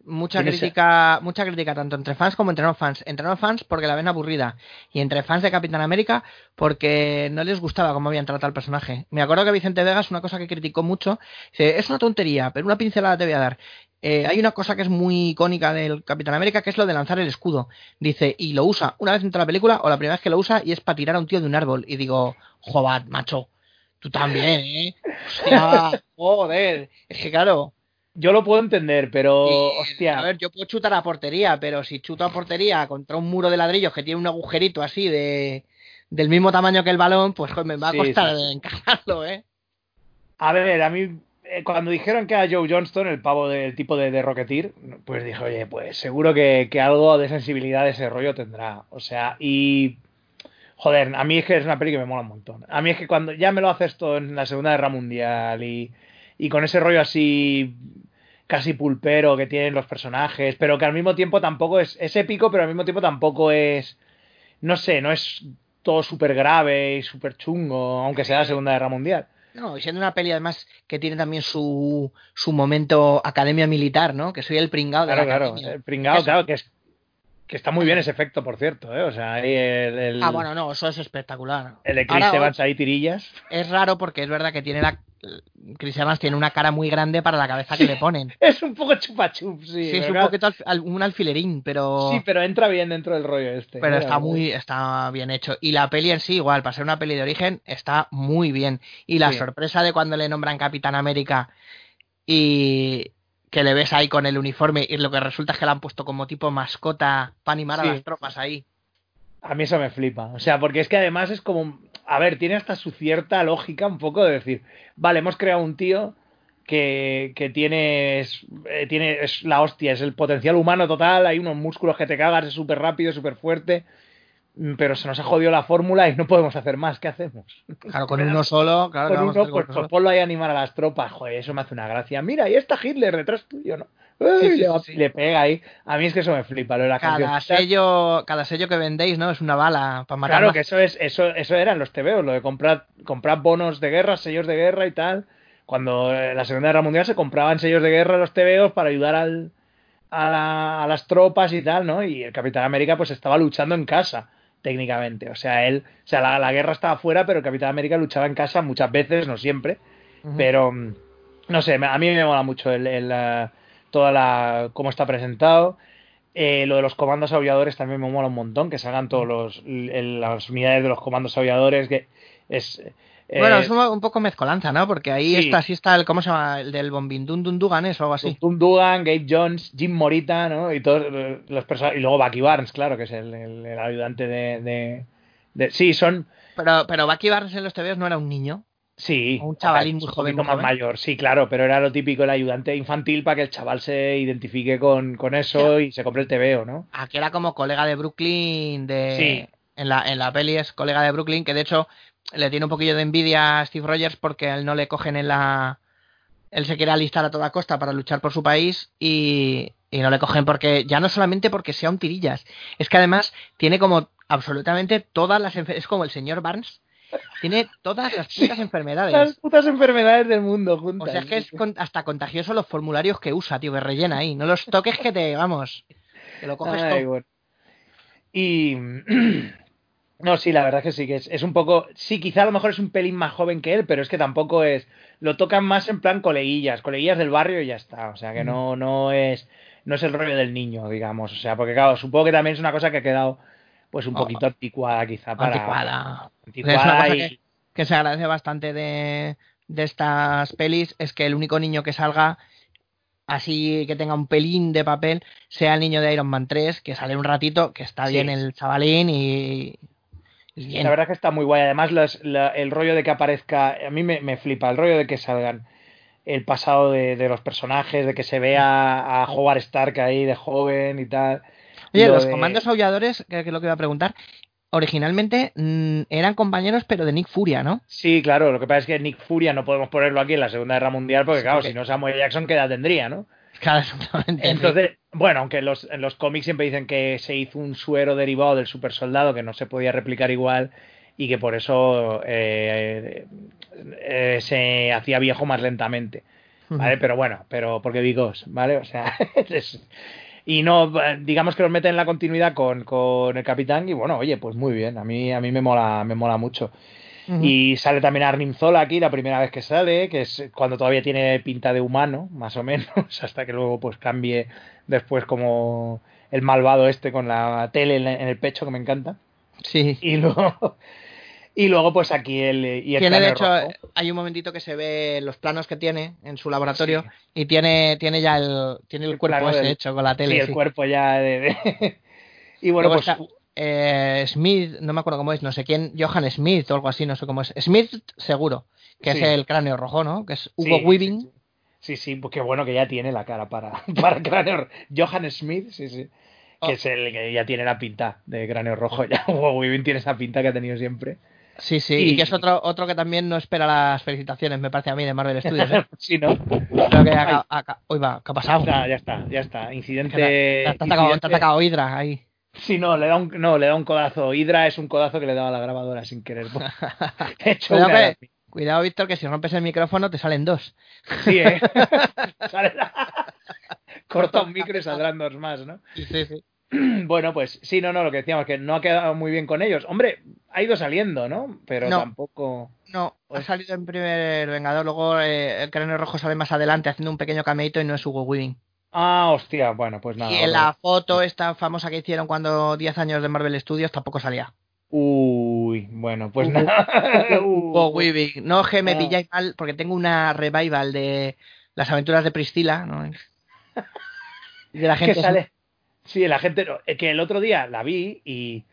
Mucha crítica, mucha crítica tanto entre fans como entre no fans. Entre no fans porque la ven aburrida y entre fans de Capitán América porque no les gustaba cómo habían tratado al personaje. Me acuerdo que Vicente Vegas una cosa que criticó mucho, dice, es una tontería, pero una pincelada te voy a dar. Eh, hay una cosa que es muy icónica del Capitán América, que es lo de lanzar el escudo. Dice, y lo usa una vez en toda la película, o la primera vez que lo usa, y es para tirar a un tío de un árbol. Y digo, joder, macho, tú también, ¿eh? Hostia, joder. Es que claro. Yo lo puedo entender, pero, y, hostia. A ver, yo puedo chutar a portería, pero si chuto a portería contra un muro de ladrillos que tiene un agujerito así de del mismo tamaño que el balón, pues joder, me va a costar sí, encajarlo, ¿eh? A ver, a mí eh, cuando dijeron que era Joe Johnston, el pavo del tipo de, de Rocketeer, pues dije, oye, pues seguro que, que, algo de sensibilidad de ese rollo tendrá. O sea, y. Joder, a mí es que es una peli que me mola un montón. A mí es que cuando ya me lo haces esto en la Segunda Guerra Mundial y, y con ese rollo así casi pulpero que tienen los personajes, pero que al mismo tiempo tampoco es, es épico, pero al mismo tiempo tampoco es, no sé, no es todo súper grave y súper chungo, aunque sea la Segunda Guerra Mundial. No, y siendo una peli además que tiene también su, su momento academia militar, ¿no? Que soy el pringado de claro, la claro, academia. el pringado, claro, que es que está muy bien ese efecto, por cierto, ¿eh? O sea, ahí el, el Ah, bueno, no, eso es espectacular. El de Chris Ahora, Evans ahí tirillas. Es raro porque es verdad que tiene la Chris Evans tiene una cara muy grande para la cabeza que sí, le ponen. Es un poco chupachup, sí. Sí, es un poquito al, un alfilerín, pero. Sí, pero entra bien dentro del rollo este. Pero está muy, está bien hecho. Y la peli en sí, igual, para ser una peli de origen, está muy bien. Y la sí. sorpresa de cuando le nombran Capitán América y que le ves ahí con el uniforme y lo que resulta es que la han puesto como tipo mascota para animar sí. a las tropas ahí. A mí eso me flipa. O sea, porque es que además es como. A ver, tiene hasta su cierta lógica un poco de decir, vale, hemos creado un tío que, que tiene, es, eh, tiene. Es la hostia, es el potencial humano total, hay unos músculos que te cagas, es súper rápido, súper fuerte. Pero se nos ha jodido la fórmula y no podemos hacer más. ¿Qué hacemos? Claro, con uno solo, claro. Con uno, pues, pues ponlo ahí a animar a las tropas. Joder, eso me hace una gracia. Mira, ahí está Hitler detrás tuyo, ¿no? Sí, sí, le, sí. le, pega ahí. A mí es que eso me flipa. Lo de la cada canción. sello, cada sello que vendéis, ¿no? Es una bala para matar. Claro que eso es, eso, eso eran los TVOs, lo de comprar, comprar bonos de guerra, sellos de guerra y tal. Cuando en la Segunda Guerra Mundial se compraban sellos de guerra los TVOs para ayudar al, a, la, a las tropas y tal, ¿no? Y el Capitán América pues estaba luchando en casa técnicamente. O sea, él, o sea, la, la, guerra estaba fuera, pero el Capitán América luchaba en casa muchas veces, no siempre. Uh -huh. Pero, no sé, a mí me mola mucho el, el, toda la cómo está presentado. Eh, lo de los comandos aulladores también me mola un montón, que salgan todos los el, las unidades de los comandos aulladores, que es bueno, es un, poco mezcolanza, ¿no? Porque ahí sí. está, sí está el, ¿cómo se llama? El del Bombindun Dundugan, ¿es o algo así? Dundugan, Gabe Jones, Jim Morita, ¿no? Y todos los personajes. Y luego Bucky Barnes, claro, que es el, el, el ayudante de, de, de, Sí, son. Pero, pero Bucky Barnes en los TVs no era un niño. Sí. Un chavalín un muy joven, poquito muy más joven. mayor, sí, claro, pero era lo típico, el ayudante infantil para que el chaval se identifique con, con eso y se compre el TVO, ¿no? Aquí era como colega de Brooklyn de Sí. en la en la peli es colega de Brooklyn que de hecho le tiene un poquillo de envidia a Steve Rogers porque a él no le cogen en la él se quiere alistar a toda costa para luchar por su país y, y no le cogen porque ya no solamente porque sea un tirillas es que además tiene como absolutamente todas las es como el señor Barnes tiene todas las putas enfermedades Las putas enfermedades del mundo o juntas. sea, es que es con- hasta contagioso los formularios que usa, tío, que rellena ahí. No los toques que te, vamos, que lo coges Ay, todo. bueno. Y. No, sí, la verdad que sí, que es, es un poco. Sí, quizá a lo mejor es un pelín más joven que él, pero es que tampoco es. Lo tocan más en plan coleguillas, coleguillas del barrio y ya está. O sea, que no, no es. No es el rollo del niño, digamos. O sea, porque claro, supongo que también es una cosa que ha quedado pues un Oh. poquito anticuada quizá para. Anticuada. anticuada Es una cosa y- que, que se agradece bastante de, de estas pelis es que el único niño que salga así que tenga un pelín de papel sea el niño de Iron Man 3, que sale un ratito, que está Sí. bien el chavalín y... bien. La verdad que está muy guay. Además, las- la- el rollo de que aparezca, a mí me, me flipa, el rollo de que salgan el pasado de, de los personajes, de que se vea a Howard Stark ahí de joven y tal. Oye, Lo los de- comandos aulladores, que, es lo que iba a preguntar, originalmente mm, eran compañeros pero de Nick Furia, ¿no? Sí, claro, lo que pasa es que Nick Furia no podemos ponerlo aquí en la Segunda Guerra Mundial porque, Sí, claro, si no Samuel Jackson, ¿qué edad tendría, no? Claro, exactamente. Entonces, bueno, aunque los, en los cómics siempre dicen que se hizo un suero derivado del super soldado que no se podía replicar igual y que por eso eh, eh, se hacía viejo más lentamente. ¿vale? Pero bueno, pero porque Vigos, ¿vale? O sea, es- y no, digamos que los meten en la continuidad con, con el capitán y bueno, oye, pues muy bien, a mí, a mí me mola, me mola mucho. Y sale también Arnim Zola aquí la primera vez que sale, que es cuando todavía tiene pinta de humano, más o menos, hasta que luego pues cambie después como el malvado este con la tele en el pecho, que me encanta. Sí. Y luego, y luego pues aquí el... Y el Tiene, de hecho, rojo. hay un momentito que se ve los planos que tiene en su laboratorio y tiene, tiene ya el, tiene el, El cuerpo ese del- hecho con la tele. Sí, el cuerpo ya de... de- y bueno, Luego pues... está, eh, Smith, no me acuerdo cómo es, no sé quién, Johan Smith o algo así, no sé cómo es. Smith, seguro, que Sí. es el cráneo rojo, ¿no? Que es Hugo sí, Weaving. Sí, sí, sí, pues qué bueno que ya tiene la cara para, para cráneo. Johan Smith, sí, sí. Oh. Que es el que ya tiene la pinta de cráneo rojo. Ya Hugo Weaving tiene esa pinta que ha tenido siempre. Sí, sí, Y- y que es otro, otro que también no espera las felicitaciones, me parece a mí, de Marvel Studios. ¿eh? sí, ¿no? Creo que acá, acá- Uy, va, ¿qué ha pasado? Ya, ya está, ya está. Incidente. te, ha atacado Hydra ahí. Sí, no, le da un, no, le da un codazo. Hydra es un codazo que le daba a la grabadora sin querer. He hecho Cuidado, una- que- cuidado, Víctor, que si rompes el micrófono te salen dos. Sí, ¿eh? Corta un micro y saldrán dos más, ¿no? Sí, sí, sí. Bueno, pues sí, no, no, lo que decíamos, que no ha quedado muy bien con ellos. Hombre, ha ido saliendo, ¿no? Pero No. tampoco. No, ha Pues- salido en primer Vengador, luego eh, el cráneo rojo sale más adelante haciendo un pequeño cameito y no es Hugo Weaving. Ah, hostia, bueno, pues nada. y en la foto esta famosa que hicieron cuando 10 años de Marvel Studios tampoco salía. Uy, bueno, pues nada. Hugo Weaving. No que me pilláis mal porque tengo una revival de las aventuras de Priscila, ¿no? Y de la que gente sale. Sí, la gente. no, eh, Que el otro día la vi y.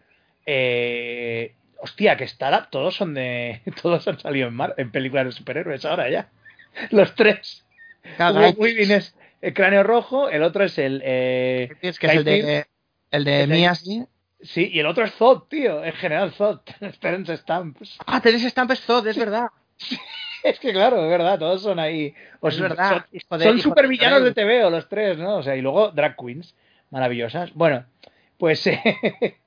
Eh, hostia, que está todos son de. Todos han salido en, mar, en películas de superhéroes ahora ya. Los tres. Hugo Weaving es el cráneo rojo, el otro es el. eh, es que es el de el de Mia, sí. sí, y el otro es Zod, tío. El general Zod. Terence Stamps. Ah, Teresa Stamp es Zod, es verdad. Es que claro, es verdad, todos son ahí. o Es son- verdad. Son, son supervillanos de. TVO los tres, ¿no? O sea, y luego drag queens maravillosas. Bueno, pues eh,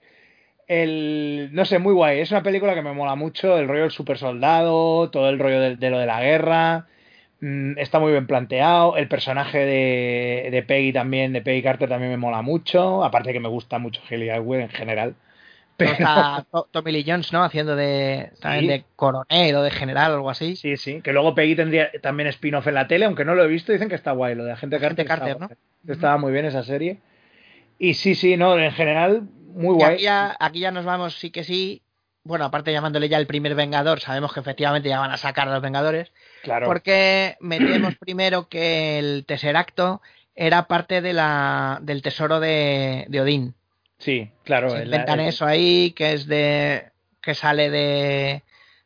el no sé, muy guay. Es una película que me mola mucho, el rollo del super soldado, todo el rollo de, de lo de la guerra. Mm, está muy bien planteado. El personaje de, de Peggy también, de Peggy Carter también me mola mucho. Aparte que me gusta mucho Haley Atwell en general. Pero, Está To- Tommy Lee Jones, ¿no? Haciendo de también Sí. de coronel o de general o algo así. Sí, sí, que luego Peggy tendría también spin-off en la tele, aunque no lo he visto, dicen que está guay, lo de Agente Agente Carter. Carter, estaba, estaba muy bien esa serie. Y sí, sí, no, en general, muy guay. aquí ya, aquí ya nos vamos, sí que sí. Bueno, aparte llamándole ya el primer Vengador, sabemos que efectivamente ya van a sacar a los Vengadores. Claro. Porque metemos primero que el Tesseracto era parte de la, del tesoro de, de Odín. Sí, claro. Se la- inventan en- eso ahí, que es de. que sale de.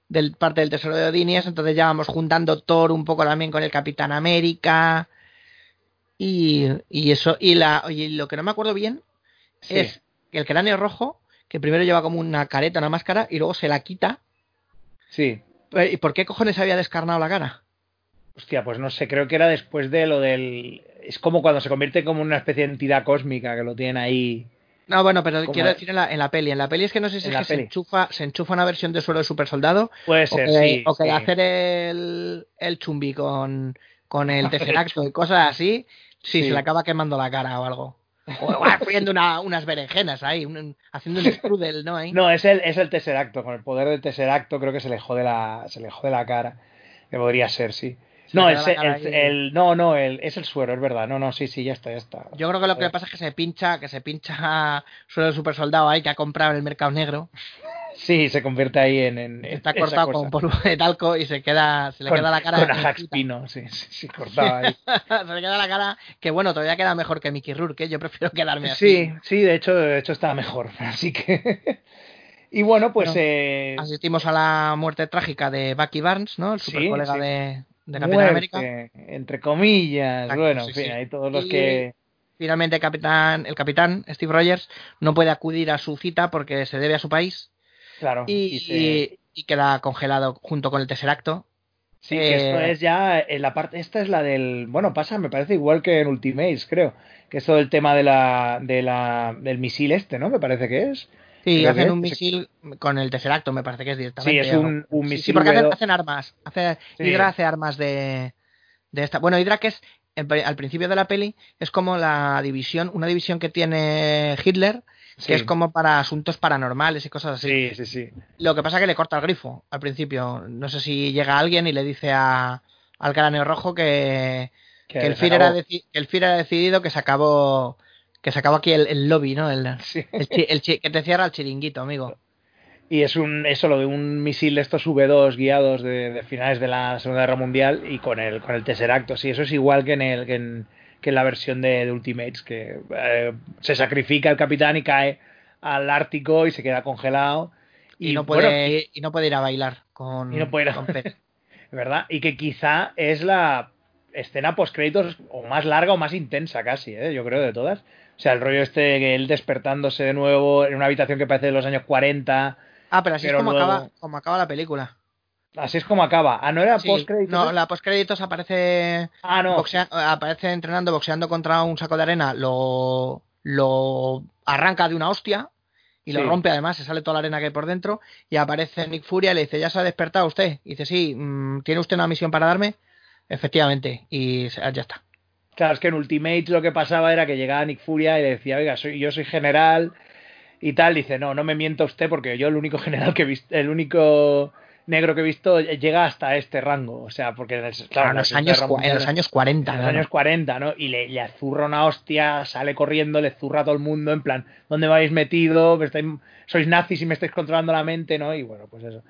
del parte del tesoro de Odinies, entonces ya vamos juntando Thor un poco también con el Capitán América y, y eso, y, la, y lo que no me acuerdo bien Sí. es que el cráneo rojo, que primero lleva como una careta, una máscara, y luego se la quita. Sí. ¿Y por qué cojones había descarnado la cara? Hostia, pues no sé, creo que era después de lo del... Es como cuando se convierte como una especie de entidad cósmica que lo tiene ahí... No, bueno, pero ¿Cómo quiero es? decir en la, en la peli. En la peli es que no sé si es que se enchufa, se enchufa una versión de suelo de super soldado Puede o ser, que, sí. o que sí. hacer el, el chumbi con, con el tesseracto y cosas así, sí, Sí. se le acaba quemando la cara o algo. O igual friendo una- unas berenjenas ahí, un- haciendo un strudel, ¿no? Ahí. No, es el, es el Tesseracto. Con el poder del Tesseracto creo que se le jode la, se le jode la cara. Que podría ser, sí. Se No, le el, el- no, no, el, es el suero, es verdad. No, no, sí, sí, ya está, ya está. Yo creo que lo que pasa es que se pincha, que se pincha suelo de super soldado ahí que ha comprado en el mercado negro. Sí, se convierte ahí en. en- Está cortado cosa. con polvo de talco y se queda, se le Con- queda la cara. Con Ajax. Pino, sí, sí, sí, cortado ahí. se le queda la cara que bueno, todavía queda mejor que Mickey Rourke, ¿eh? yo prefiero quedarme así. Sí, sí, de hecho, de hecho está mejor. Así que. y bueno, pues. Bueno, eh, Asistimos a la muerte trágica de Bucky Barnes, ¿no? El super colega sí. de, de Capitán América. Entre comillas. Exacto, bueno, sí, en fin, sí. hay todos los Y- que. Finalmente capitán, el capitán Steve Rogers no puede acudir a su cita porque se debe a su país Claro. y, y se- y- y queda congelado junto con el Tesseracto. Sí, que esto Eh, es ya en la parte, esta es la del, bueno, pasa, me parece igual que en Ultimates, creo, que es todo el tema de la, de la, del misil este, ¿no? Me parece que es. Sí, hacen un es- misil con el Tesseracto, me parece que es Sí, directamente. es o- un, un Sí, misil. sí, porque hacen, V2. hacen armas. Hace, Sí. Hydra hace armas de, de esta. Bueno, Hydra que es al principio de la peli es como la división, una división que tiene Hitler, que es como para asuntos paranormales y cosas así. Sí, sí, sí. Lo que pasa es que le corta el grifo al principio. No sé si llega alguien y le dice a, al cráneo rojo que, Que que el Führer ha acabó. deci- que el Führer ha decidido que se acabó que se acabó aquí el, el lobby, ¿no? El, Sí. el chi- el chi- que te cierra el chiringuito, amigo. Y es un, eso lo de un misil de estos V2 guiados de, de finales de la Segunda Guerra Mundial y con el, con el Tesseracto. Sí, eso es igual que en, el, que en, que en la versión de, de Ultimates, que eh, se sacrifica el capitán y cae al Ártico y se queda congelado. Y, no bueno, puede y no puede ir a bailar con, Y no puede ir a- con Pez. ¿verdad? Y que quizá es la escena post créditos o más larga o más intensa casi, ¿eh? yo creo, de todas. O sea, el rollo este que él despertándose de nuevo en una habitación que parece de los años 40. Ah, pero así Pero es como, luego- acaba, como acaba la película. Así es como acaba. Ah, no era Sí, post créditos. no, la postcréditos aparece Ah, no. boxea- aparece entrenando, boxeando contra un saco de arena, lo, lo arranca de una hostia y lo rompe además, se sale toda la arena que hay por dentro y aparece Nick Furia y le dice, ¿ya se ha despertado usted? Y dice, sí, mm, ¿tiene usted una misión para darme? Efectivamente, y se- ya está. Claro, es que en Ultimates lo que pasaba era que llegaba Nick Furia y le decía, oiga, soy, yo soy general y tal. Dice, no, no me mienta usted porque yo el único general que he visto, el único negro que he visto llega hasta este rango. O sea, porque en, el- claro, Claro, en, la los años, cua- en Mundial- los años 40. en los años 40, ¿no? Y le, le azurra una hostia, sale corriendo, le zurra a todo el mundo, en plan, ¿dónde me habéis metido? ¿Me estáis- sois nazis y me estáis controlando la mente, ¿no? Y bueno, pues eso.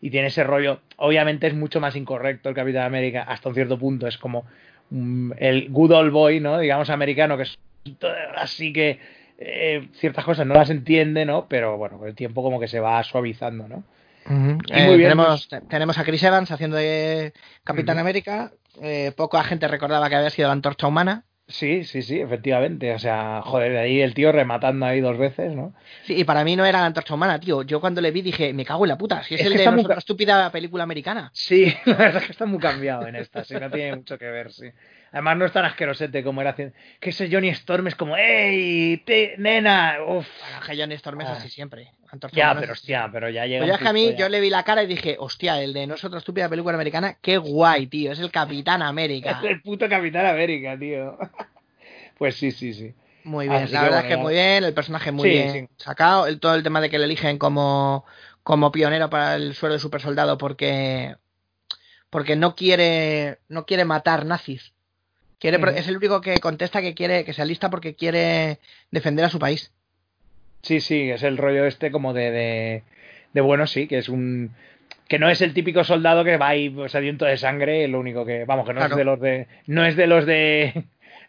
Y tiene ese rollo. Obviamente es mucho más incorrecto el Capitán América, hasta un cierto punto. Es como mm, el good old boy, ¿no? Digamos americano, que es así que eh, ciertas cosas no las entiende, ¿no? Pero bueno, con el tiempo como que se va suavizando, ¿no? Y Eh, muy bien, tenemos, te- tenemos a Chris Evans haciendo de Capitán. América. Eh, poca gente recordaba que había sido la antorcha humana. Sí, sí, sí, efectivamente. O sea, joder, de ahí el tío rematando ahí dos veces, ¿no? Sí, y para mí no era la antorcha humana, tío. Yo cuando le vi dije, me cago en la puta. Si es, Es el de muy nuestra ca- estúpida película americana. Sí, la verdad es que está muy cambiado en esta, sí, no tiene mucho que ver, sí. Además no es tan asquerosete como era haciendo... Que ese Johnny Storm es como, ¡Ey, te- nena! Uf. Bueno, que Johnny Storm es Ah. así siempre. Ya, pero hostia, pero ya llega Pues ya que a mí, ya. yo le vi la cara y dije, hostia, el de no es otra estúpida película americana, qué guay, tío. Es el Capitán América. Es el puto Capitán América, tío. Pues sí, sí, sí. Muy bien, Así la verdad bueno, es que muy bien, el personaje muy Sí, bien sí. sacado, el, todo el tema de que le eligen como, como pionero para el suelo de super soldado porque, porque no quiere, no quiere matar nazis. Quiere, Ujú. Es el único que contesta que quiere, que se alista porque quiere defender a su país. Sí, sí, es el rollo este como de, de, de bueno, sí, que es un... Que no es el típico soldado que va ahí sediento de sangre, lo único que... Vamos, que no Claro. es de los de... No es de los de...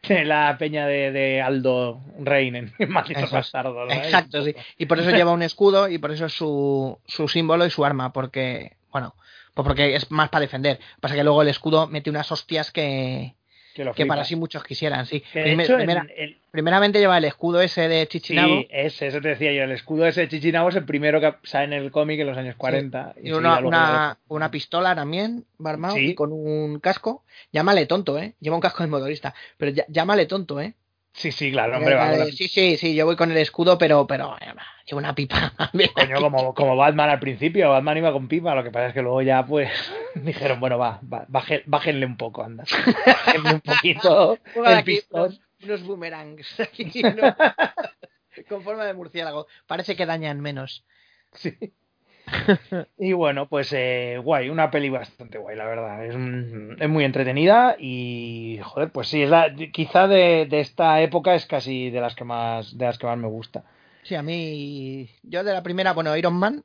de la peña de, de Aldo Rein en Malditos Eso es. Bastardos. ¿no? Exacto, sí. Y por eso lleva un escudo y por eso es su, su símbolo y su arma, porque, Bueno, pues porque es más para defender. Pasa que luego el escudo mete unas hostias que, Que, para sí muchos quisieran, sí. Hecho, primera- en- primeramente lleva el escudo ese de Chichinabo. Sí, ese, eso te decía yo. El escudo ese de Chichinabo es el primero que sale en el cómic en los años 40. Y enseguida una, una, una pistola también, Barmao, Sí. y con un casco. Llámale tonto, ¿eh? Lleva un casco de motorista. Pero ya- llámale tonto, ¿eh? Sí, sí, claro, hombre. va la- Sí, sí, sí, yo voy con el escudo, pero, pero eh, llevo una pipa. Coño, como, como Batman al principio, Batman iba con pipa, lo que pasa es que luego ya pues dijeron, bueno, va, va baje- bájenle un poco, anda. Bájenle un poquito el pistón. unos, unos boomerangs aquí, ¿no? con forma de murciélago. Parece que dañan menos. Sí. Y bueno, pues eh, guay, una peli bastante guay, la verdad. Es, es muy entretenida y, joder, pues sí, es la, quizá de, de esta época es casi de las que más de las que más me gusta. Sí, a mí. Yo de la primera, bueno, Iron Man.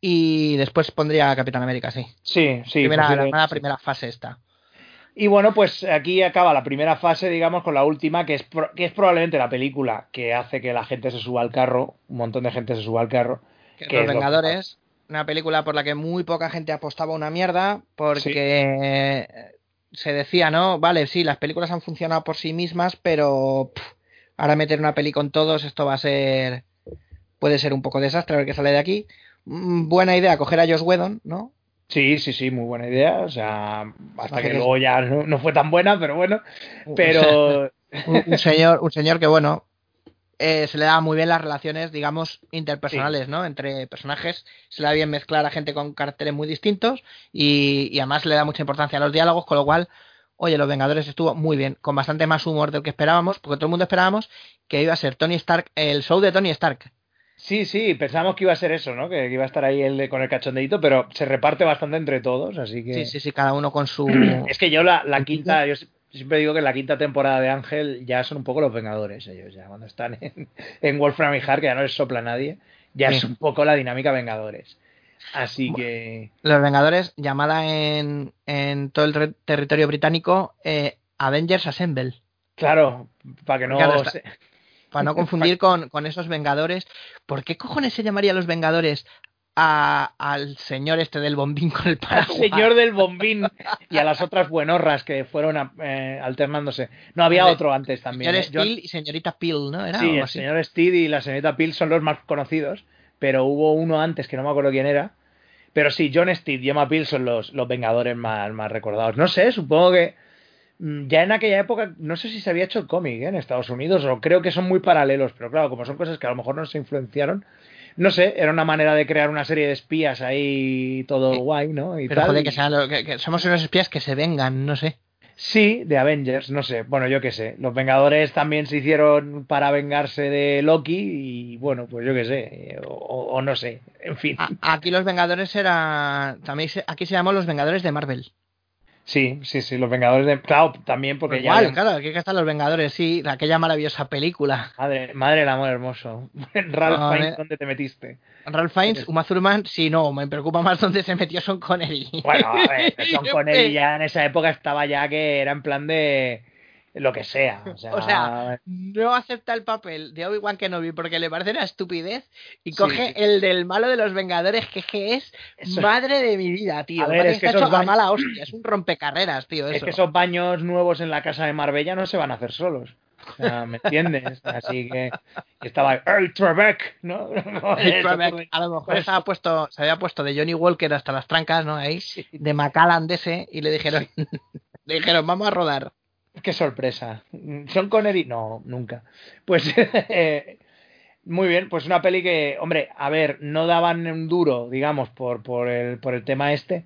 Y después pondría Capitán América, sí. Sí, sí. primera, la, primera fase esta. Y bueno, pues aquí acaba la primera fase, digamos, con la última, que es, pro- que es probablemente la película que hace que la gente se suba al carro, un montón de gente se suba al carro. Que que Los Vengadores, una película por la que muy poca gente apostaba una mierda, porque se decía, ¿no? Vale, sí, las películas han funcionado por sí mismas, pero pff, ahora meter una peli con todos, esto va a ser. Puede ser un poco desastre, a ver qué sale de aquí. Mm, Buena idea coger a Josh Whedon, ¿no? Sí, sí, sí, muy buena idea. O sea, hasta que que luego ya no, no fue tan buena, pero bueno. Pero un, un señor, un señor que, bueno, eh, se le da muy bien las relaciones, digamos, interpersonales, ¿no? Entre personajes, se le da bien mezclar a gente con caracteres muy distintos y, y además le da mucha importancia a los diálogos, con lo cual, oye, Los Vengadores estuvo muy bien, con bastante más humor del que esperábamos, porque todo el mundo esperábamos que iba a ser Tony Stark, el show de Tony Stark. sí, sí, pensábamos que iba a ser eso, ¿no? Que, que iba a estar ahí el con el cachondeito, pero se reparte bastante entre todos, así que. Sí, sí, sí, cada uno con su... Es que yo la, la quinta, yo siempre digo que la quinta temporada de Ángel ya son un poco los Vengadores, ellos ya cuando están en, en Wolfram y Hart, que ya no les sopla nadie, ya Sí. es un poco la dinámica Vengadores. Así que Los Vengadores, llamada en, en todo el territorio británico eh, Avengers Assemble. claro, para que no Claro, está- se- Para no confundir con, con esos Vengadores. ¿Por qué cojones se llamaría los Vengadores a- al señor este del bombín con el al paraguas? señor del bombín y a las otras buenorras que fueron a- eh, alternándose. No había otro antes también. Señor ¿eh? John- Steel y señorita Peel, ¿no? Era Sí, el así. señor Steed y la señorita Peel son los más conocidos, pero hubo uno antes que no me acuerdo quién era. Pero sí, John Steed y Emma Peel son los, los Vengadores más, más recordados. No sé, supongo que mm, ya en aquella época, no sé si se había hecho el cómic ¿eh? en Estados Unidos, o creo que son muy paralelos, pero claro, como son cosas que a lo mejor no se influenciaron, no sé, era una manera de crear una serie de espías ahí todo Sí. guay, ¿no? Y Pero tal, joder, que, sean lo- que- que somos unos espías que se vengan, no sé. Sí, de Avengers, no sé. Bueno, yo qué sé. Los Vengadores también se hicieron para vengarse de Loki y bueno, pues yo qué sé. eh, O, o- no sé. En fin. A- aquí los Vengadores era... También se- aquí se llaman los Vengadores de Marvel. Sí, sí, sí. Los Vengadores de... Claro, también porque Pues ya... igual, claro, aquí están los Vengadores, sí, aquella maravillosa película. Madre, madre del amor hermoso. Ralph No, Fiennes. ¿dónde te metiste? Ralph Fiennes, Uma Thurman, sí, no, me preocupa más dónde se metió Son Connery. Bueno, a ver, Sean Connery ya en esa época estaba ya que era en plan de... Lo que sea. O sea, O sea, no acepta el papel de Obi-Wan Kenobi porque le parece una estupidez y coge sí. el del malo de los Vengadores, que, que es Eso- madre de mi vida, tío. A ver, es que esos baños- mala hostia, es un rompecarreras, tío, es eso. que esos baños nuevos en la casa de Marbella no se van a hacer solos. O sea, ¿me entiendes? Así que estaba ¡Hey, Trebek! ¿no? El Trebek, a lo mejor estaba puesto, se había puesto de Johnny Walker hasta las trancas, ¿no? Ahí, de Macallan de ese, y le dijeron, le dijeron, vamos a rodar. Qué sorpresa. ¿Son Connery? No, nunca. Pues eh, muy bien, pues una peli que, hombre, a ver, no daban un duro, digamos, por, por, el, por el tema este,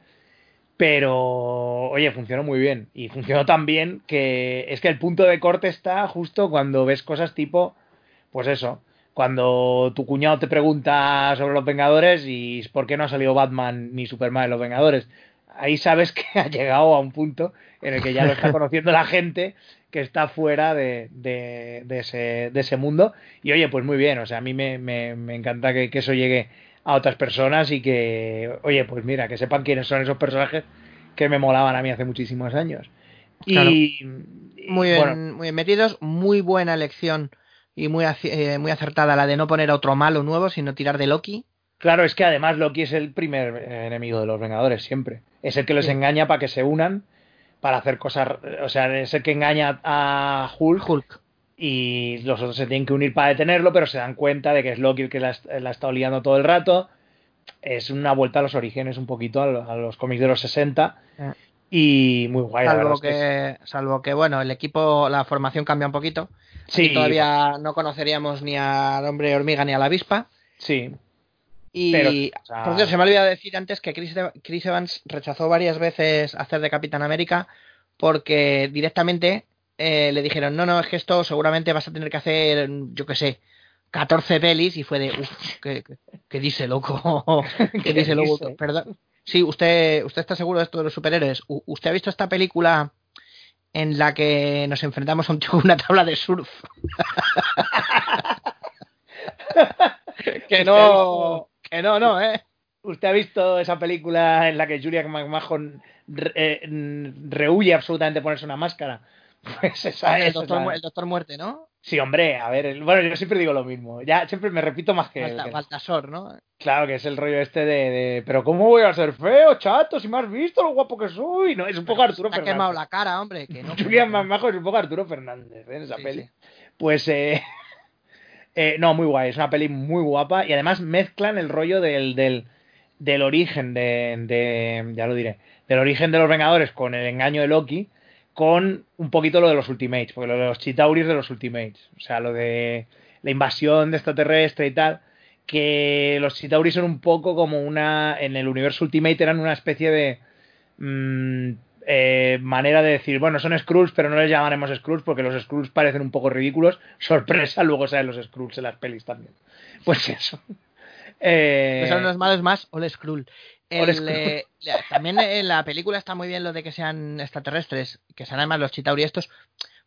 pero oye, funcionó muy bien. Y funcionó tan bien que es que el punto de corte está justo cuando ves cosas tipo, pues eso, cuando tu cuñado te pregunta sobre los Vengadores y por qué no ha salido Batman ni Superman en los Vengadores. Ahí sabes que ha llegado a un punto en el que ya lo está conociendo la gente que está fuera de, de, de ese, de ese mundo. Y oye, pues muy bien, o sea, a mí me, me, me encanta que, que eso llegue a otras personas y que, oye, pues mira, que sepan quiénes son esos personajes que me molaban a mí hace muchísimos años. Claro. y, Muy bien, bueno, muy bien metidos, muy buena elección y muy, eh, muy acertada la de no poner a otro malo nuevo, sino tirar de Loki. Claro, es que además Loki es el primer enemigo de los Vengadores, siempre. Es el que les engaña para que se unan, para hacer cosas. O sea, es el que engaña a Hulk. Hulk. Y los otros se tienen que unir para detenerlo, pero se dan cuenta de que es Loki el que la, la está liando todo el rato. Es una vuelta a los orígenes un poquito, a los cómics de los 60. Eh. Y muy guay. la Salvo es que, salvo que, bueno, el equipo, la formación cambia un poquito. Sí, Aquí todavía no conoceríamos ni al hombre hormiga ni a la avispa. Sí, Y, Pero, o sea- por cierto, se me ha olvidado decir antes que Chris, Chris Evans rechazó varias veces hacer de Capitán América porque directamente eh, le dijeron, no, no, es que esto seguramente vas a tener que hacer, yo qué sé, 14 pelis y fue de, uff, ¿qué, dice, loco? ¿Qué ¿Qué dice, loco? dice? Perdón. Sí, usted, usted está seguro de esto de los superhéroes. U- ¿Usted ha visto esta película en la que nos enfrentamos a un tío con una tabla de surf? que no, que no, no, ¿eh? ¿Usted ha visto esa película en la que Julia McMahon re- eh, rehuye absolutamente ponerse una máscara? Pues esa el, es. doctor, esa Mu- es. el Doctor Muerte, ¿no? Sí, hombre, a ver, el- bueno, yo siempre digo lo mismo. Ya siempre me repito más que. Balta- que- Baltasor, ¿no? Claro, que es el rollo este de, de, Pero ¿cómo voy a ser feo, chato? Si me has visto lo guapo que soy. No, es un poco Arturo Te ha quemado Fernández. la cara, hombre. Que no, Julia. McMahon es un poco Arturo Fernández ¿eh? en esa Sí, peli. sí. Pues, eh, eh, no, muy guay. Es una peli muy guapa. Y además mezclan el rollo del, del, del origen de, de- Ya lo diré. Del origen de los Vengadores con el engaño de Loki. Con un poquito lo de los Ultimates. Porque lo de los Chitauris de los Ultimates. O sea, lo de la invasión de extraterrestre y tal. Que los Chitauris son un poco como una. En el universo Ultimate eran una especie de. mm, eh, manera de decir, bueno, son Skrulls, pero no les llamaremos Skrulls porque los Skrulls parecen un poco ridículos. Sorpresa, luego salen los Skrulls en las pelis también. Pues eso. Eh, Que son los malos más Ole Skrull. El, eh, también en la película está muy bien lo de que sean extraterrestres, que sean además los Chitauri estos,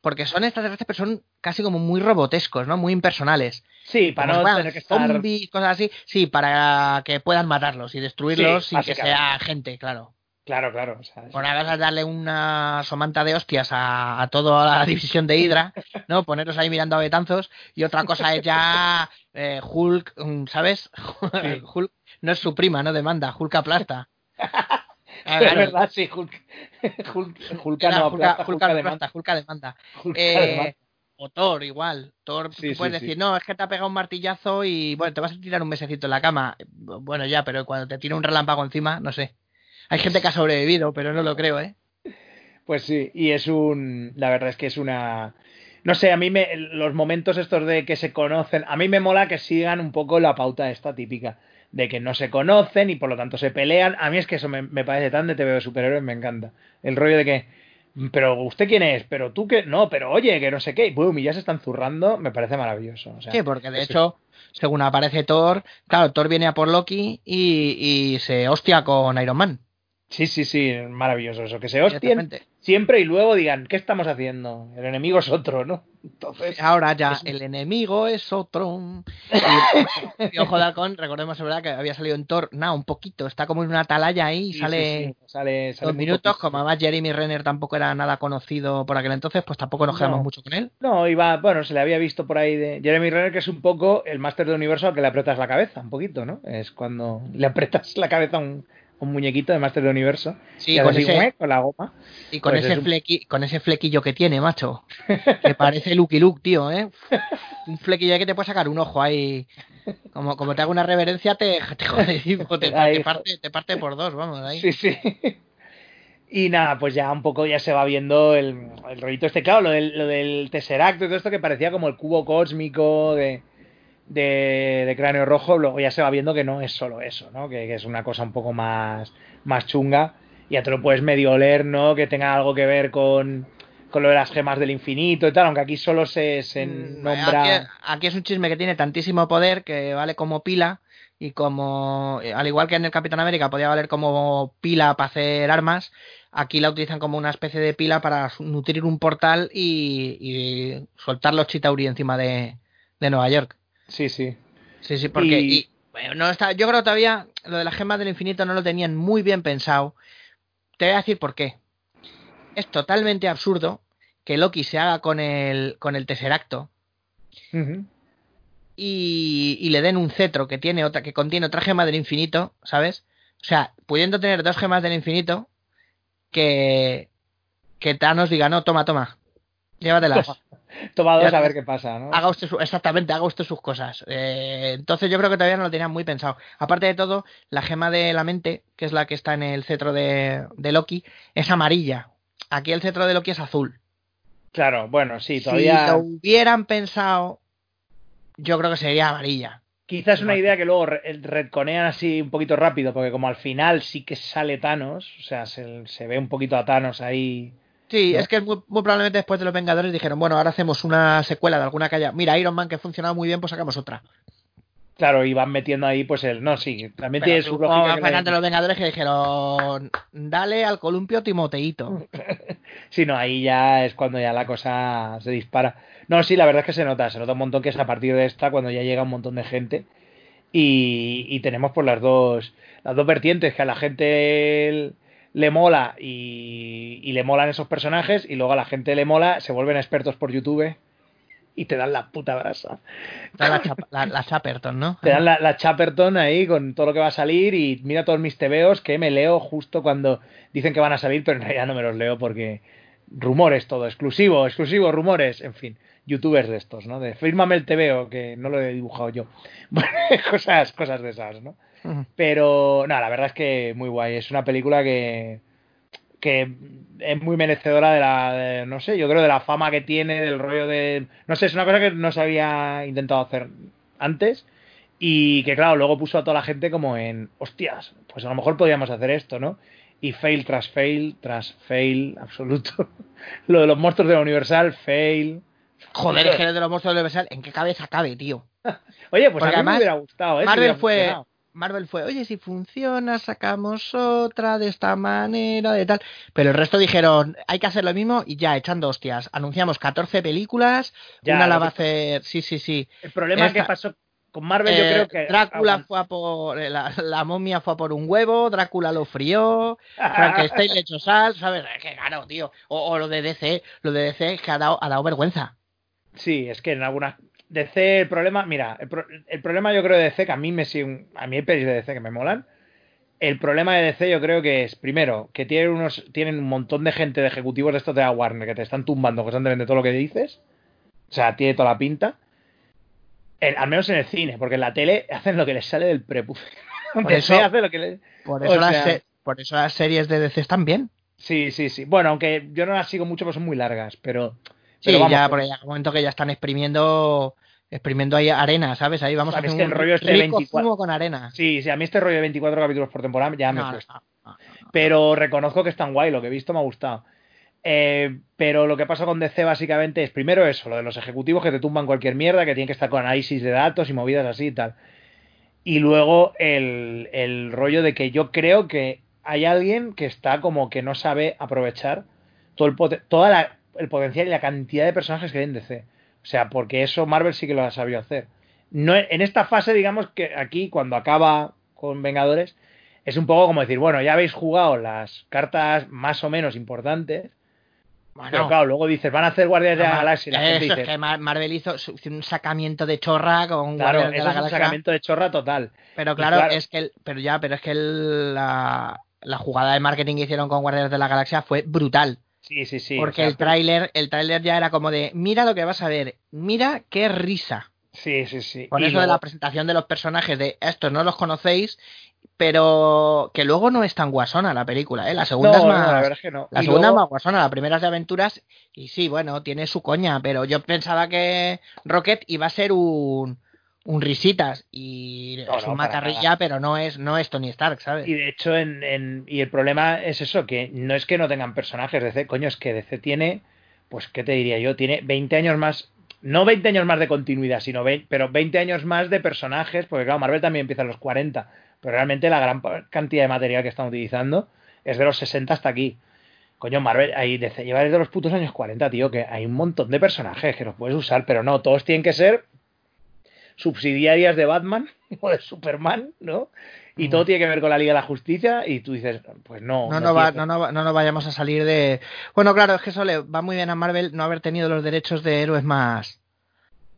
porque son extraterrestres, pero son casi como muy robotescos, ¿no? Muy impersonales. sí, para Como no tener que estar. zombies, cosas así. Sí, para que puedan matarlos y destruirlos Sí, sin que sea gente, claro. Claro, claro. o sea, Por hagas darle una somanta de hostias a, a toda la división de Hydra, ¿no? Ponerlos ahí mirando a betanzos. Y otra cosa es ya eh, Hulk, mm, ¿sabes? Sí. Hulk no es su prima, no demanda, Hulk aplasta. Ah, es claro. verdad, sí, Hulk. Hulk, Hulk no aplasta, Hulk Hulk aplasta, Hulk demanda. Hulk Eh, o Thor, igual. Thor, Sí, tú puedes sí, sí. decir, no, es que te ha pegado un martillazo y bueno, te vas a tirar un mesecito en la cama. Bueno, ya, pero cuando te tira un relámpago encima, no sé. Hay gente que ha sobrevivido, pero no lo creo, ¿eh? Pues sí, y es un. La verdad es que es una. No sé, a mí me, los momentos estos de que se conocen, a mí me mola que sigan un poco la pauta esta típica, de que no se conocen y por lo tanto se pelean. A mí es que eso me, me parece tan de TV de superhéroes, me encanta. El rollo de que, pero usted quién es, pero tú que, no, pero oye, que no sé qué, y boom, y ya se están zurrando, me parece maravilloso. O sea, Sí, porque de hecho, según aparece Thor, claro, Thor viene a por Loki y, y se hostia con Iron Man. Sí, sí, sí, maravilloso eso, que se hostien siempre y luego digan, ¿qué estamos haciendo? El enemigo es otro, ¿no? Entonces, Ahora ya, es el enemigo es otro. Y, y ojo de halcón, recordemos, es verdad, que había salido en Thor, nada, un poquito, está como en una atalaya ahí y sí, sale sí, sí, sale, sale dos minutos, como además Jeremy Renner tampoco era nada conocido por aquel entonces, pues tampoco nos No. quedamos mucho con él. No, iba, bueno, se le había visto por ahí de Jeremy Renner, que es un poco el máster de universo al que le aprietas la cabeza, un poquito, ¿no? Es cuando le aprietas la cabeza a un, un muñequito de máster de universo. Sí, y con con la goma. y con pues ese es un- flequi- con ese flequillo que tiene, macho. Que parece Lucky Luke, tío, ¿eh? Un flequillo que te puede sacar un ojo ahí. Como, como te hago una reverencia, te, te jode, te, te parte, te parte por dos, vamos, ahí. Sí, sí. Y nada, pues ya un poco ya se va viendo el, el rollito este, claro, lo del, lo del Tesseract y todo esto que parecía como el cubo cósmico de, de, de cráneo rojo, luego ya se va viendo que no es solo eso, ¿no? Que, que es una cosa un poco más, más chunga. Ya te lo puedes medio oler, ¿no? Que tenga algo que ver con, con lo de las gemas del infinito y tal, aunque aquí solo se, se Mm, nombra... Aquí, aquí es un chisme que tiene tantísimo poder que vale como pila y como, al igual que en el Capitán América podía valer como pila para hacer armas, aquí la utilizan como una especie de pila para nutrir un portal y, y soltar los Chitauri encima de, de Nueva York. Sí, sí. Sí, sí, porque Y- y, bueno, no está, yo creo todavía lo de las gemas del infinito no lo tenían muy bien pensado. Te voy a decir por qué. Es totalmente absurdo que Loki se haga con el, con el Tesseracto y, y le den un cetro que tiene otra, que contiene otra gema del infinito, ¿sabes? O sea, pudiendo tener dos gemas del infinito, que, que Thanos diga, no, toma, toma, llévatelas. Toma dos a ver qué pasa, ¿no? Haga usted su- exactamente, haga usted sus cosas. Eh, entonces yo creo que todavía no lo tenían muy pensado. Aparte de todo, la gema de la mente, que es la que está en el cetro de, de Loki, es amarilla. Aquí el cetro de Loki es azul. Claro, bueno, sí, Si todavía. lo hubieran pensado, yo creo que sería amarilla. Quizás una idea que luego re- retconean así un poquito rápido, porque como al final sí que sale Thanos, o sea, se, se ve un poquito a Thanos ahí. Sí, es que muy, muy probablemente después de los Vengadores dijeron, bueno, ahora hacemos una secuela de alguna haya. Mira, Iron Man que ha funcionado muy bien, pues sacamos otra. Claro, y van metiendo ahí, pues el. No, sí, también tiene Pero su hubo lógica. que le- los Vengadores que dijeron, dale al columpio Timoteito. Sí, no, ahí ya es cuando ya la cosa se dispara. No, sí, la verdad es que se nota, se nota un montón que es a partir de esta cuando ya llega un montón de gente y, y tenemos pues las dos las dos vertientes que a la gente le mola y, y le molan esos personajes y luego a la gente le mola, se vuelven expertos por YouTube y te dan la puta brasa. La, la Chaperton, ¿no? Te dan la, la Chaperton ahí con todo lo que va a salir y mira todos mis tebeos que me leo justo cuando dicen que van a salir, pero en realidad no me los leo porque rumores todo, exclusivo, exclusivo, rumores, en fin, youtubers de estos, ¿no? De fírmame el tebeo, que no lo he dibujado yo. Bueno, cosas, cosas de esas, ¿no? Pero, no, la verdad es que muy guay. Es una película que, que es muy merecedora de la, de- no sé, yo creo de la fama que tiene, del rollo de... No sé, es una cosa que no se había intentado hacer antes y que, claro, luego puso a toda la gente como en, hostias, pues a lo mejor podríamos hacer esto, ¿no? Y fail tras fail, tras fail absoluto. Lo de los monstruos de la Universal, fail. Joder, es que eres de los monstruos de Universal, ¿en qué cabeza cabe, tío? Oye, pues Porque a mí me hubiera gustado, ¿eh? Marvel fue. Marvel fue, oye, si funciona, sacamos otra de esta manera, de tal. Pero el resto dijeron, hay que hacer lo mismo y ya, echando hostias. Anunciamos 14 películas, Ya, una la va a hacer, sí, sí, sí. El problema Esta- que pasó con Marvel, yo Eh, creo que. Drácula fue a por, eh, la, la momia fue a por un huevo, Drácula lo frió, Frankenstein le echó sal, ¿sabes? Es que claro, tío. O, o lo de DC, lo de DC es que ha dado, ha dado vergüenza. Sí, es que en algunas. DC, el problema. Mira, el, pro- el problema yo creo de DC, que a mí me A mí hay pelis de DC que me molan. El problema de DC yo creo que es, primero, que tienen unos tienen un montón de gente de ejecutivos de estos de la Warner que te están tumbando constantemente todo lo que dices. O sea, tiene toda la pinta. Al menos en el cine, porque en la tele hacen lo que les sale del prepucio. Por eso- hace lo que le- Por eso, las, sea- por eso las series de DC están bien. Sí, sí, sí. Bueno, aunque yo no las sigo mucho porque son muy largas, pero. Sí, pero vamos, ya, ya hay un momento que ya están exprimiendo exprimiendo ahí arena, ¿sabes? Ahí vamos a Sabes hacer que un rollo este rico 24 zumo con arena. Sí, sí, a mí este rollo de 24 capítulos por temporada ya me no, cuesta. no, no. Pero reconozco que es tan guay, lo que he visto me ha gustado. Eh, pero lo que pasa con DC básicamente es primero eso, lo de los ejecutivos que te tumban cualquier mierda, que tienen que estar con análisis de datos y movidas así y tal. Y luego el, el rollo de que yo creo que hay alguien que está como que no sabe aprovechar todo el, poten- toda la- el potencial y la cantidad de personajes que hay en DC. O sea, porque eso Marvel sí que lo ha sabido hacer. No, en esta fase, digamos que aquí, cuando acaba con Vengadores, es un poco como decir, bueno, ya habéis jugado las cartas más o menos importantes, Bueno, pero claro, luego dices, van a hacer Guardianes de la Galaxia y la gente eso, dice, es que Mar- Marvel hizo un sacamiento de chorra con claro, Guardianes de la es un Galaxia. sacamiento de chorra total. Pero claro, claro- es que el- pero ya, pero es que el- la, la jugada de marketing que hicieron con Guardianes de la Galaxia fue brutal. Sí, sí, sí. porque o sea, el tráiler, el tráiler ya era como de, mira lo que vas a ver, mira qué risa. Sí, sí, sí. Con Y eso de la presentación de los personajes, de estos no los conocéis, pero que luego no es tan guasona la película, ¿eh? La segunda No, es no, más. la verdad es que no. La segunda luego- es más guasona, la primera es de aventuras, y sí, bueno, tiene su coña, pero yo pensaba que Rocket iba a ser un, un risitas, y No, es no, un macarrilla, pero no es, no es Tony Stark, ¿sabes? Y de hecho, en, en- y el problema es eso, que no es que no tengan personajes DC, coño, es que DC tiene, pues, ¿qué te diría yo? Tiene 20 años más, no 20 años más de continuidad, sino 20, pero 20 años más de personajes, porque claro, Marvel también empieza a los 40, pero realmente la gran cantidad de material que están utilizando es de los 60 hasta aquí. Coño, Marvel, ahí DC lleva desde los putos años 40, tío, que hay un montón de personajes que los puedes usar, pero no, todos tienen que ser subsidiarias de Batman o de Superman, ¿no? Y Mm. todo tiene que ver con la Liga de la Justicia y tú dices, pues no. No, no no, va- no, no, vayamos a salir de... Bueno, claro, es que eso le va muy bien a Marvel no haber tenido los derechos de héroes más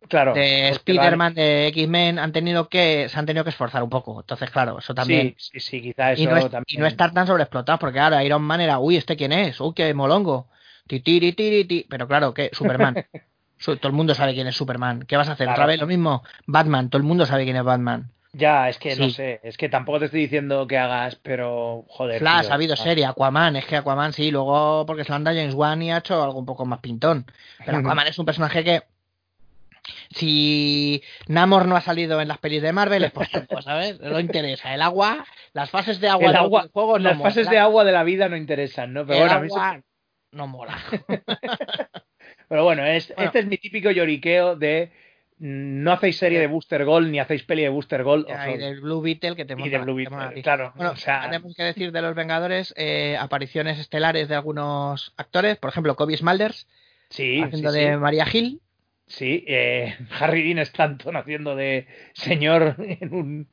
Claro. de Spider-Man, de X-Men, han tenido que, se han tenido que esforzar un poco. Entonces, claro, eso también. Sí, sí, sí, quizá eso y, no es- también. y no estar tan sobreexplotados, porque ahora Iron Man era, uy, ¿este quién es? Uy, qué molongo. Ti, tiri, tiri, ti. Pero claro, que Superman. Todo el mundo sabe quién es Superman. ¿Qué vas a hacer? ¿Otra vez lo mismo? Batman, todo el mundo sabe quién es Batman. Ya, es que no sé, es que tampoco te estoy diciendo que hagas, pero joder. Flash, tío, ha habido ah, serie, Aquaman, es que Aquaman sí, luego porque se lo han dado James Wan y ha hecho algo un poco más pintón. Pero. Aquaman es un personaje que si Namor no ha salido en las pelis de Marvel es por ¿sabes? No interesa. El agua, las fases de agua El de los agua, videojuegos no las fases de agua de la vida no interesan, ¿no? Pero El bueno, a mí se- no mola. pero bueno, es, Bueno. este es mi típico lloriqueo de mm, no hacéis serie de Booster Gold ni hacéis peli de Booster Gold. Ya, y del Blue Beetle que te y de Blue Beetle, claro. Bueno, o sea, tenemos que decir de los Vengadores eh, apariciones estelares de algunos actores, por ejemplo, Kobe Smulders sí, sí, haciendo sí. de Maria Hill. Sí, eh, Harry Dean Stanton haciendo de señor en un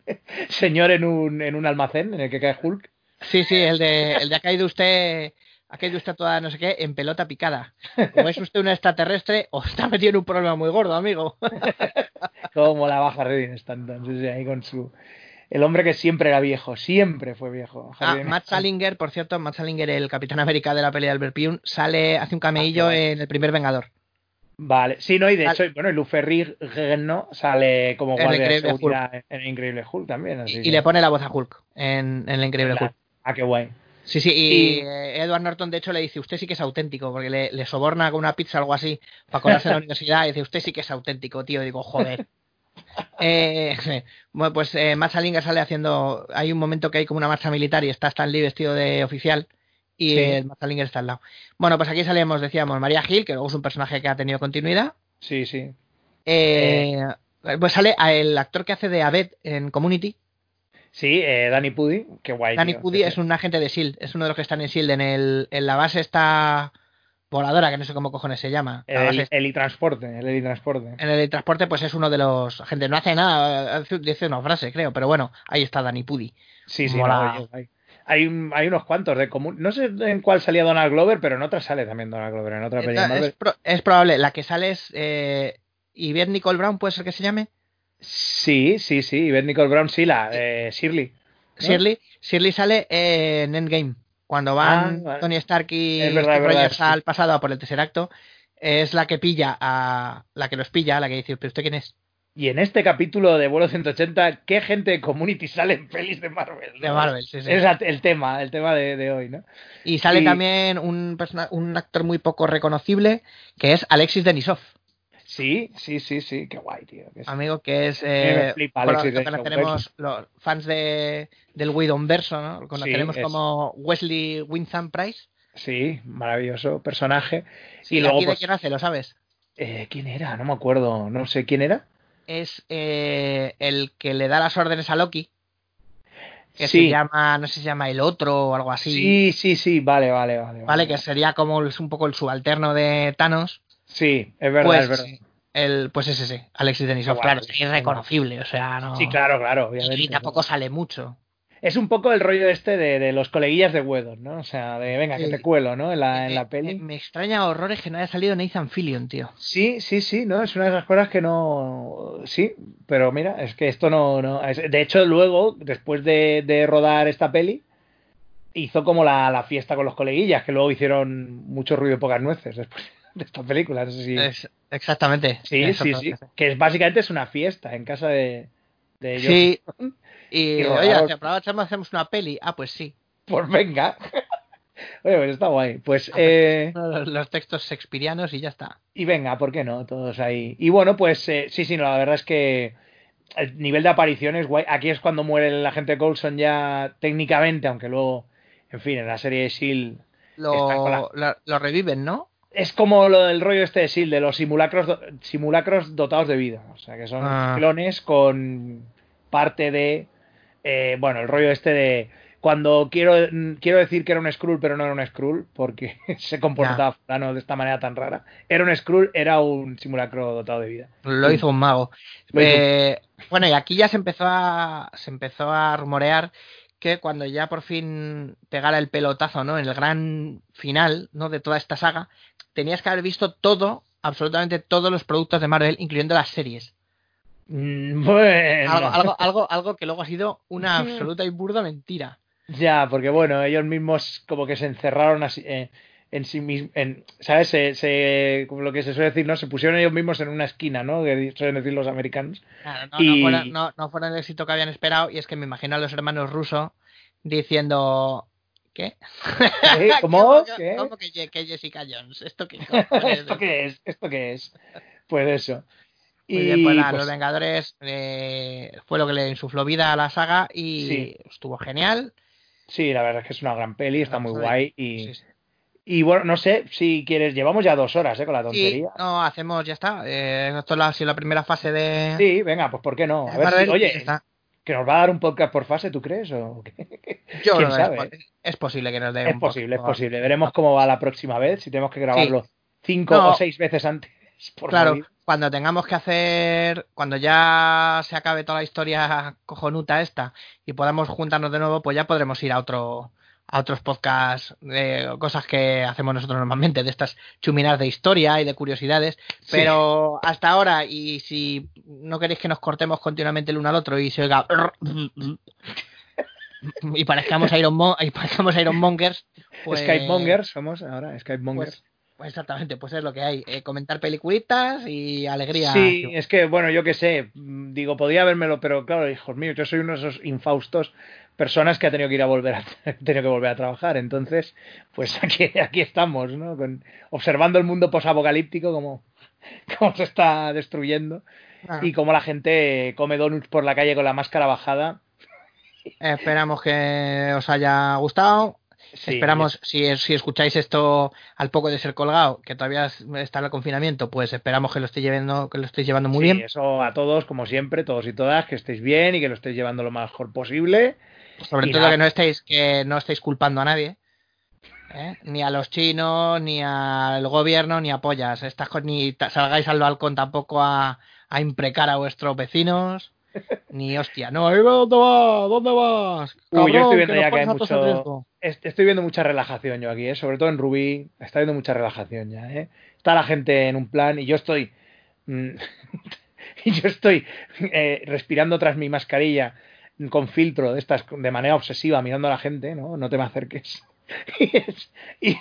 señor en un, en un almacén en el que cae Hulk. Sí, sí, el de, el de ha caído usted, caído usted toda no sé qué en pelota picada. O es usted un extraterrestre o está metido en un problema muy gordo, amigo. Cómo la baja Dean Stanton, sí, sí, ahí con su el hombre que siempre era viejo, siempre fue viejo. Ah, Matt. Salinger, por cierto, Matt Salinger, el Capitán América de la pelea de Albert Pyun, sale, hace un cameillo Ah, en el primer Vengador. Vale, sí, no, y de hecho, bueno, el Luferrig no sale como guardia de seguridad en el Increíble Hulk también. Así Y, le pone la voz a Hulk en, en el increíble Claro. Hulk. Ah, qué guay. Sí, sí, y, Y- Edward Norton de hecho le dice, usted sí que es auténtico, porque le, le soborna con una pizza o algo así para colarse en la universidad y dice, usted sí que es auténtico, tío. Y digo, joder. Eh, sí. Bueno, pues eh, sale haciendo, hay un momento que hay como una marcha militar y está Stan Lee vestido de oficial y Sí. el está al lado. Bueno, pues aquí salíamos, decíamos, María Hill, que luego es un personaje que ha tenido continuidad. Sí, sí. Eh, Pues sale a el actor que hace de Abed en Community. Sí, eh, Danny Pudi, qué guay. Danny tío. Pudi es un agente de SEAL, es uno de los que están en SEAL. En, el, en la base está voladora, que no sé cómo cojones se llama. La El, base- el transporte, el helitransporte. en el transporte, pues es uno de los agentes. No hace nada, dice una frase, creo, pero bueno, ahí está Danny Pudi. Sí, sí, no, hay, hay, hay unos cuantos de común. No sé en cuál salía Donald Glover, pero en otra sale también Donald Glover, en otra película. Es, pro- es probable, la que sale es eh, Yvette Nicole Brown, ¿puede ser que se llame? Sí, sí, sí. Y Beth Nicole Brown, sí, la de Shirley. ¿no? Shirley, Shirley sale en Endgame. Cuando van Ah, vale. Tony Stark y verdad, Rogers sí. al pasado a por el Tesseracto, es la que pilla a la que los pilla, la que dice, ¿pero usted quién es? Y en este capítulo de Vuelo 180, ¿qué gente de Community sale en pelis de Marvel? no? De Marvel, sí, sí. Es el tema, el tema de, de hoy, ¿no? Y sale y- también un, persona- un actor muy poco reconocible, que es Alexis Denisov, Sí, sí, sí, sí, qué guay, tío. que amigo que es... Eh, flipa bueno, lo conoceremos los fans de, del Widowverso, ¿no? Lo conoceremos como Wesley Winston Price. Sí, maravilloso personaje. Sí, y luego, aquí de pues, quién hace, lo sabes. eh, ¿quién era? No me acuerdo, no sé quién era. es eh, el que le da las órdenes a Loki, que sí, se llama, no sé si se llama el otro o algo así, sí, sí, sí, vale, vale, vale. ¿vale? Que sería como el- un poco el subalterno de Thanos. Sí, es verdad, pues, es verdad. El, pues es ese, Alexis Denisov, claro, es irreconocible, o sea, no... Sí, claro, claro, Y obviamente. tampoco sale mucho. Es un poco el rollo este de, de los coleguillas de Wedon, ¿no? O sea, de venga, que Sí. te cuelo, ¿no? En la, en Me- la peli. Me, me extraña horrores que no haya salido Nathan Fillion, tío. Sí, sí, sí, ¿no? Es una de esas cosas que no... Sí, pero mira, es que esto no... no... De hecho, luego, después de, de rodar esta peli, hizo como la, la fiesta con los coleguillas, que luego hicieron mucho ruido y pocas nueces después de esta película. No sé si... Es- exactamente. Sí, Eso sí, sí. que es, básicamente es una fiesta en casa de, de ellos. Sí, y, Y oye, si aprovechamos hacemos una peli. Ah, pues sí. Pues venga. Oye, pues está guay. Pues, eh, Los, textos shakespearianos y ya está. y venga, ¿por qué no? Todos ahí. Y bueno, pues eh, sí, sí, no, la verdad es que el nivel de aparición es guay. Aquí es cuando muere el agente Coulson ya técnicamente, aunque luego, en fin, en la serie de S.H.I.E.L.D. La- lo reviven, ¿no? Es como lo del rollo este de S.H.I.E.L.D., de los simulacros, do- simulacros dotados de vida. O sea, que son Ah. clones con parte de. eh, bueno, el rollo este de. Cuando quiero, quiero decir que era un Skrull, pero no era un Skrull, porque se comportaba fulano de esta manera tan rara. Era un Skrull, era un simulacro dotado de vida. Lo hizo un mago. Hizo- Eh, bueno, y aquí ya se empezó a se empezó a rumorear que cuando ya por fin pegara el pelotazo, ¿no? En el gran final, ¿no? De toda esta saga, tenías que haber visto todo absolutamente todos los productos de Marvel, incluyendo las series. Mm, Bueno. Algo, algo, algo, algo que luego ha sido una absoluta y burda mentira. Ya, porque bueno, ellos mismos como que se encerraron así, eh, en sí mismos, ¿sabes? Se, se- como lo que se suele decir, ¿no? Se pusieron ellos mismos en una esquina, ¿no? Que suelen decir los americanos. Claro, no, Y- no, fueron, no, no fueron el éxito que habían esperado, y es que me imagino a los hermanos rusos diciendo. ¿Qué? ¿Qué? ¿Cómo? ¿Qué? ¿Cómo que, que Jessica Jones? ¿Esto qué ¿Esto qué es? ¿Esto qué es? Pues eso. Muy Y bien, pues nada, pues, Los Vengadores eh, fue lo que le insufló vida a la saga y Sí. estuvo genial. sí, la verdad es que es una gran peli, está muy guay. Y, Sí, sí. y bueno, no sé si quieres, llevamos ya dos horas, ¿eh? Con la tontería. no, hacemos, ya está. Eh, esto es la, ha sido la primera fase de. Sí, venga, pues ¿por qué no? A de ver si, oye, está. Que nos va a dar un podcast por fase, ¿tú crees? ¿O qué? Yo quién que sabe, es, po- es posible que nos dé Es un posible, es poco- posible. Veremos cómo va la próxima vez, si tenemos que grabarlo cinco No. o seis veces antes. Por Claro, morir. cuando tengamos que hacer, cuando ya se acabe toda la historia cojonuta esta y podamos juntarnos de nuevo, pues ya podremos ir a otro, a otros podcasts de cosas que hacemos nosotros normalmente, de estas chuminas de historia y de curiosidades. Sí. Pero hasta ahora, y si no queréis que nos cortemos continuamente el uno al otro y se oiga y parezcamos Iron, y parezcamos Iron Mongers, pues, Skype Mongers somos ahora, Skype Mongers. pues, pues exactamente, pues es lo que hay. eh, comentar peliculitas y alegría. Sí, es que, bueno, yo qué sé, digo, podía habérmelo, pero claro, hijos míos, yo soy uno de esos infaustos personas que ha tenido que ir a volver a, ha tenido que volver a trabajar, entonces, pues aquí, aquí estamos, ¿no? Con, observando el mundo posapocalíptico como, como se está destruyendo Ah, y como la gente come donuts por la calle con la máscara bajada. Esperamos que os haya gustado. Sí, esperamos, si, si escucháis esto al poco de ser colgado, que todavía es- está en el confinamiento, pues esperamos que lo estéis llevando, que lo estéis llevando muy sí, bien. eso a todos, como siempre, todos y todas, que estéis bien y que lo estéis llevando lo mejor posible. Sobre todo que no estéis, que no estéis culpando a nadie. ¿eh? Ni a los chinos, ni al gobierno, ni a pollas. Estas ni salgáis al balcón tampoco a, a imprecar a vuestros vecinos. Ni hostia, no. ¿dónde vas? ¿Dónde vas? Uy, yo Cabrón, estoy viendo que ya que hay mucho- riesgo". Est- Estoy viendo mucha relajación yo aquí, ¿eh? sobre todo en Rubí. Está viendo mucha relajación ya. ¿eh? Está la gente en un plan y yo estoy. mm, y yo estoy eh, respirando tras mi mascarilla con filtro de estas de manera obsesiva mirando a la gente, ¿no? No te me acerques. y, es- y-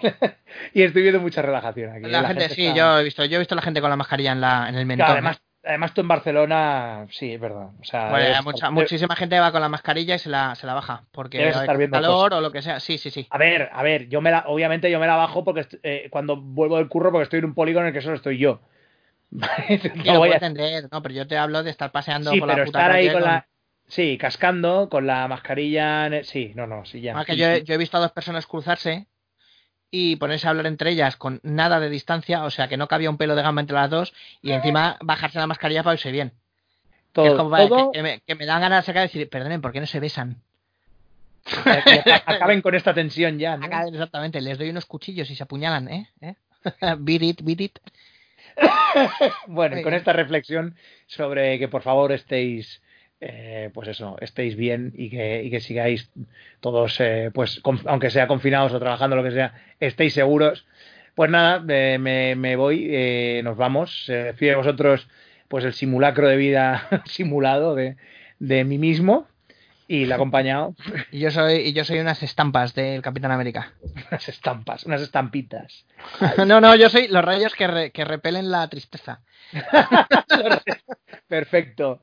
y estoy viendo mucha relajación aquí. ¿eh? La, gente, sí, está- yo he visto, yo he visto la gente con la mascarilla en la, en el mentón. Claro, ¿eh? además, además tú en Barcelona, sí, es verdad. O sea, Bueno, mucha, muchísima gente va con la mascarilla y se la, se la baja. Porque Debes estar viendo calor o lo que sea. Sí, sí, sí. A ver, a ver, yo me la, obviamente yo me la bajo porque eh, cuando vuelvo del curro porque estoy en un polígono en el que solo estoy yo. No lo voy a- entender, no, pero yo te hablo de estar paseando sí, por pero la puta estar ahí calle con la, sí, cascando con la mascarilla, en el- sí, no, no, sí ya. Ah, que yo, he- sí. yo he visto a dos personas cruzarse y ponerse a hablar entre ellas con nada de distancia, o sea que no cabía un pelo de gama entre las dos y encima bajarse la mascarilla para irse bien. Que es todo, como, vale, todo, que, que me, que me dan ganas de sacar y decir, perdonen, ¿por qué no se besan? acaben con esta tensión ya, ¿no? Acá, exactamente, les doy unos cuchillos y se apuñalan, ¿eh? ¿Eh? beat it, beat it. Bueno, y con esta reflexión sobre que por favor estéis, eh, pues eso, estéis bien y que, y que sigáis todos, eh, pues con- aunque sea confinados o trabajando, lo que sea, estéis seguros. Pues nada, eh, me, me voy, eh, nos vamos. Despide de vosotros, pues el simulacro de vida simulado de, de mí mismo y le ha acompañado Y yo soy, y yo soy unas estampas del Capitán América. unas estampas, unas estampitas. no, no, yo soy los rayos que, re- que repelen la tristeza. Perfecto.